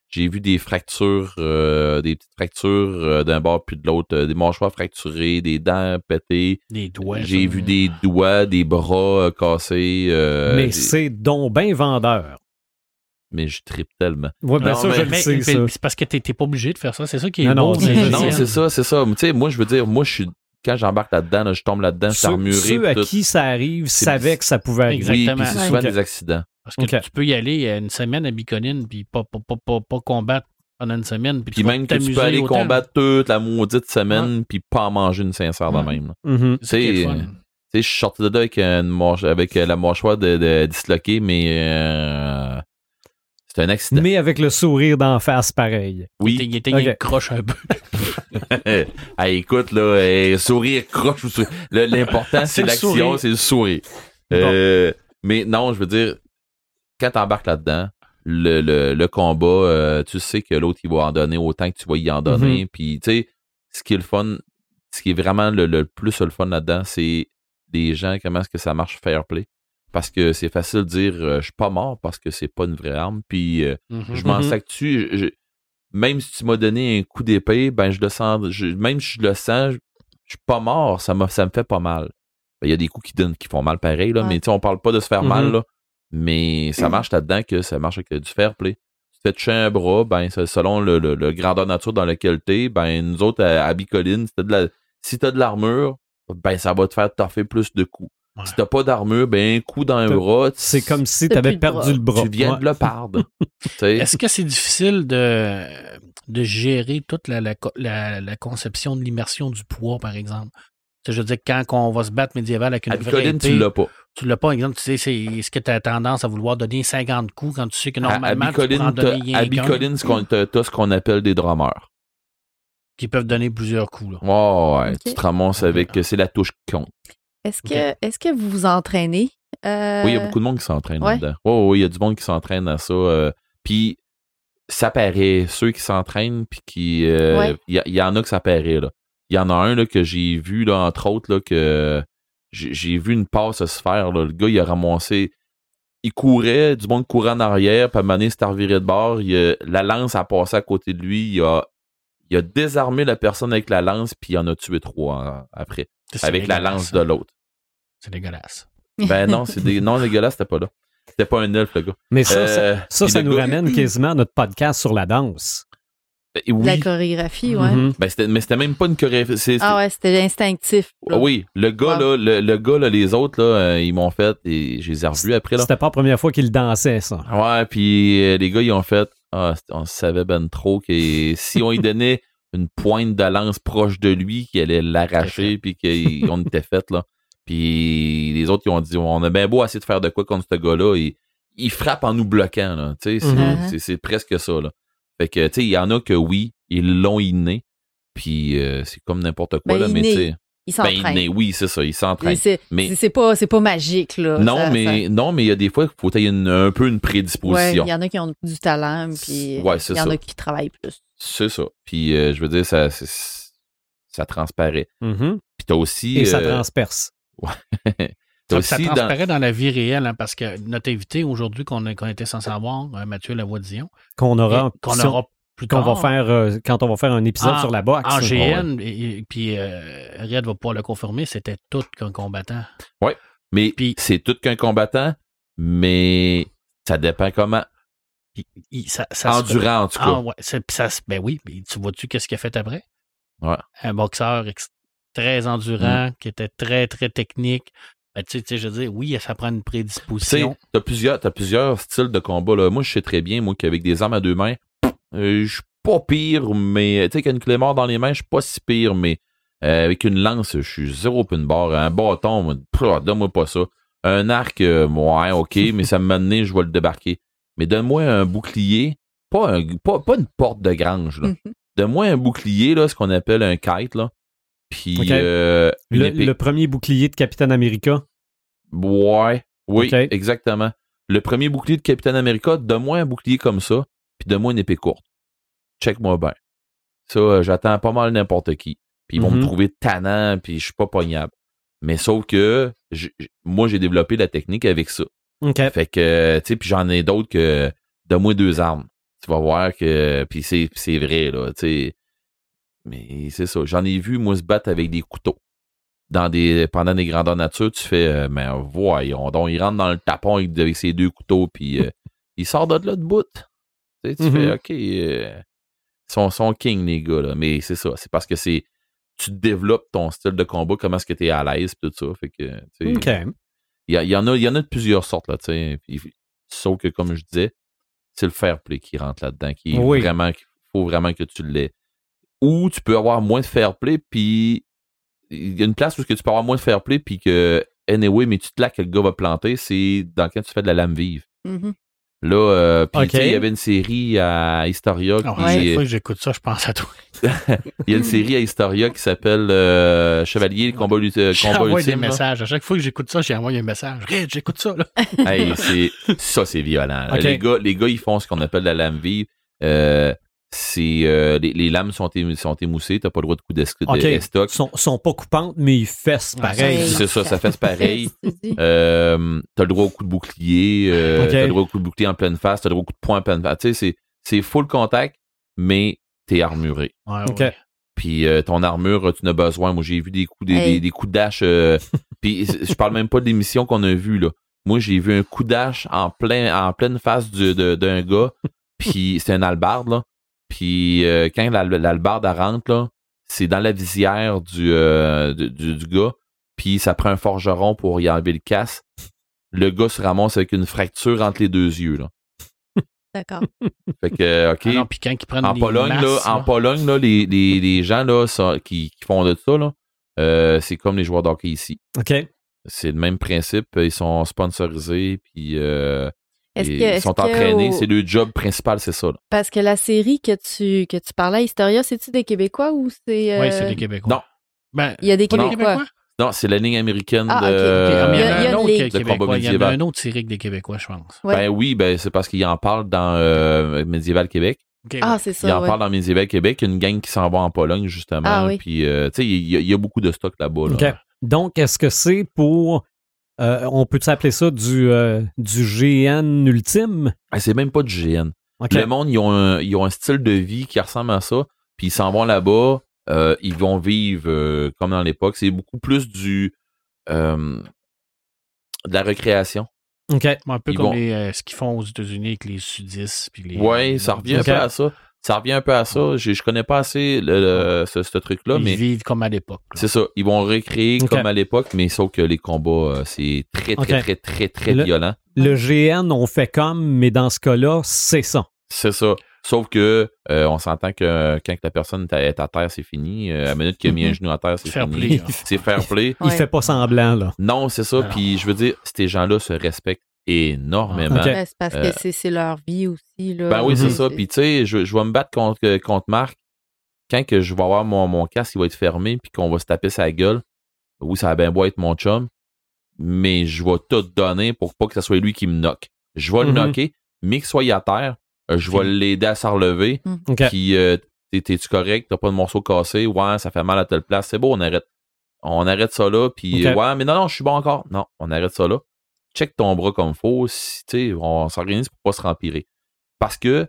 j'ai vu des fractures, euh, des petites fractures euh, d'un bord puis de l'autre, euh, des mâchoires fracturées, des dents pétées. Des doigts. J'ai ça. vu des doigts, des bras euh, cassés. euh, Mais des- c'est donc bien vendeur. mais je tripe tellement. Ouais, bien Non, sûr, mais- je le Mais- sais, mais ça. c'est parce que t'es t'es pas obligé de faire ça. C'est ça qui est Non, non, beau. Non, Deuxième. c'est ça, c'est ça. Tu sais, moi, je veux dire, moi, je suis. Quand j'embarque là-dedans, là, je tombe là-dedans, c'est Ceux, armuré. ceux puis à tout. qui ça arrive C'est- savaient que ça pouvait arriver. Exact. Oui, Exactement. puis c'est souvent des accidents. Parce que tu peux y aller euh, une semaine à Bicoline puis pas, pas, pas, pas, pas combattre pendant une semaine. Puis, tu même que tu peux aller autant. combattre toute la maudite semaine, puis pas en manger une sincère de même. Mhm. C'est je suis sorti de là avec, une avec euh, la mâchoire de, de- disloquée, mais euh, c'est un accident. Mais avec le sourire d'en face, pareil. Oui. Il était croche un peu. Hey, écoute, là, sourire, croche ou sourire. Le- L'important, C'est l'action, c'est le sourire. Euh, mais non, je veux dire, quand t'embarques là-dedans, le, le, le combat, euh, tu sais que l'autre, il va en donner autant que tu vas y en donner. Puis, tu sais, ce qui est le fun, ce qui est vraiment le, le plus le fun là-dedans, c'est les gens, comment est-ce que ça marche fair play. Parce que c'est facile de dire, euh, je suis pas mort parce que c'est pas une vraie arme. Puis, euh, je m'en Mhm. sac dessus. Je- je- même si tu m'as donné un coup d'épée, ben je le sens. je- même si je le sens, je, je suis pas mort, ça, m'a- ça me fait pas mal. Ben, Il y a des coups qui donnent qui font mal pareil, là, Ouais. mais tu sais, on parle pas de se faire mal, là. Mais ça marche là-dedans que ça marche avec du fair play. Tu te fais toucher un bras, ben c'est selon le, le- le grandeur nature dans lequel t'es, ben nous autres à, à Bicoline, si t'as de la- si t'as de l'armure, ben ça va te faire taffer plus de coups. Ouais. Si t'as pas d'armure, ben un coup dans un bras, tu- C'est comme si T'as tu avais plus de perdu le bras. tu viens Ouais. de le perdre. Est-ce que c'est difficile de, de gérer toute la, la, co- la- la conception de l'immersion du poids, par exemple? Tu sais, je veux dire, quand on va se battre médiéval avec une à vraie Bicoline, épée, tu l'as pas. Tu l'as pas, exemple, tu sais, c'est, est-ce que tu as tendance à vouloir donner 50 coups quand tu sais que À- normalement, à tu pourras en Bicoline, donner à qu'un, Bicoline, ce qu'on- t'as t'as ce qu'on appelle des drummers. qui peuvent donner plusieurs coups, là. Ouais, tu te ramasses avec, c'est la touche qui compte. Est-ce que, est-ce que vous vous entraînez? Euh, Oui, il y a beaucoup de monde qui s'entraîne ouais. là-dedans. Ouais, ouais, il y a du monde qui s'entraîne à ça. euh, puis ça paraît, ceux qui s'entraînent, puis qui. euh, Ouais. Il y, a- il y en a que ça paraît, là. Il y en a un là, que j'ai vu, là, entre autres, là, que j'ai vu une passe se faire. Là. Le gars, il a ramassé. Il courait, du monde courait en arrière, puis à un moment donné, il s'est reviré de bord. il a- la lance a passé à côté de lui. Il a, il a désarmé la personne avec la lance, puis il en a tué trois en- après. Avec la lance de l'autre. C'est dégueulasse. Ben non, c'est des... non, dégueulasse, c'était pas là. C'était pas un elfe, le gars. Mais ça, ça, Euh, ça, nous gars- ramène quasiment à notre podcast sur la danse. Oui. La chorégraphie, ouais. Mhm. Ben, c'était- mais c'était même pas une chorégraphie. c'est- Ah ouais, c'était instinctif. là. Oui, le gars, là, le, le gars, là, les autres, là, euh, ils m'ont fait, et je les ai revus après, là. C'était pas la première fois qu'il dansait, ça. Ouais, puis euh, les gars, ils ont fait, ah, on savait ben trop que si on lui donnait une pointe de lance proche de lui, qu'il allait l'arracher, puis qu'on était fait, là. Puis les autres, ils ont dit, on a bien beau essayer de faire de quoi contre ce gars-là, et il frappe en nous bloquant, là. Tu sais, c'est- Mhm. c'est- c'est presque ça, là. Fait que, tu sais, il y en a que oui, ils l'ont inné, puis euh, c'est comme n'importe quoi, Ben, là, mais tu sais. Il Ben, inné, oui, c'est ça, il s'entraîne. C'est- Mais- c'est pas, c'est pas magique, là. Non, Ça- mais ça- non, mais il y a des fois qu'il faut une- un peu une prédisposition. il y en a qui ont du talent, puis Ouais, il y en ça. a qui travaillent plus. C'est ça. Puis euh, je veux dire, ça, ça transparaît. Mhm. Puis t'as aussi. Et ça euh, transperce. Ça, ça dans- transparaît dans... la vie réelle, hein, parce que notre invité aujourd'hui qu'on était censé avoir, euh, Mathieu Lavoie-Dion, Qu'on aura, qu'on aura plus qu'on va faire euh, quand on va faire un épisode En- sur la boxe. En GN, et, et- puis euh, Red va pouvoir le confirmer, c'était tout qu'un combattant. Mais Puis- c'est tout qu'un combattant, mais ça dépend comment. Puis, il- ça, ça se- Endurant, en tout cas. Ah, ouais, ça, ben oui, mais tu vois-tu qu'est-ce qu'il a fait après? Ouais. Un boxeur très endurant, qui était très, très technique. Ben, tu sais, tu je veux dire, oui, ça prend une Tu prédisposition. t'as plusieurs, t'as plusieurs styles de combat. Là. Moi, je sais très bien, moi, qu'avec des armes à deux mains, euh, je suis pas pire, mais tu sais, qu'une clé mort dans les mains, je suis pas si pire, mais euh, avec une lance, je suis zéro pin bar. Un bâton, donne-moi pas ça. Un arc, euh, ouais, ok, mais ça me donné, je vais le débarquer. Mais donne-moi un bouclier, pas, un, pas, pas une porte de grange, là. Mhm. Donne-moi un bouclier, là, ce qu'on appelle un kite, là. Puis euh, Le, le premier bouclier de Capitaine America. Ouais, oui, exactement. Le premier bouclier de Capitaine America, donne-moi un bouclier comme ça, puis donne-moi une épée courte. Check-moi bien. Ça, euh, j'attends pas mal n'importe qui. Puis ils vont me trouver tannant, puis je suis pas pognable. Mais sauf que moi, j'ai développé la technique avec ça. Fait que, tu sais, puis j'en ai d'autres que donne-moi deux armes. Tu vas voir que. Puis c'est, puis c'est vrai, là, tu sais. Mais c'est ça. J'en ai vu, moi, se battre avec des couteaux. Dans des, pendant des grandeurs nature, tu fais, euh, mais voyons donc, il rentre dans le tapon avec, avec ses deux couteaux, puis euh, il sort de là de bout. Tu sais, tu fais, OK, euh, ils sont, sont king, les gars, là. Mais c'est ça. C'est parce que c'est. Tu développes ton style de combat, comment est-ce que tu es à l'aise, tout ça. Fait que, tu sais, OK. il y, il en a, il y en a de plusieurs sortes, là, tu sais. Puis, Sauf que, comme je disais, c'est le fair play qui rentre là-dedans, qui Oui. vraiment, qu'il faut vraiment que tu l'aies. Ou tu peux avoir moins de fair play, puis il y a une place où que tu peux avoir moins de fair play, puis que, anyway, mais tu te là que le gars va planter, c'est dans quand tu fais de la lame vive. Mhm. Là, euh, puis Ok. tu sais, il y avait une série à Historia, Ah, qui- à chaque il fois que j'écoute ça, je pense à toi. y a une série à Historia qui s'appelle euh, Chevalier, combat, ult- euh, combat J'envoie des ultime. là. messages. À chaque fois que j'écoute ça, j'ai envoyé un message. Red, j'écoute ça. Là. Hey, c'est ça, c'est violent. Les gars, les gars, ils font ce qu'on appelle la lame vive. Euh, c'est euh, les, les lames sont, émou- sont émoussées, t'as pas le droit de coup d'esc- OK. d'estoc. Sont, sont pas coupantes, mais ils fessent pareil. C'est ça, ça fait pareil. Euh, t'as le droit au coup de bouclier, euh, t'as le droit au coup de bouclier en pleine face, t'as le droit au coup de poing en pleine face. Tu sais, c'est, c'est full contact, mais t'es armuré. Ouais. Puis euh, ton armure, tu n'as besoin. Moi, j'ai vu des coups, des, Hey. des, des coups d'ash. euh, puis je parle même pas de l'émission qu'on a vue là. Moi, j'ai vu un coup d'ash en plein, en pleine face du- de- d'un gars. Puis c'est un albarde là. Puis euh, quand la- l'albarde elle rentre là, c'est dans la visière du, euh, du, du- du gars. Puis ça prend un forgeron pour y enlever le casse. Le gars se ramasse avec une fracture entre les deux yeux là. D'accord. Fait que ok. Ah non, puis quand ils prennent En les Pologne, masses, là, en Pologne, là, les, les, les gens là, ça- qui, qui font de ça, là, euh, c'est comme les joueurs d'hockey ici. OK. C'est le même principe. Ils sont sponsorisés, puis euh, Est-ce et que, ils sont entraînés. au- C'est le job principal, c'est ça. là. Parce que la série que tu, que tu parlais, Historia, c'est-tu des Québécois ou c'est. Oui, euh, c'est des Québécois. Non. Ben, Il y a des Québécois? Non, c'est la ligne américaine Ah, de. Ah, il y Il a- il un autre québécois. Il y en a un autre série que des Québécois, je pense. Ouais. Ben oui, ben c'est parce qu'il en parle dans euh, Médiéval Québec. Ah, ouais. c'est Il ça. en ouais. parle dans Médiéval Québec. Il y a une gang qui s'en va en Pologne, justement. Ah oui. Puis, euh, tu sais, il y, a- il y a beaucoup de stock là-bas. là. OK. Donc, est-ce que c'est pour. Euh, on peut s'appeler ça du, euh, du GN ultime? Ah, c'est même pas du GN. OK. Le monde, ils ont, un, ils ont un style de vie qui ressemble à ça. Puis ils s'en vont là-bas. euh, ils vont vivre euh, comme dans l'époque. C'est beaucoup plus du euh, de la récréation. OK. Un peu Ils comme vont- les, euh, ce qu'ils font aux États-Unis avec les sudistes. Puis les, Ouais, ça revient un peu à ça. Ça revient un peu à ça. Je, je connais pas assez le- le- ce, ce truc-là, Ils mais vivent comme à l'époque. c'est ça. Ils vont recréer comme à l'époque, mais sauf que les combats, euh, c'est très, très, très, très, très Le- violent. Le GN, on fait comme, mais dans ce cas-là, c'est ça. C'est ça. Sauf que euh, on s'entend que quand la personne est à, terre, c'est fini. Euh, à la minute qu'il a mis un Mhm. genou à terre, c'est Fair fini. C'est fair play. Il Ouais. fait pas semblant, là. Non, c'est ça. Alors. Puis je veux dire, ces gens-là se respectent énormément. Ben, c'est parce Euh, que c'est- c'est leur vie aussi. Là. Ben oui, c'est Mhm. ça. Puis tu sais, je, je vais me battre contre, euh, contre Marc. Quand que je vais avoir mon, mon casque, il va être fermé, puis qu'on va se taper sa gueule. Oui, ça va bien beau être mon chum, mais je vais tout donner pour pas que ce soit lui qui me knock. Je vais le Mhm. knocker, mais qu'il soit à terre, euh, je vais l'aider à se relever. OK. Puis, euh, t'es- t'es-tu correct? T'as pas de morceau cassé? Ouais, ça fait mal à telle place. C'est beau, on arrête. On arrête ça là. Puis, ouais, mais non, non, je suis bon encore. Non, on arrête ça là. Check ton bras comme faut. Si, on s'organise pour pas se rempirer. Parce que,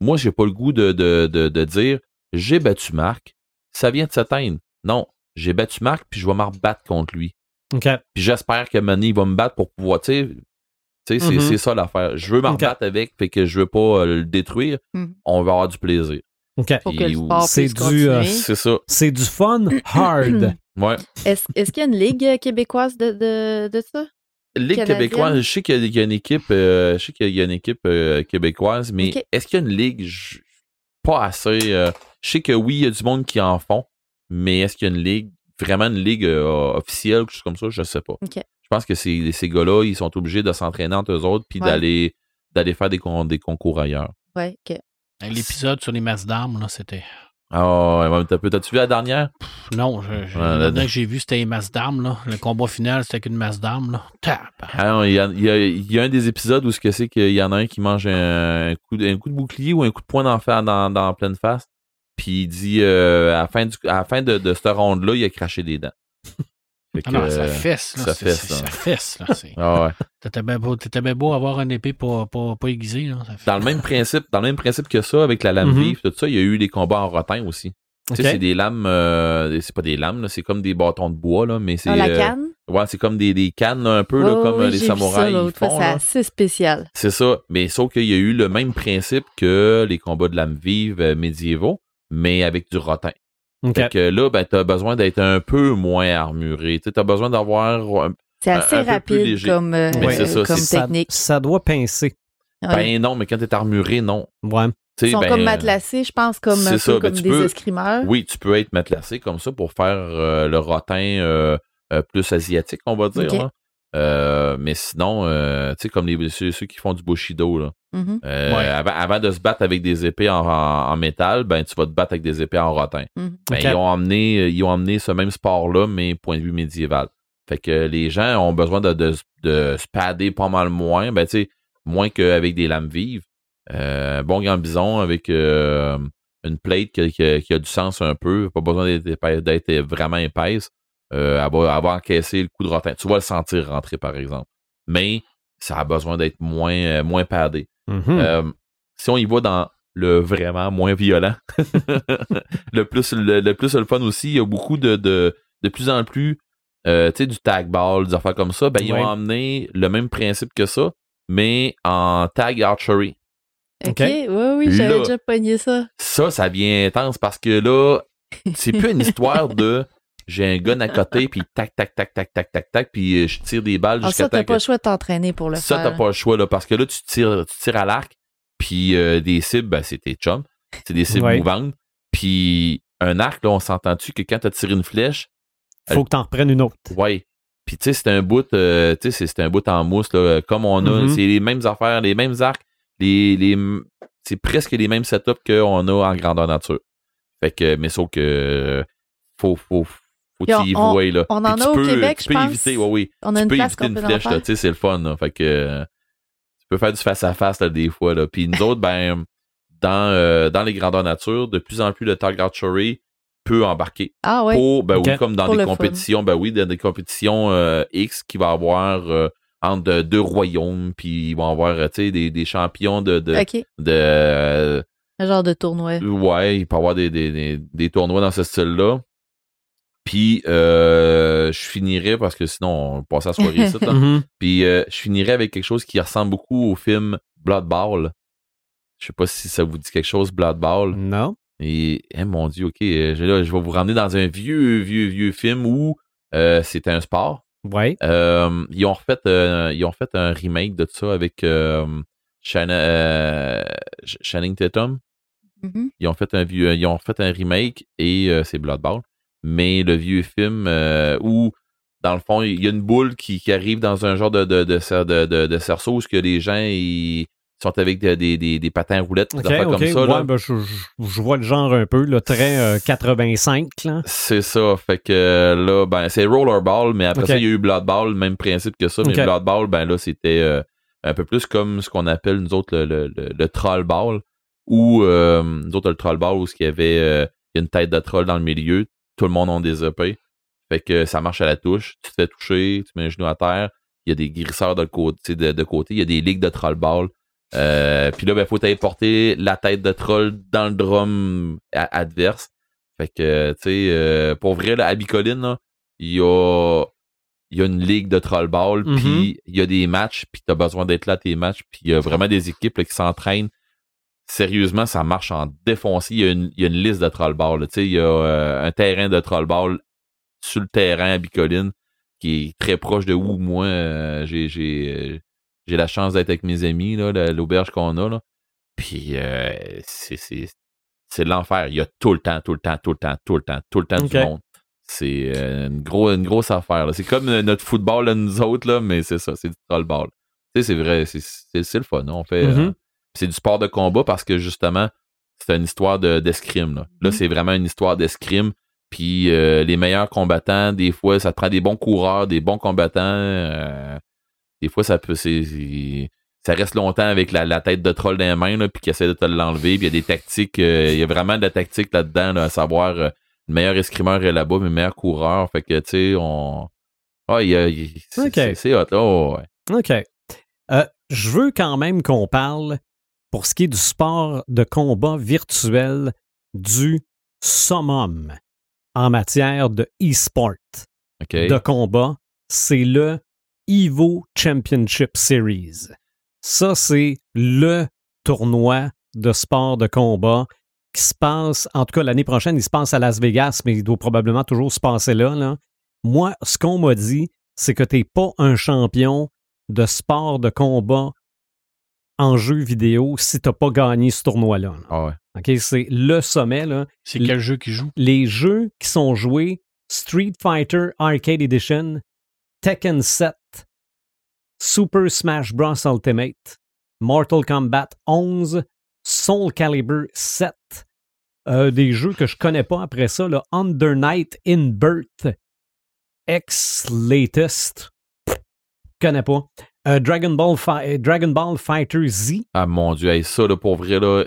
moi, j'ai pas le goût de, de, de, de dire, j'ai battu Marc, ça vient de s'atteindre. Non, j'ai battu Marc, puis je vais me rebattre contre lui. OK. Puis j'espère que Manny il va me battre pour pouvoir, tu sais, sais, c'est c'est ça l'affaire. Je veux me rebattre avec, fait que je veux pas euh, le détruire. Mhm. On va avoir du plaisir. OK. Faut que le Puis, sport c'est du, euh, continuer. C'est ça. C'est du fun hard. Ouais. Est-ce est-ce qu'il y a une ligue québécoise de, de, de ça? Ligue Canadienne. québécoise, je sais qu'il y, a- une équipe, euh, je sais qu'il y a une équipe euh, québécoise, mais est-ce qu'il y a une ligue? Je- pas assez. euh, je sais que oui, il y a du monde qui en font, mais est-ce qu'il y a une ligue, vraiment une ligue euh, officielle, quelque chose comme ça? Je sais pas. Je pense que ces, ces gars-là, ils sont obligés de s'entraîner entre eux autres puis Ouais. d'aller d'aller faire des, con- des concours ailleurs. Ouais, ok. L'épisode sur les masses d'armes, là, c'était. Ah ouais, ouais, t'as t'as-tu vu la dernière? Non, je, je- Ouais, là- dernier que j'ai vu, c'était les masses d'armes. là. Le combat final, c'était qu'une masse d'armes. là. Tap! Ah non, il y a, il y a- il y a un des épisodes où ce que c'est qu'il y en a un qui mange un coup de, un coup de bouclier ou un coup de poing d'enfer dans, dans la pleine face. Puis il dit euh, à la fin, du, à la fin de, de cette ronde-là, il a craché des dents. Ah non, ça fesse, là. ça fesse, là. Ça fesse, là. ah ouais. T'étais bien beau, t'étais bien beau avoir une épée pas, pas, pas aiguisée, là. Ça fait- Dans le même principe, dans le même principe que ça, avec la lame Mhm. vive, tout ça, il y a eu des combats en rotin aussi. Tu sais, c'est des lames, euh, c'est pas des lames, c'est comme des bâtons de bois, là, mais c'est. Ah, la euh, canne? ouais, c'est comme des, des cannes, là, un peu, là, comme euh, les samouraïs. C'est assez spécial. C'est ça. Mais sauf qu'il y a eu le même principe que les combats de lame vive euh, médiévaux, mais avec du rotin. OK. Fait que là, ben, t'as besoin d'être un peu moins armuré. Tu t'as besoin d'avoir. un- C'est assez un peu plus rapide léger. comme, euh, Mais c'est ça, comme c'est ça, technique. ça doit pincer. Ouais. Ben non, mais quand t'es armuré, non. Ouais. Tu Ils sont ben, comme matelassés, je pense, comme, c'est un peu ça, ben, comme tu des peux- escrimeurs. Oui, tu peux être matelassé comme ça pour faire euh, le rotin euh, euh, plus asiatique, on va dire. Là. Euh, mais sinon, euh, tu sais, comme les, ceux, ceux qui font du Bushido, là. Mhm. Euh, Ouais. avant, avant de se battre avec des épées en, en- en métal, ben tu vas te battre avec des épées en rotin. Mhm. Ben, ils, ont emmené, ils ont emmené ce même sport-là, mais point de vue médiéval. Fait que les gens ont besoin de, de, de se padder pas mal moins, ben tu sais, moins qu'avec des lames vives. Euh, bon gambison avec euh, une plate qui, qui- qui a du sens un peu, pas besoin d'être vraiment épaisse. Euh, elle, va, elle va encaisser le coup de rotin. Tu vas le sentir rentrer, par exemple. Mais ça a besoin d'être moins, euh, moins paddé. Mhm. Euh, si on y va dans le vraiment moins violent, le plus le, le plus le fun aussi, il y a beaucoup de de, de plus en plus euh, tu sais du tag ball, des affaires comme ça, ben ils Ouais. ont amené le même principe que ça, mais en tag archery. OK, oui, oui, j'avais déjà pogné ça. Ça, ça devient intense parce que là, c'est plus une histoire de j'ai un gun à côté puis tac tac tac tac tac tac tac puis euh, je tire des balles Ah, jusqu'à ça, temps t'as que pas le choix de t'entraîner pour le ça, faire. t'as pas le choix, là, parce que là, tu tires, tu tires à l'arc, puis euh, des cibles, ben, c'est tes chums. C'est des cibles Ouais. mouvantes. Puis un arc, là, on s'entend-tu que quand t'as tiré une flèche, Faut que t'en reprennes une autre. ouais. Puis tu sais, c'est un bout, euh, tu sais, c'est- un bout en mousse, là, comme on a, Mhm. c'est les mêmes affaires, les mêmes arcs, les, les, c'est presque les mêmes setups qu'on a en grandeur nature. Fait que, mais sauf que, faut, faut, on- t'y y on- voir, là. on Puis en a au peux- Québec, tu je peux pense. éviter, ouais, oui On a tu une peux place éviter qu'on une peut en flèche, tu sais, c'est le fun. là. Fait que euh, tu peux faire du face-à-face là, des fois. Là. Puis nous autres, ben, dans, euh, dans les grandeurs nature, de plus en plus le target archery peut embarquer. Ah oui. Pour, ben oui, comme dans Pour des fun. compétitions, ben oui, dans des compétitions euh, X qui va avoir euh, entre deux- royaumes, puis ils vont avoir, tu sais, des, des champions de, de, de, euh, Un genre de tournoi. Ouais, il peut y avoir des, des, des, des tournois dans ce style-là. Puis, euh, je finirais, parce que sinon, on passe à la soirée ici. Mhm. Puis, euh, je finirais avec quelque chose qui ressemble beaucoup au film Blood Bowl. Je sais pas si ça vous dit quelque chose, Blood Bowl. Non. Et, eh, mon Dieu, OK, euh, je, là, je vais vous ramener dans un vieux, vieux, vieux film où euh, c'était un sport. Ouais. Euh, ils, ont refait, euh, ils ont fait un remake de ça avec euh, euh, Channing Tatum. Mhm. Ils ont fait un vieux, ils ont fait un remake et euh, c'est Blood Bowl. Mais le vieux film euh, où, dans le fond, il y a une boule qui, qui arrive dans un genre de, de, de, de, cerceau où ce que les gens ils sont avec des, des, des, des patins roulettes, comme ça. ouais, là. ben, je, je- je vois le genre un peu, le très euh, 85, là. C'est ça. Fait que là, ben, c'est Rollerball, mais après ça, il y a eu Blood Ball, même principe que ça. Mais. Blood Ball, ben là, c'était euh, un peu plus comme ce qu'on appelle, nous autres, le, le, le, le Troll Ball. Ou, euh, nous autres, le Troll Ball, où il y avait euh, il y a une tête de troll dans le milieu. Tout le monde a des épées. Fait que ça marche à la touche. Tu te fais toucher, tu mets un genou à terre. Il y a des grisseurs de, côté, de, de côté. Il y a des ligues de Troll Ball. Euh, puis là, ben, faut aller porter la tête de troll dans le drum a- adverse. Fait que, tu sais, euh, pour vrai, là, à Bicoline, là, il y a, il y a une ligue de trollball, Mhm. puis il y a des matchs, puis t'as besoin d'être là à tes matchs, puis il y a vraiment des équipes là, qui s'entraînent. Sérieusement, ça marche en défoncé. Il y a une, il y a une liste de trollball. là. Tu sais, il y a euh, un terrain de trollball sur le terrain à Bicoline qui est très proche de où moi euh, j'ai j'ai euh, j'ai la chance d'être avec mes amis là, la- l'auberge qu'on a là. Puis euh, c'est c'est c'est l'enfer. Il y a tout le temps, tout le temps, tout le temps, tout le temps, tout le temps du monde. C'est une, gros, une grosse affaire. là. C'est comme notre football, là, nous autres, là, mais c'est ça, c'est du trollball. Tu sais, c'est vrai, c'est- c'est c'est le fun. On fait. Mhm. C'est du sport de combat parce que justement, c'est une histoire de- d'escrime. là, là Mhm. c'est vraiment une histoire d'escrime. Puis euh, les meilleurs combattants, des fois, ça te prend des bons coureurs, des bons combattants. euh, des fois, ça peut. ça reste longtemps avec la, la tête de troll dans les mains, là, puis qui essaie de te l'enlever. Puis il y a des tactiques, euh, il y a vraiment de la tactique là-dedans, là, à savoir le meilleur escrimeur est là-bas, mais le meilleur coureur. Fait que, tu sais, on, Ah, il y a- c'est hot, là. Oh, ouais. OK. Je veux quand même qu'on parle, pour ce qui est du sport de combat virtuel, du summum en matière de e-sport de combat. C'est le Evo Championship Series. Ça, c'est le tournoi de sport de combat qui se passe, en tout cas l'année prochaine, il se passe à Las Vegas, mais il doit probablement toujours se passer là. là. Moi, ce qu'on m'a dit, c'est que tu n'es pas un champion de sport de combat en jeu vidéo si tu n'as pas gagné ce tournoi-là. là. Ah ouais. OK, c'est le sommet. Là. C'est Le- quel jeu qui joue? Les jeux qui sont joués Street Fighter Arcade Edition, Tekken 7, Super Smash Bros. Ultimate, Mortal Kombat 11, Soul Calibur 7, euh, des jeux que je connais pas après ça, là, Under Night in Birth, X Latest, connais pas, Euh, Dragon, Ball Fi- Dragon Ball Fighter Z, Ah mon Dieu, hey, ça, là, pour vrai, là,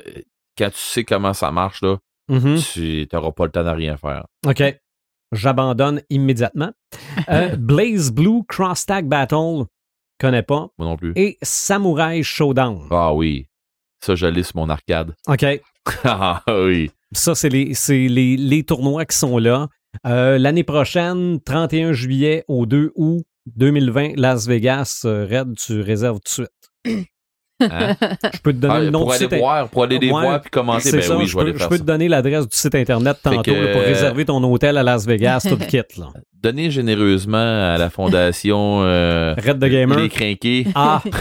quand tu sais comment ça marche, là, Mhm. tu n'auras pas le temps de rien faire. OK. J'abandonne immédiatement. Euh, Blaze Blue Cross Tag Battle, connais pas. Moi non plus. Et Samurai Showdown. Ah oui. Ça, je sur mon arcade. OK. Ah oui. Ça, c'est les, c'est les, les tournois qui sont là. Euh, L'année prochaine, 31 juillet au 2 août 2020, Las Vegas, euh, Red, tu réserves tout de suite. Hein? Je peux te donner Ah, le nom pour du aller site. voir, pour aller les Ouais, voir puis commenter, ben ça, oui, je, je vais peux, je peux te donner l'adresse du site internet tantôt que, là, pour euh, réserver ton hôtel à Las Vegas, tout le kit. Là. Donnez généreusement à la fondation euh, Red the Gamer. Les Crinqués. Ah,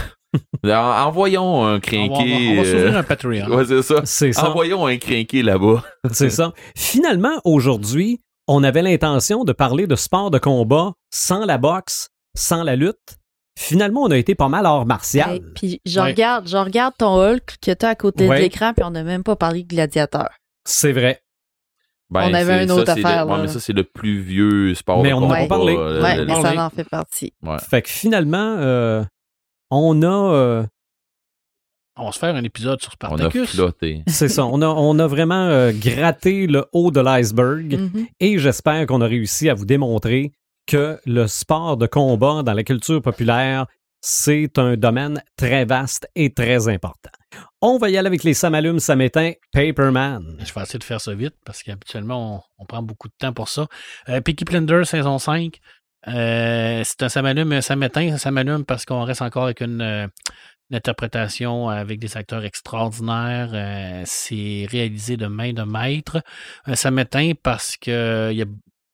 En- Envoyons un On va, on crinqué. va- on va euh, s'ouvrir un Patreon. ouais, c'est ça. c'est ça. Envoyons un crinqué là-bas. C'est ça. Finalement, aujourd'hui, on avait l'intention de parler de sport de combat sans la boxe, sans la lutte. Finalement, on a été pas mal hors martial. Hey, puis je Ouais. regarde, je regarde ton Hulk que tu as à côté Ouais. de l'écran, puis on n'a même pas parlé de gladiateur. C'est vrai. Ben, On avait une ça, autre affaire, ouais, là. mais ça, c'est le plus vieux sport Mais de on en a combat, pas parlé. euh, ouais, le- mais ça en fait partie. ouais. Fait que finalement, euh, on a, euh, On va se faire un épisode sur On a Spartacus. flotté. c'est ça, on a, on a vraiment euh, gratté le haut de l'iceberg Mhm. et j'espère qu'on a réussi à vous démontrer que le sport de combat dans la culture populaire, c'est un domaine très vaste et très important. On va y aller avec les Samalumes Samétain Paperman. Je vais essayer de faire ça vite parce qu'habituellement, on, prend beaucoup de temps pour ça. Euh, Peaky Blinders, saison 5. Euh, c'est un samalume, samétain, un samalume parce qu'on reste encore avec une, euh, interprétation avec des acteurs extraordinaires. C'est réalisé de main de maître. Un samétain parce qu'il y a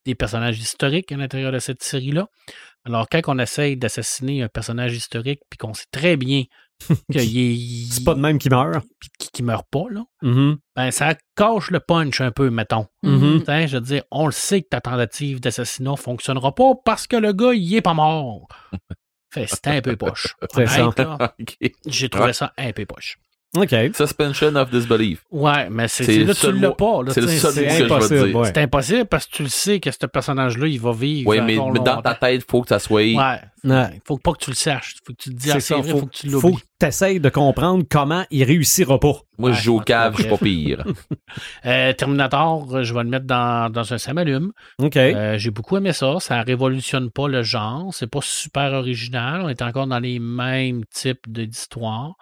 des personnages historiques à l'intérieur de cette série-là. Alors, quand on essaye d'assassiner un personnage historique, puis qu'on sait très bien qu'il est. C'est pas de même qui meurt. qui, qui meurt pas, là Mhm. ben, ça cache le punch un peu, mettons. Mhm. T'sais, Je veux dire, on le sait que ta tentative d'assassinat fonctionnera pas parce que le gars, il est pas mort. fait c'était un peu poche. J'ai trouvé ça un peu poche. OK. Suspension of disbelief. Ouais, mais c'est C'est c'est- le là, tu l'as mot- pas. là, c'est le seul c'est mot que je vais impossible, dire. ouais. c'est impossible parce que tu le sais que ce personnage-là, il va vivre. Oui, mais, encore mais dans ta tête, il faut que ça soit. Ouais. Ouais. Il faut pas que tu le saches. faut que tu te dises, C'est ah, vrai, faut, faut que tu faut l'oublies. que tu essayes de comprendre comment il réussira pas. Moi, Ouais, je joue au cave, je suis pas pire. Euh, Terminator, euh, je vais le mettre dans, dans un samalume. OK. Euh, J'ai beaucoup aimé ça. Ça révolutionne pas le genre. C'est pas super original. On est encore dans les mêmes types d'histoires.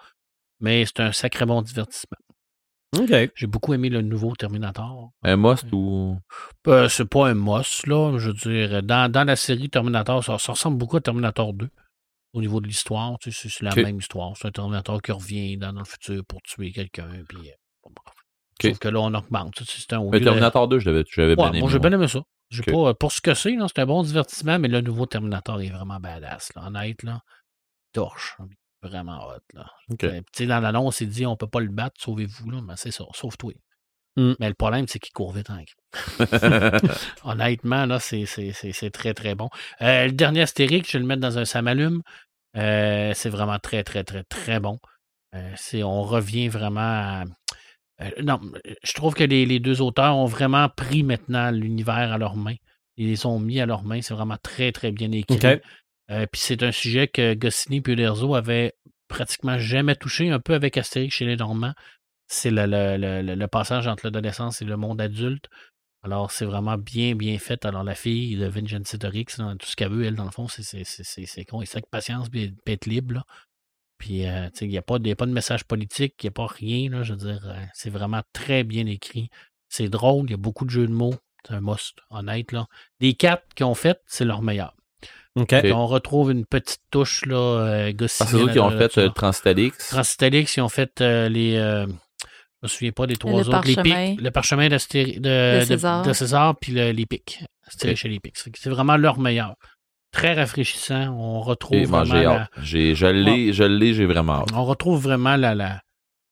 Mais c'est un sacré bon divertissement. J'ai beaucoup aimé le nouveau Terminator. Un must ou? Euh, c'est pas un moss, là. Je veux dire, dans, dans la série Terminator, ça, ça ressemble beaucoup à Terminator 2 au niveau de l'histoire. Tu sais, c'est la même histoire. C'est un Terminator qui revient dans, dans le futur pour tuer quelqu'un. Puis, euh. Sauf que là, on augmente. Tu sais, C'est un, lieu de- Terminator 2, je l'avais j'avais bien Ouais, aimé. moi, j'ai bien aimé ça. Pas, pour ce que c'est, c'est un bon divertissement, mais le nouveau Terminator est vraiment badass. Là, honnête, là. Torche. Vraiment hot. Là. Ok. Tu sais, dans l'annonce, il dit on peut pas le battre, sauvez-vous. Là, mais c'est ça, sauve-toi. Mm. Mais le problème, c'est qu'il court vite. Hein. Honnêtement, là, c'est, c'est, c'est, c'est très, très bon. Euh, le dernier Astérix, je vais le mettre dans un samalume. Euh, c'est vraiment très, très, très, très bon. Euh, c'est, on revient vraiment à. non, je trouve que les, les deux auteurs ont vraiment pris maintenant l'univers à leurs mains. Ils les ont mis à leurs mains. C'est vraiment très, très bien écrit. Euh, Puis c'est un sujet que Goscinny et Uderzo avaient pratiquement jamais touché, un peu avec Astérix chez les Normands. C'est le, passage entre l'adolescence et le monde adulte. Alors, c'est vraiment bien, bien fait. Alors, la fille de Vincentorix, tout ce qu'elle veut, elle, dans le fond, c'est con. Et avec patience, puis être libre. Puis, euh, il n'y a, a pas de message politique, il n'y a pas rien. Je veux dire, euh, c'est vraiment très bien écrit. C'est drôle, il y a beaucoup de jeux de mots. C'est un must, honnête. Là. Des quatre qu'ils ont fait, c'est leur meilleur. OK. On retrouve une petite touche, là, euh, Ah, c'est eux qui ont là-dedans, fait euh, Transtalix. Transtalix, ils ont fait euh, les. euh, je me souviens pas des trois Le autres. Les pics, le parchemin de, De César. de César, puis le- les pics. C'était Ok. chez les pics. Fait que C'est vraiment leur meilleur. Très rafraîchissant. On retrouve Et, vraiment. j'ai la- hâte. J'ai- Je l'ai, je l'ai, j'ai vraiment hâte. on retrouve vraiment la, la,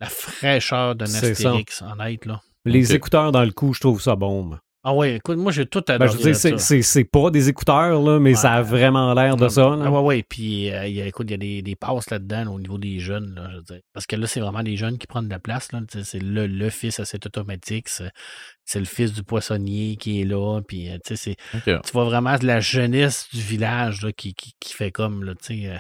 la fraîcheur d'un. Astérix, honnête. Là. Les écouteurs dans le cou, je trouve ça bon. Ah ouais, écoute, moi j'ai tout adoré. Ben, je veux dire, c'est- ça. c'est c'est pas des écouteurs, là, mais ça a vraiment l'air de ça. là. Ah ouais, ouais. Puis, euh, il y a, écoute, il y a des, des passes là-dedans là, au niveau des jeunes. Là, je veux dire. Parce que là, c'est vraiment des jeunes qui prennent de la place. là. C'est le, le fils à cet automatique. C'est c'est le fils du poissonnier qui est là. Puis, euh, tu c'est- vois vraiment de la jeunesse du village là, qui, qui, qui fait comme, là, tu sais, euh,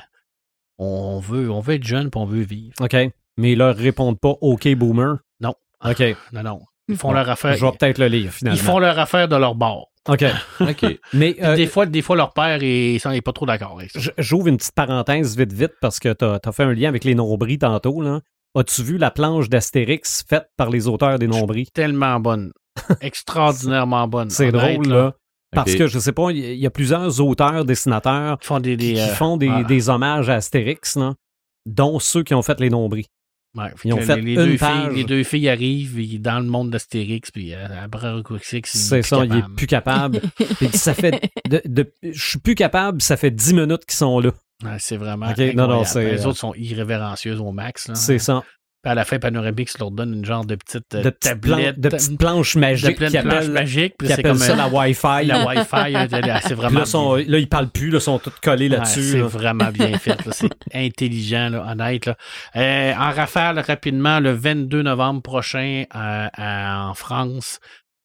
on, veut, on veut être jeune puis on veut vivre. OK. Mais ils leur répondent pas OK, boomer? Non. OK. Non, non. Ils font leur affaire. Je vais peut-être le lire, finalement. Ils font leur affaire de leur bord. OK. OK. Mais euh, des, fois, des fois, leur père n'est pas trop d'accord avec ça. j'ouvre une petite parenthèse vite, vite, parce que tu as, fait un lien avec les nombris tantôt. là. As-tu vu la planche d'Astérix faite par les auteurs des nombris? Tellement bonne. Extraordinairement bonne. C'est drôle, là. Parce que, je sais pas, il y- a plusieurs auteurs, dessinateurs Ils font des. qui, des, qui euh, font des, voilà. des hommages à Astérix, là, dont ceux qui ont fait les nombris. Ouais, fait Ils ont que fait les, une deux page. filles, les deux filles arrivent ils- dans le monde d'Astérix, puis euh, après Roquixix, C'est ça, il est plus capable. Puis ça fait. de- de- je suis plus capable, ça fait 10 minutes qu'ils sont là. c'est vraiment. Non, non, Les euh, autres sont irrévérencieuses au max. C'est ça. À la fin, Panoramix leur donne une genre de petite euh, De plan- tablette. de qui planche magique. Puis c'est comme ça la Wi-Fi. la Wi-Fi. c'est vraiment. là, sont- là, ils parlent plus, là, ils sont tous collés Ouais, là-dessus. c'est là. vraiment bien fait. C'est intelligent, là, honnête. là. Euh, en rafale, rapidement, le 22 novembre prochain, euh, en France,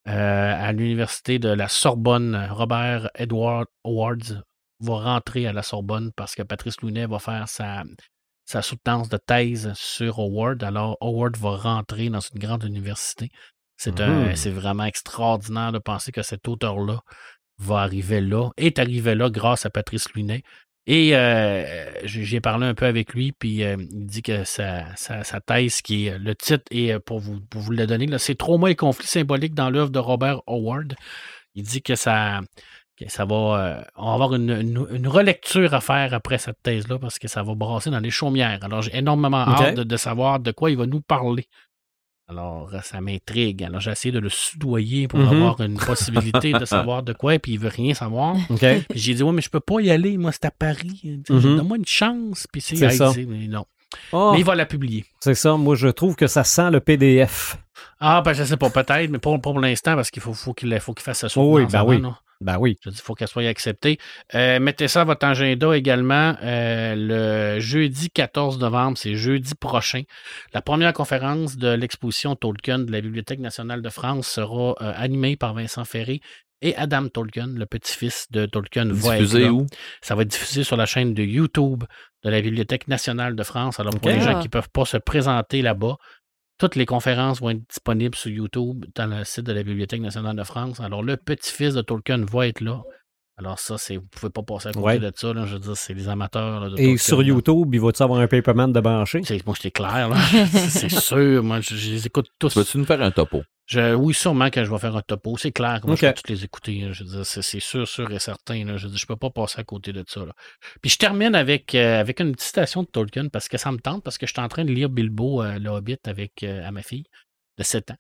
euh, à l'université de la Sorbonne, Robert Edward Awards va rentrer à la Sorbonne parce que Patrice Lounet va faire sa, sa soutenance de thèse sur Howard. Alors, Howard va rentrer dans une grande université. C'est un- Mhm. c'est vraiment extraordinaire de penser que cet auteur-là va arriver là, est arrivé là grâce à Patrice Lunet. Et euh, j'ai parlé un peu avec lui, puis euh, il dit que sa, sa, sa thèse, qui est le titre, et euh, pour vous, pour vous le donner, là, c'est Trauma et conflits symboliques dans l'œuvre de Robert Howard. Il dit que ça, que ça va, euh, on va avoir une, une- une relecture à faire après cette thèse-là parce que ça va brasser dans les chaumières. Alors, j'ai énormément hâte de, de savoir de quoi il va nous parler. Alors, euh, ça m'intrigue. Alors, j'ai essayé de le soudoyer pour Mhm. avoir une possibilité de savoir de quoi, puis il veut rien savoir. J'ai dit, ouais, mais je peux pas y aller, moi, c'est à Paris. Mhm. Donne-moi une chance. Puis c'est ça. dit, mais non. Ah, Mais il va la publier. c'est ça, moi, je trouve que ça sent le PDF. Ah, ben, je sais pas, peut-être, mais pour, pour l'instant, parce qu'il faut, faut qu'il faut qu'il fasse ça Oh oui, ben oui. Ben oui. Je dis, il faut qu'elle soit acceptée. Euh, mettez ça à votre agenda également. euh, le jeudi 14 novembre, c'est jeudi prochain. La première conférence de l'exposition Tolkien de la Bibliothèque nationale de France sera euh, animée par Vincent Ferré et Adam Tolkien, le petit-fils de Tolkien. va être Diffusé là. où? Ça va être diffusé sur la chaîne de YouTube de la Bibliothèque nationale de France. Alors, pour les gens Ah. qui ne peuvent pas se présenter là-bas, toutes les conférences vont être disponibles sur YouTube dans le site de la Bibliothèque nationale de France. Alors, le petit-fils de Tolkien va être là. Alors, ça, c'est, vous ne pouvez pas passer à côté Ouais. de ça. là. Je veux dire, c'est les amateurs là, de Et sur. YouTube, il va-tu avoir un paperman de branché? C'est, moi, j'étais clair. là. c'est sûr. Moi, je, je les écoute tous. Peux-tu nous faire un topo? Je- oui, sûrement que je vais faire un topo. C'est clair que moi, je vais toutes les écouter. là. Je veux dire, c'est, sûr, sûr et certain. là. Je ne peux pas passer à côté de ça. là. Puis je termine avec, euh, avec une petite citation de Tolkien parce que ça me tente, parce que je suis en train de lire Bilbo, euh, le Hobbit, avec euh, à ma fille de 7 ans.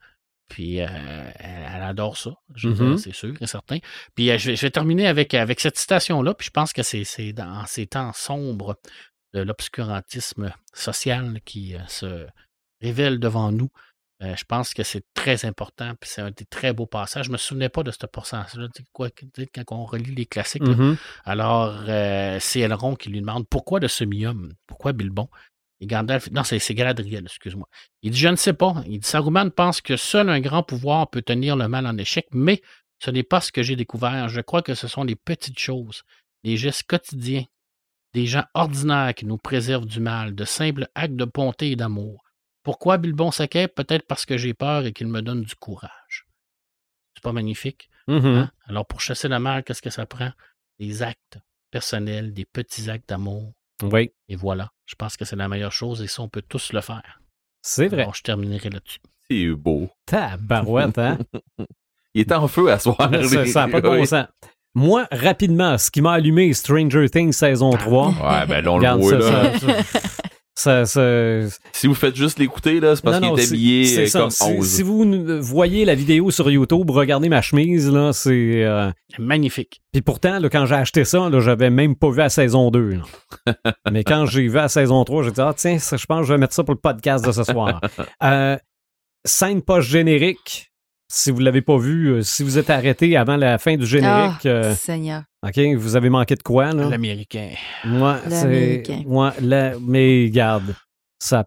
Puis euh, elle, adore ça, Mhm. c'est sûr et certain. Puis euh, je, vais, je vais terminer avec, avec cette citation-là. Puis je pense que c'est, dans ces temps sombres de l'obscurantisme social qui euh, se révèle devant nous. Je pense que c'est très important, puis c'est un des très beaux passages. Je me souvenais pas de ce sais, quand on relit les classiques. Mhm. Alors, c'est Elrond qui lui demande pourquoi de semi-homme? Pourquoi Bilbon? Et Gandalf, non, c'est Galadriel, excuse-moi. Il dit Je ne sais pas. Il dit Saruman pense que seul un grand pouvoir peut tenir le mal en échec, mais ce n'est pas ce que j'ai découvert. Je crois que ce sont les petites choses, les gestes quotidiens, des gens ordinaires qui nous préservent du mal, de simples actes de bonté et d'amour. Pourquoi Bilbon Saquet Peut-être parce que j'ai peur et qu'il me donne du courage. C'est pas magnifique. Mhm. hein? Alors, pour chasser le mal, qu'est-ce que ça prend? Des actes personnels, des petits actes d'amour. Oui, Et voilà. Je pense que c'est la meilleure chose et ça, on peut tous le faire. c'est vrai. Alors, je terminerai là-dessus. C'est beau. Tabarouette, hein? Il est en feu à soir. ça ça a pas de bon sens. Moi, rapidement, ce qui m'a allumé Stranger Things saison 3. Ouais, ben là, on Regarde, le voit, ça, là. ça, ça- ça- Si vous faites juste l'écouter, là, c'est parce qu'il est habillé c'est euh, ça. comme Si, 11. si vous voyez la vidéo sur YouTube, regardez ma chemise, là, c'est... euh, C'est magnifique. Puis pourtant, là, quand j'ai acheté ça, là, j'avais même pas vu la saison 2. là. Mais quand j'ai vu la saison 3, j'ai dit, ah tiens, ça, je pense que je vais mettre ça pour le podcast de ce soir. Euh, scène post-générique. Si vous l'avez pas vu, euh, si vous êtes arrêté avant la fin du générique, Ah, euh, Seigneur. OK, vous avez manqué de quoi, là? L'américain. Moi, c'est... L'américain. Moi, la- mais garde, ça...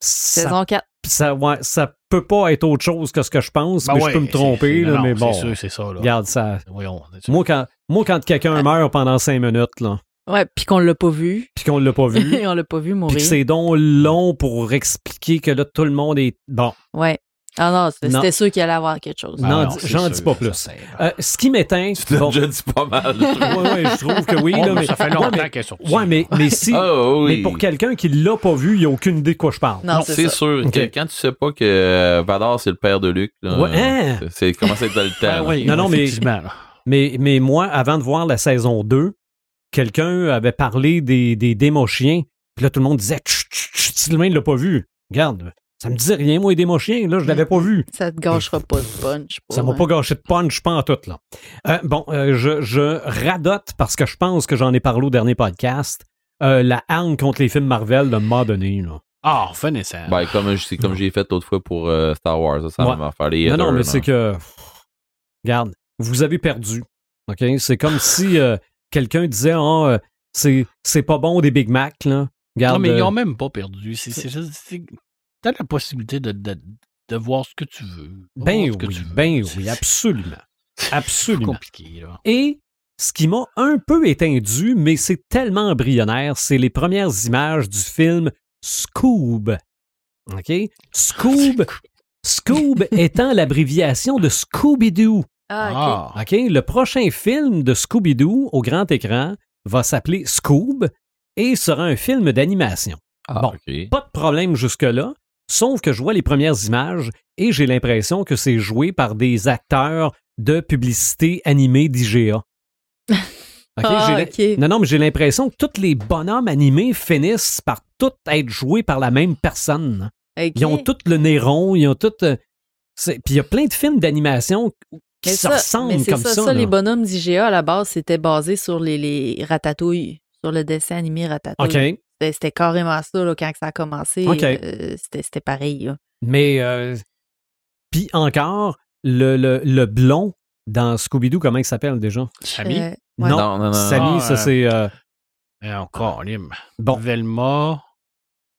Ça, Saison 4. ça, ouais, ça peut pas être autre chose que ce que je pense, Ben mais ouais, je peux me c'est- tromper, là, non, mais bon, C'est sûr, c'est ça. Là. regarde ça. Voyons. Moi quand, moi, quand quelqu'un meurt pendant cinq minutes, là, Ouais, puis qu'on l'a pas vu. puis qu'on l'a pas vu, on l'a pas vu mourir. que c'est donc long pour expliquer que là, tout le monde est... Bon, Ouais. Ah non, c'était sûr qu'il allait avoir quelque chose. Non, Ah dis- j'en dis pas plus. Euh, ce qui m'éteint... Tu bon, déjà dit pas mal. ouais, ouais, je trouve que oui, Oh, là, mais ça fait longtemps qu'elle est sortie. Ouais, mais, mais si... Ah oui. Mais pour quelqu'un qui l'a pas vu, il a aucune idée de quoi je parle. Non, c'est sûr Ok. que quand tu sais pas que euh, Vador c'est le père de Luc, là, Ouais, hein? c'est- commence à être dans le Ben temps. oui, Non, non, mais-. Mais, mais moi, avant de voir la saison 2, quelqu'un avait parlé des, des démo-chiens. Puis là, tout le monde disait Chut, chut, chut, Sylvain ne l'a pas vu. Regarde, ça me disait rien, moi, les démo-chiens. Là, je l'avais pas vu. Ça te gâchera pas de punch. Ça m'a pas gâché de punch, pas en tout, là. Euh, bon, euh, je, je radote parce que je pense que j'en ai parlé au dernier podcast. euh, la harne contre les films Marvel de m'a donné, là. Ah, finissant. Ben, comme, c'est comme j'ai fait l'autre fois pour euh, Star Wars, ça, ça Ouais. m'a fait les Non, non, mais c'est que. Regarde, vous avez perdu. OK? C'est comme si euh, quelqu'un disait Ah, euh, c'est, c'est pas bon des Big Mac, là. Regarde, non, mais ils n'ont même pas perdu. C'est, c'est juste. C'est- T'as la possibilité de, de, de voir ce que tu veux. Ben oui, tu veux. ben oui, absolument. C'est Absolument. compliqué, là. Et ce qui m'a un peu éteindu, mais c'est tellement embryonnaire, c'est les premières images du film Scoob. OK? Scoob, Scoob étant l'abréviation de Scooby-Doo. Ah, OK. OK? Le prochain film de Scooby-Doo au grand écran va s'appeler Scoob et sera un film d'animation. Ah, Bon. Pas de problème jusque-là, sauf que je vois les premières images et j'ai l'impression que c'est joué par des acteurs de publicité animée d'IGA. OK, Ah. Non, non, mais j'ai l'impression que tous les bonhommes animés finissent par tous être joués par la même personne. Ils ont tous le nez rond, ils ont tous... euh, Puis il y a plein de films d'animation qui se ça- ressemblent comme ça. ça, là. les bonhommes d'IGA, à la base, c'était basé sur les, les ratatouilles, sur le dessin animé Ratatouille. OK. C'était, carrément ça, là, quand ça a commencé. OK. euh, c'était, c'était pareil, là. Mais, euh, puis encore, le, le, le blond dans Scooby-Doo, comment il s'appelle déjà? Samy? Euh, ouais. Non, Non, non, non. Samy, Ah, ça euh, c'est... euh, encore, Lim. bon, Velma.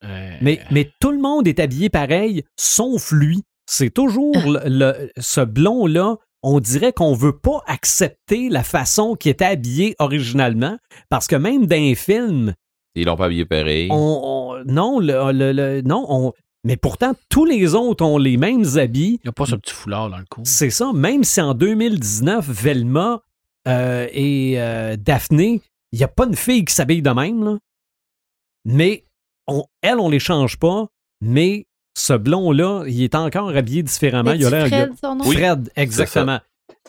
euh, mais, mais tout le monde est habillé pareil, sauf lui. C'est toujours le, le- ce blond-là, on dirait qu'on veut pas accepter la façon qu'il était habillé originalement, parce que même dans les films, Ils l'ont pas habillé pareil. on, on- non, le, le- le- non, on, mais pourtant tous les autres ont les mêmes habits. Il n'y a pas ce petit foulard dans le cou. C'est ça, même si en 2019, Velma euh, et euh, Daphné, il n'y a pas une fille qui s'habille de même, là. mais on, elle, on les change pas, mais ce blond-là, il est encore habillé différemment. Il a l'air. il a- Fred, son nom? Fred, exactement.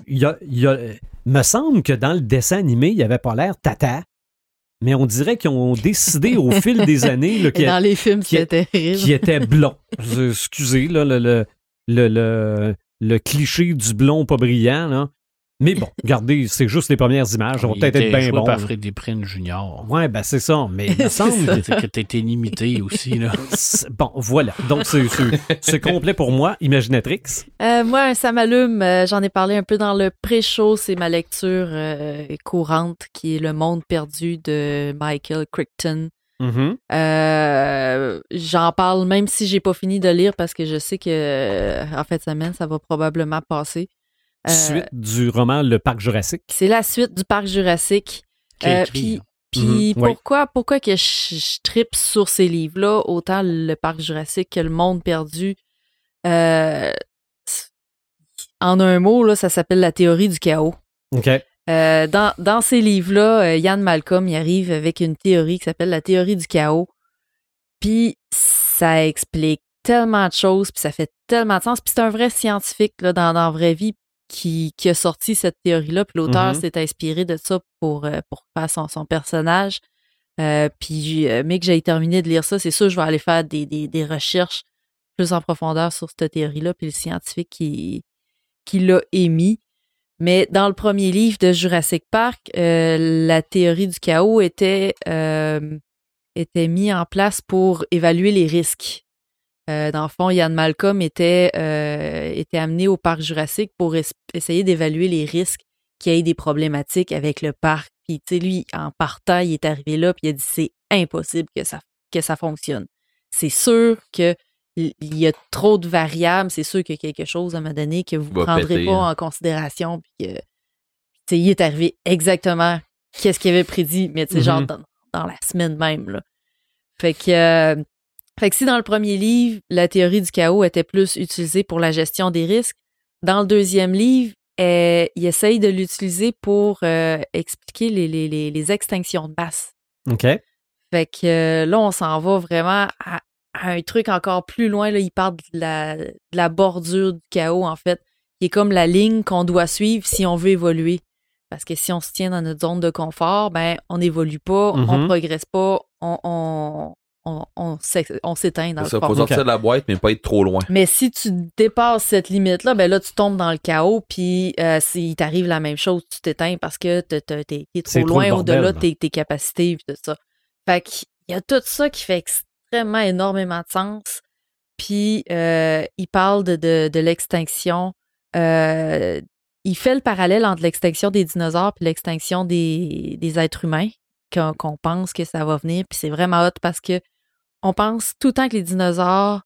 Il y a, il y a- me semble que dans le dessin animé, il avait pas l'air tata, mais on dirait qu'ils ont décidé au fil des années là, dans les films, qui- c'était terrible. qui était blond. Excusez, là, le, le, le, le- le cliché du blond pas brillant. Là. Mais bon, regardez, c'est juste les premières images. Ça va peut-être être bien bon. par. Freddy Prinze Jr. Ouais, ben c'est ça. Mais il me semble que- t'étais limité aussi, là. Bon, voilà. Donc, c'est- complet pour moi, Imaginatrix. Euh, moi, ça m'allume. euh, J'en ai parlé un peu dans le pré-show. C'est ma lecture euh, courante qui est Le Monde perdu de Michael Crichton. Mhm. Euh, J'en parle même si j'ai pas fini de lire parce que je sais que euh, en fin de semaine, ça va probablement passer. Euh, Suite du roman Le Parc Jurassique. C'est la suite du parc Jurassique. Euh, puis puis Mhm, oui. pourquoi, pourquoi que je, je tripe sur ces livres-là, autant le parc Jurassique que le monde perdu? Euh, en un mot, là, ça s'appelle la théorie du chaos. OK. Euh, dans, dans ces livres-là, euh, Yann Malcolm y arrive avec une théorie qui s'appelle la théorie du chaos. Puis ça explique tellement de choses, puis ça fait tellement de sens. Puis c'est un vrai scientifique là, dans, dans la vraie vie qui, qui a sorti cette théorie-là. Puis l'auteur Mhm. s'est inspiré de ça pour, euh, pour faire son, son personnage. Euh, puis, euh, mais que j'ai terminé de lire ça, c'est sûr, je vais aller faire des, des, des recherches plus en profondeur sur cette théorie-là, puis le scientifique qui, qui l'a émis. Mais dans le premier livre de Jurassic Park, euh, la théorie du chaos était, euh, était mise en place pour évaluer les risques. Euh, dans le fond, Yann Malcolm était, euh, était amené au parc Jurassique pour es- essayer d'évaluer les risques qu'il y ait des problématiques avec le parc. Puis, tu sais, lui, en partant, il est arrivé là, puis il a dit c'est impossible que ça, que ça fonctionne. C'est sûr que il y a trop de variables, c'est sûr qu'il y a quelque chose à un moment donné que vous ne prendrez péter, pas hein. en considération. Puis que, tu sais, il est arrivé exactement qu'est-ce qu'il avait prédit, mais tu sais, genre Mhm. dans, dans la semaine même. Là. Fait que, euh, fait que si dans le premier livre, la théorie du chaos était plus utilisée pour la gestion des risques, dans le deuxième livre, euh, il essaye de l'utiliser pour euh, expliquer les, les, les, les extinctions de masse. OK. Fait que euh, là, on s'en va vraiment à, à un truc encore plus loin. Là, il parle de la, de la bordure du chaos, en fait, qui est comme la ligne qu'on doit suivre si on veut évoluer. Parce que si on se tient dans notre zone de confort, ben on n'évolue pas, on Mhm. progresse pas, on, on, on, s'éteint dans le ça, fond. faut sortir de la boîte, mais pas être trop loin. Mais si tu dépasses cette limite-là, ben là, tu tombes dans le chaos, puis euh, s'il t'arrive la même chose, tu t'éteins parce que t'es- trop loin au-delà de tes, tes capacités et tout ça. Fait qu'il y a tout ça qui fait extrêmement énormément de sens. Puis euh, il parle de, de, de l'extinction. euh, il fait le parallèle entre l'extinction des dinosaures puis l'extinction des, des êtres humains, qu'on qu'on pense que ça va venir. Puis c'est vraiment hot parce que on pense tout le temps que les dinosaures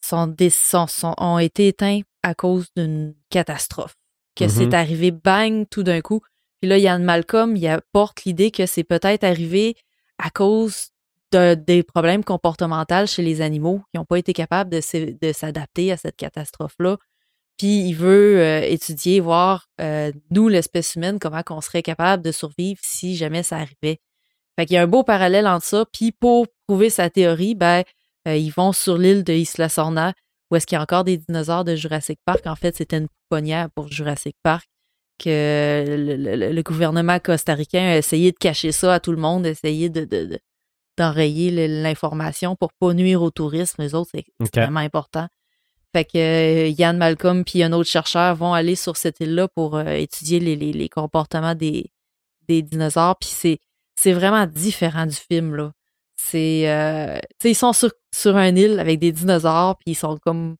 sont des, sont- sont- ont été éteints à cause d'une catastrophe. Que c'est arrivé bang tout d'un coup. Puis là, Yann Malcolm, il apporte l'idée que c'est peut-être arrivé à cause de- des problèmes comportementaux chez les animaux qui n'ont pas été capables de s'adapter à cette catastrophe-là. Puis il veut euh, étudier, voir, euh, nous, l'espèce humaine, comment on serait capable de survivre si jamais ça arrivait. Fait qu'il y a un beau parallèle entre ça. Puis pour prouver sa théorie, ben, euh, ils vont sur l'île de Isla Sorna, où est-ce qu'il y a encore des dinosaures de Jurassic Park. En fait, c'était une pouponnière pour Jurassic Park que le, le- le gouvernement costaricain a essayé de cacher ça à tout le monde, essayé de, de- de- d'enrayer l'information pour pas nuire au tourisme. Les autres, c'est OK. vraiment important. Fait que euh, Yann Malcolm puis un autre chercheur vont aller sur cette île-là pour euh, étudier les, les- les comportements des, des dinosaures. Puis c'est, c'est vraiment différent du film, là. C'est, euh, tu sais, ils sont sur, sur une île avec des dinosaures, puis ils sont comme,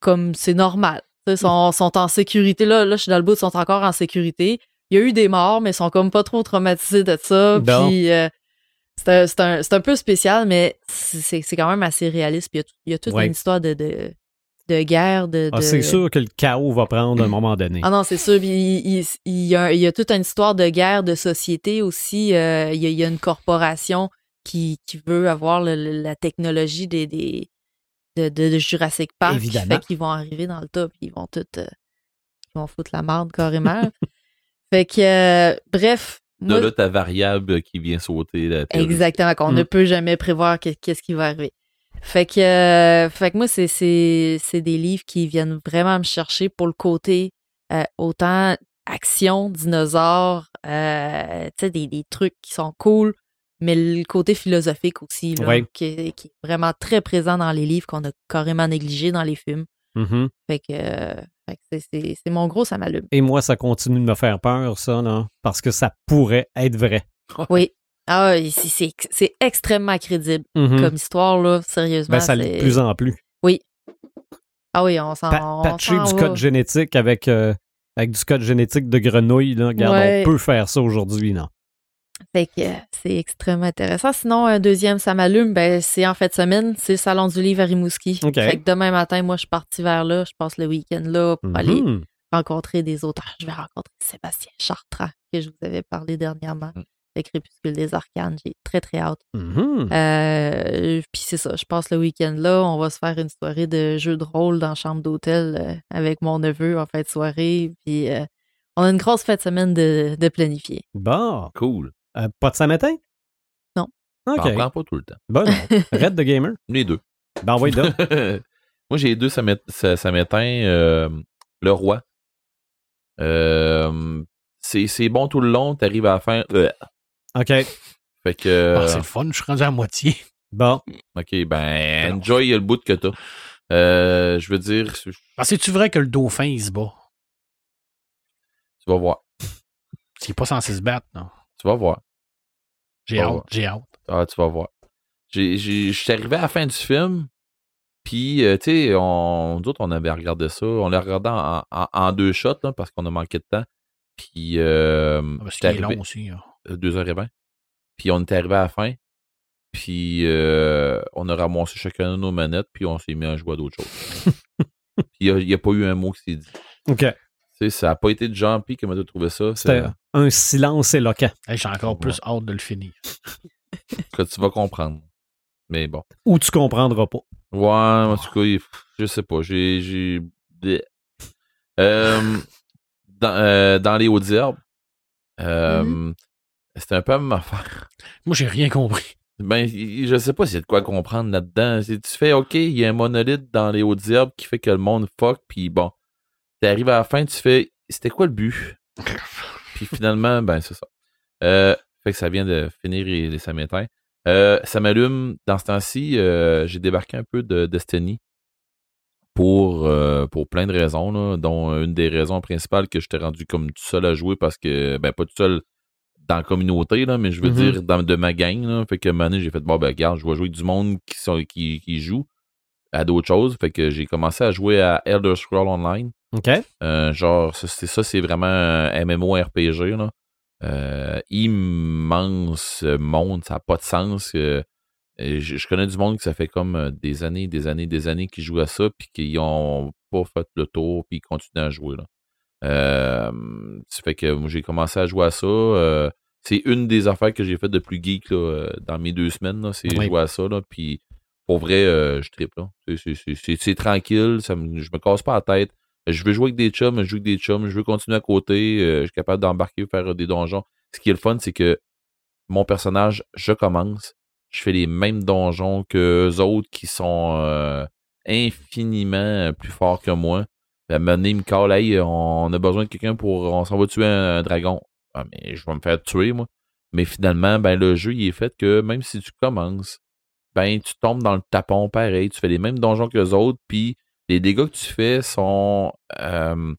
comme c'est normal. Ils sont, sont en sécurité. Là, là, je suis dans le bout, ils sont encore en sécurité. Il y a eu des morts, mais ils sont comme pas trop traumatisés de ça. Puis euh, c'est un, un- un peu spécial, mais c'est quand même assez réaliste. Puis il y a y, toute Ouais. une histoire de, de, de guerre. De, Ah, de- c'est sûr que le chaos va prendre un moment donné. ah non, c'est sûr. Il, il- il y a, il y a toute une histoire de guerre de société aussi. Euh, il, y a, il y a une corporation qui, qui veut avoir le- le- la technologie des, des- de, de- de Jurassic Park. Évidemment. Fait qu'ils vont arriver dans le top. Ils vont tout. euh, ils vont foutre la merde carrément. fait que, euh, bref. De moi- là, ta variable qui vient sauter. La. Exactement, qu'on Mm. ne peut jamais prévoir que- qu'est-ce qui va arriver. Fait que, euh, fait que moi, c'est, c'est, c'est des livres qui viennent vraiment me chercher pour le côté autant action, dinosaures, tu sais, des, des trucs qui sont cool, mais le côté philosophique aussi, là, Ouais. qui, est- qui est vraiment très présent dans les livres qu'on a carrément négligé dans les films. Mhm. Fait que, euh, que c'est, mon gros, ça m'allume. Et moi, ça continue de me faire peur, ça, là, parce que ça pourrait être vrai. Oui. Ah, oui, c'est, extrêmement crédible Mhm. comme histoire, là, sérieusement. Ben, ça l'est de plus en plus. Ah oui, on s'en Pa- on patcher du va. code génétique avec, euh, avec du code génétique de grenouille, là, regarde, Ouais. on peut faire ça aujourd'hui, non? Fait que euh, c'est extrêmement intéressant. Sinon, un deuxième, ça m'allume, ben, c'est en fin de semaine, c'est le Salon du Livre à Rimouski. Fait que demain matin, moi, je suis partie vers là. Je passe le week-end là pour aller Mhm. rencontrer des auteurs. Je vais rencontrer Sébastien Chartrand, que je vous avais parlé dernièrement. Mm. le Crépuscule des Arcanes. J'ai très, très hâte. Mhm. Euh, puis c'est ça, je passe le week-end là. On va se faire une soirée de jeux de rôle dans la chambre d'hôtel euh, avec mon neveu en fin de soirée. Puis euh, on a une grosse fête de semaine de, de planifier. Bon. Cool. Euh, pas de samétain? Non. OK. J'en prends pas tout le temps. Bon, non. Red de Gamer? Les deux. Ben, envoyez donc. Moi, j'ai deux samét- sa- samétins. euh, le roi. Euh, c'est c'est bon tout le long. T'arrives à la fin. euh, OK. Fait que. Ah, c'est le fun, je suis rendu à moitié. Bon. ok, ben, enjoy le bout que t'as. Euh, je veux dire, tu Ah, C'est-tu vrai que le dauphin, il se bat? vas voir. Il n'est pas censé se battre, non? Tu vas voir. J'ai hâte, j'ai hâte. Ah, tu vas voir. Je suis arrivé à la fin du film, puis, euh, tu sais, on, nous autres, on avait regardé ça. On l'a regardé en, en- en deux shots, là, parce qu'on a manqué de temps. Puis, euh, Ah, parce j'étais qu'il est arrivé- long aussi. euh, heures et vingt. Puis, on était arrivé à la fin. Puis, euh, on a ramassé chacun de nos manettes, puis on s'est mis à jouer à d'autres choses. puis, il n'y a, pas eu un mot qui s'est dit. OK. Tu sais, ça n'a pas été de Jean-Pi qui m'a trouvé ça. C'était C'est un silence éloquent. Hey, J'ai encore Ouais. plus hâte de le finir. que tu vas comprendre. Mais bon. Ou tu comprendras pas. Ouais, en tout cas, il- je sais pas. J'ai. Euh, dans, euh, dans les hautes herbes, euh, c'était un peu la même affaire. Moi, j'ai rien compris. Ben, je sais pas s'il y a de quoi comprendre là-dedans. Si tu fais, OK, il y a un monolithe dans les hautes herbes qui fait que le monde fuck, puis bon. T'arrives à la fin, tu fais, c'était quoi le but? puis finalement, ben, c'est ça. Euh, fait que ça vient de finir les, samétins. Euh, ça m'allume. Dans ce temps-ci, euh, j'ai débarqué un peu de Destiny pour, euh, pour plein de raisons, là, dont une des raisons principales que j'étais rendu comme tout seul à jouer parce que, ben, pas tout seul dans la communauté, là, mais je veux Mhm. dire dans, de ma gang. Là, fait que, un moment donné, j'ai fait, bon, ben, regarde, je vais jouer avec du monde qui, sont, qui, qui joue à d'autres choses. Fait que j'ai commencé à jouer à Elder Scroll Online. OK? Euh, genre, ça, c'est ça, c'est vraiment un MMORPG. Là. Euh, immense monde, ça n'a pas de sens. euh, je, je connais du monde que ça fait comme des années, des années, des années qui jouent à ça, puis qui ont pas fait le tour, puis ils continuent à jouer. Là. Ça fait que j'ai commencé à jouer à ça. c'est une des affaires que j'ai faites de plus geek là, dans mes deux semaines. là, C'est Oui. jouer à ça. Là, puis pour vrai, euh, je tripe. C'est- tranquille, ça me, je me casse pas la tête. Je veux jouer avec des chums, je joue avec des chums, je veux continuer à côté, euh, je suis capable d'embarquer, faire euh, des donjons. Ce qui est le fun, c'est que mon personnage, je commence, je fais les mêmes donjons que eux autres qui sont infiniment plus forts que moi. À un il me call, hey, on a besoin de quelqu'un pour. On s'en va tuer un, un dragon. Ah, mais je vais me faire tuer, moi. Mais finalement, ben, le jeu, il est fait que même si tu commences, ben, tu tombes dans le tapon pareil. Tu fais les mêmes donjons que les autres, puis les dégâts que tu fais sont, euh,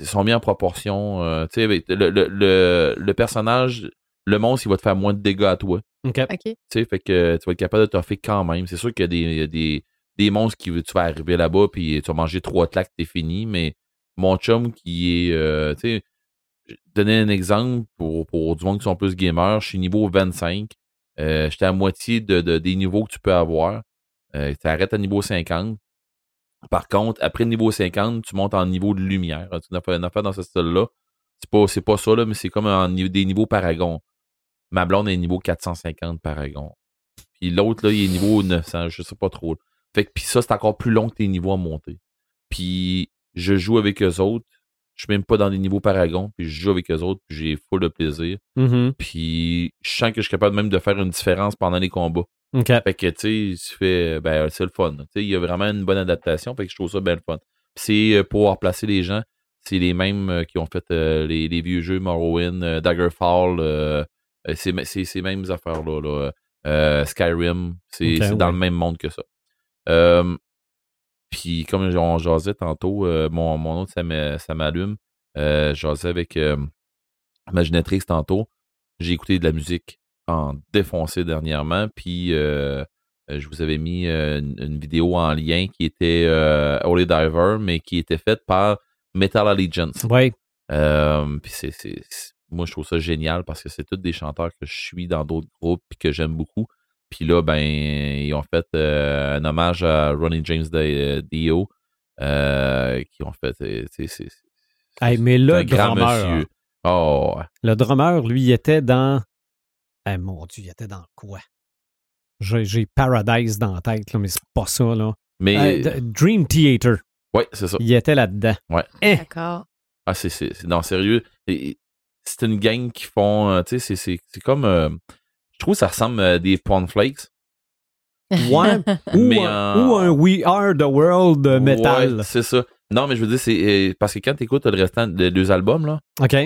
sont mis en proportion. euh, tu sais, le, le, le, le personnage, le monstre, il va te faire moins de dégâts à toi. OK. Tu sais, fait que tu vas être capable de t'offrir quand même. C'est sûr qu'il y a des, des, des monstres qui tu vas arriver là-bas puis tu vas manger trois claques, t'es fini. Mais mon chum qui est, euh, tu sais, je vais te donner un exemple pour, pour du monde qui sont plus gamers. Je suis niveau 25. Euh, J'étais à moitié de, de- des niveaux que tu peux avoir. Euh, tu arrêtes à niveau 50. Par contre, après le niveau 50, tu montes en niveau de lumière. Tu as fait une affaire dans ce style-là. C'est pas, pas ça, là, mais c'est comme des niveaux paragon. Ma blonde est niveau 450 paragon. Puis l'autre, là, il est niveau 900, je sais pas trop. Fait que puis ça, c'est encore plus long que tes niveaux à monter. Puis je joue avec eux autres. Je suis même pas dans des niveaux paragon. Puis je joue avec eux autres. Puis j'ai full de plaisir. Mhm. Puis je sens que je suis capable même de faire une différence pendant les combats. Fait que, tu sais, ben, c'est le fun. Il y a vraiment une bonne adaptation. Fait que je trouve ça bien le fun. Puis c'est euh, pour replacer les gens. C'est les mêmes euh, qui ont fait euh, les, les vieux jeux Morrowind, euh, Daggerfall. euh, c'est ces mêmes affaires-là. Là. Skyrim. C'est dans le même monde que ça. Puis comme on jasait tantôt, euh, mon, mon autre, ça m'a- m'allume. Euh, jasais avec euh, Imaginatrix tantôt. J'ai écouté de la musique en défoncé dernièrement. Puis euh, je vous avais mis une, une vidéo en lien qui était Holy Diver, mais qui était faite par Metal Allegiance. Euh, puis c'est, moi, je trouve ça génial parce que c'est tous des chanteurs que je suis dans d'autres groupes puis que j'aime beaucoup. Puis là, ben, ils ont fait euh, un hommage à Ronnie James Dio, euh, qui ont fait. c'est, Hey, mais le grand drummer, monsieur. Oh, ouais. le drummer, lui, il était dans Eh, mon Dieu, il était dans quoi? J'ai j'ai Paradise dans la tête, là, mais c'est pas ça. Là. Mais, Euh, Dream Theater, ouais, c'est ça. il était là-dedans. Eh, D'accord. Ah, c'est, non, sérieux. C'est une gang qui font, tu sais, c'est, c'est, c'est comme, euh, je trouve que ça ressemble à des cornflakes. ouais. ou, Mais un, ou un We Are the World euh, metal. Ouais, c'est ça. Non, mais je veux dire, c'est, euh, parce que quand t'écoutes le restant des deux albums, là,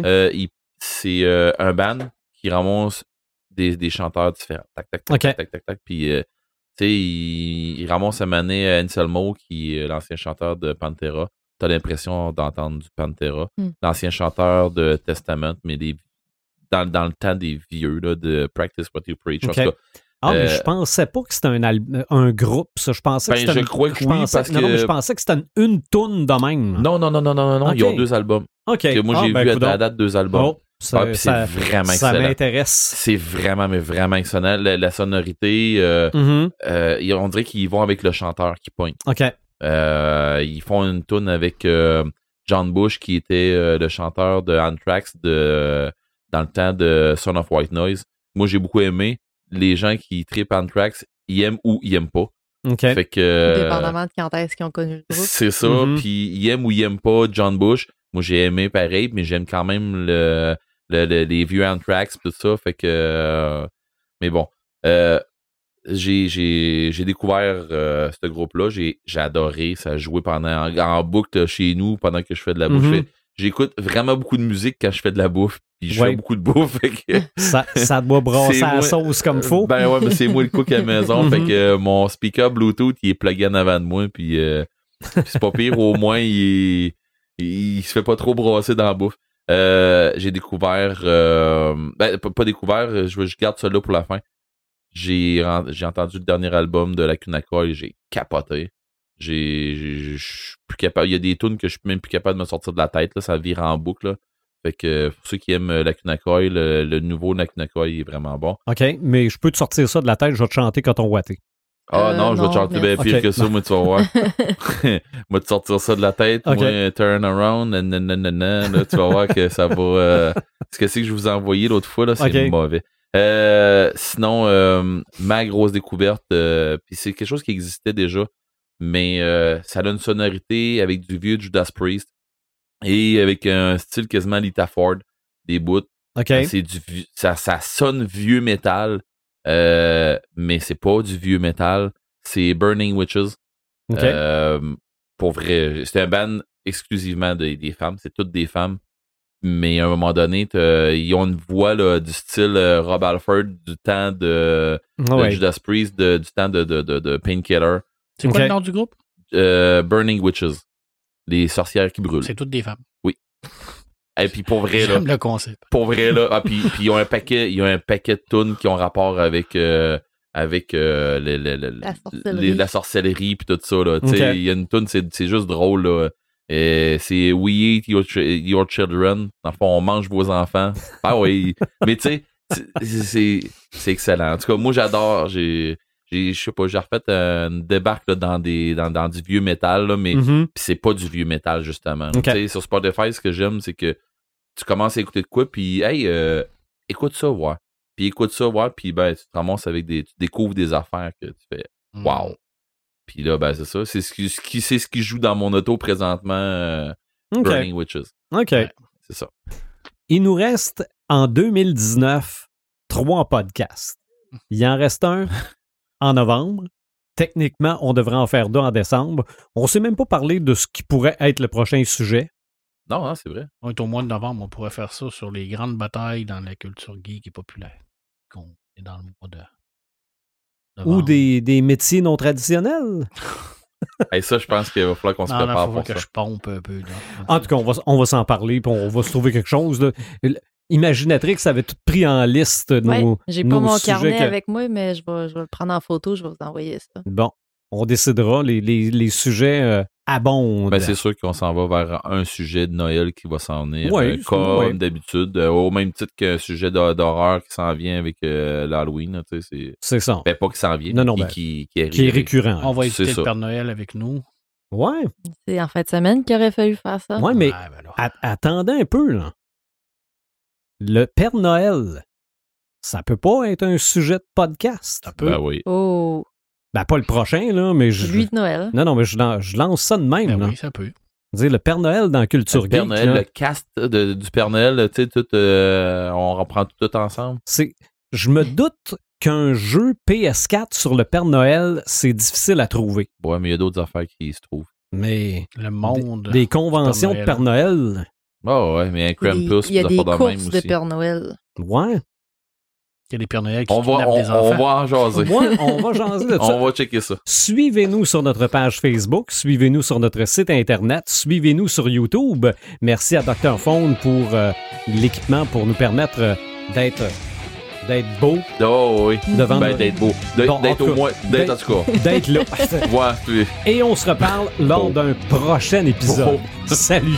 euh, c'est euh, un band qui ramasse des, des chanteurs différents. Tac, tac, tac, OK. tac, tac, tac, tac. Puis, euh, tu sais, il, il ramasse à Mané Anselmo, qui est l'ancien chanteur de Pantera. T'as l'impression d'entendre du Pantera. Hmm. L'ancien chanteur de Testament, mais des, dans, dans le temps des vieux, là, de Practice What You Preach. En OK. tout cas, Ah, mais euh, je pensais pas que c'était un, al- un groupe, ça. Je pensais que Ben, c'était je une- crois que je oui, pensais- parce non, non, mais que- je pensais que c'était une, une toune de même. non, non, non, non, non, non, non, ils ont deux albums. OK. Que moi, Ah, j'ai ben, vu à la date deux albums. Oh, ça, Ah, ça- c'est vraiment ça excellent. m'intéresse. C'est vraiment, mais vraiment excellent. La, la sonorité, euh, Mhm. euh, ils- on dirait qu'ils vont avec le chanteur qui pointe. OK. Euh, ils font une tune avec euh, John Bush, qui était euh, le chanteur de Anthrax de, dans le temps de Son of White Noise. Moi, j'ai beaucoup aimé. Les gens qui tripent Anthrax, ils aiment ou ils aiment pas. OK. Fait que. euh, Dépendamment de quand est-ce qu'ils ont connu le groupe. c'est ça. Mhm. Puis ils aiment ou ils aiment pas John Bush. Moi, j'ai aimé pareil, mais j'aime quand même le, le- le- les vieux Anthrax tout ça. Fait que. euh, mais bon. Euh, j'ai, découvert euh, ce groupe-là. J'ai, adoré. Ça jouait pendant en, en boucle chez nous pendant que je fais de la bouffe. Mhm. Fais- J'écoute vraiment beaucoup de musique quand je fais de la bouffe. Puis je Ouais. fais beaucoup de bouffe. Fait que, Ça, ça doit brasser la moi- sauce comme faut. ben ouais, mais c'est moi le cook à la maison. Mhm. Fait que euh, mon speaker Bluetooth, il est plugué en avant de moi. Puis, euh, puis c'est pas pire, au moins, il, il, se fait pas trop brasser dans la bouffe. Euh, j'ai découvert. euh, ben, pas, découvert, je, je garde ça là pour la fin. J'ai, j'ai entendu le dernier album de la Kunako et j'ai capoté. J'ai, j'ai- je suis plus capable. Il y a des tunes que je suis même plus capable de me sortir de la tête. Là, ça vire en boucle. Là. Fait que pour ceux qui aiment euh, la Kunakoi, le, le nouveau Nakunakoi est vraiment bon. OK, mais je peux te sortir ça de la tête, je vais te chanter quand on watté. Ah Euh, non, je vais te non, chanter bien pire Ok. que ça, moi, tu vas voir. moi, te sortir ça de la tête, Ok. moi, turn around, nanana, là, tu vas voir que ça va. euh, ce que c'est que je vous ai envoyé l'autre fois, là, c'est mauvais. Euh, sinon, euh, ma grosse découverte, euh, puis c'est quelque chose qui existait déjà, mais euh, ça a une sonorité avec du vieux Judas Priest et avec un style quasiment Lita Ford, des bouts. OK. C'est du vieux- ça, ça sonne vieux métal, euh, mais c'est pas du vieux métal. C'est Burning Witches. OK. Euh, pour vrai, c'est un band exclusivement de- des femmes. C'est toutes des femmes. Mais à un moment donné, ils ont une voix là, du style euh, Rob Alford du temps de, de Ah ouais. Judas Priest, de- du temps de, de, de, de Painkiller. C'est quoi le nom du groupe? Euh, Burning Witches. Les sorcières qui brûlent. C'est toutes des femmes. Et puis pour vrai, là, J'aime le concept. Pour vrai, là. Ah, puis, puis ils ont un paquet, ils ont un paquet de tunes qui ont rapport avec, euh, avec euh, La sorcellerie. les- la sorcellerie puis tout ça, là. Tu sais, Ok. il y a une tune, c'est, c'est juste drôle, là. Et c'est We Eat Your, Ch- Your Children. Dans le fond, on mange vos enfants. Ah oui. Mais tu sais, c'est, c'est, c'est excellent. En tout cas, moi, j'adore. J'ai, je sais pas, j'ai refait une débarque là, dans, des, dans, dans du vieux métal, là, mais puis c'est pas du vieux métal, justement. Sur Spotify, ce que j'aime, c'est que tu commences à écouter de quoi, puis hey, euh, écoute ça, ouais. Puis écoute ça, ouais, puis ben, tu te ramasses avec des. Tu découvres des affaires que tu fais. Mm. Wow. Puis là, ben, c'est ça. C'est ce qui, ce qui, c'est ce qui joue dans mon auto présentement, euh. Burning Witches. OK. Ouais. C'est ça. Il nous reste en 2019 trois podcasts. Il en reste un en novembre. Techniquement, on devrait en faire deux en décembre. On ne s'est même pas parlé de ce qui pourrait être le prochain sujet. Non, non, c'est vrai. On est au mois de novembre, on pourrait faire ça sur les grandes batailles dans la culture geek et populaire. Qu'on est dans le mois de. Ou des, des métiers non traditionnels. Et ça, je pense qu'il va falloir qu'on se Non, non, prépare faut pour que ça. je pompe un peu. là. En tout cas, on va, on va s'en parler puis on va se trouver quelque chose. là. Imaginatrix avait tout pris en liste Ouais, nos, j'ai pas mon carnet que- avec moi, mais je vais, je vais le prendre en photo, je vais vous envoyer ça. Bon, on décidera. Les, les- les sujets euh, abondent. Ben, c'est sûr qu'on s'en va vers un sujet de Noël qui va s'en venir. Ouais, euh, comme ouais. d'habitude. euh, au même titre qu'un sujet d'hor- d'horreur qui s'en vient avec euh, l'Halloween. là, tu sais, c'est. c'est ça. Ben, pas qui s'en vient, Non, non, qui, ben, qui, qui est qui est arrivé. récurrent. On va éviter le Père Noël avec nous. Ouais, C'est en fin de semaine qu'il aurait fallu faire ça. ouais, mais Ouais, ben attendez un peu. Là. Le Père Noël, ça peut pas être un sujet de podcast. Ça peut. Ben oui. Oh, Ben, pas le prochain, là, mais je. lui de Noël. Non, non, mais je, lan- je lance ça de même. Ben là. oui, ça peut. Dire le Père Noël dans Culture Le Père Geek, Noël, là, le cast de- du Père Noël, tu sais, tout, euh, on reprend tout ensemble. c'est. Je me doute qu'un jeu PS4 sur le Père Noël, c'est difficile à trouver. Ouais, mais il y a d'autres affaires qui se trouvent. Mais Le monde. des conventions de Père Noël, Oh ouais, mais un Il y a Krampus, des- il y a des des affaires de même courses de aussi. Père Noël. ouais. Il y a des Pères Noël qui On va, on, des on enfants. va en jaser. Ouais, on va jaser de ça. On va checker ça. Suivez-nous sur notre page Facebook, suivez-nous sur notre site Internet, suivez-nous sur YouTube. Merci à Dr. Phone pour euh, l'équipement pour nous permettre euh, d'être d'être beau Oh oui. devant Ben, d'être beau. D'être Bon, au moins. D'être en tout cas. d'être là. Ouais, puis- Et on se reparle lors d'un prochain épisode. Salut.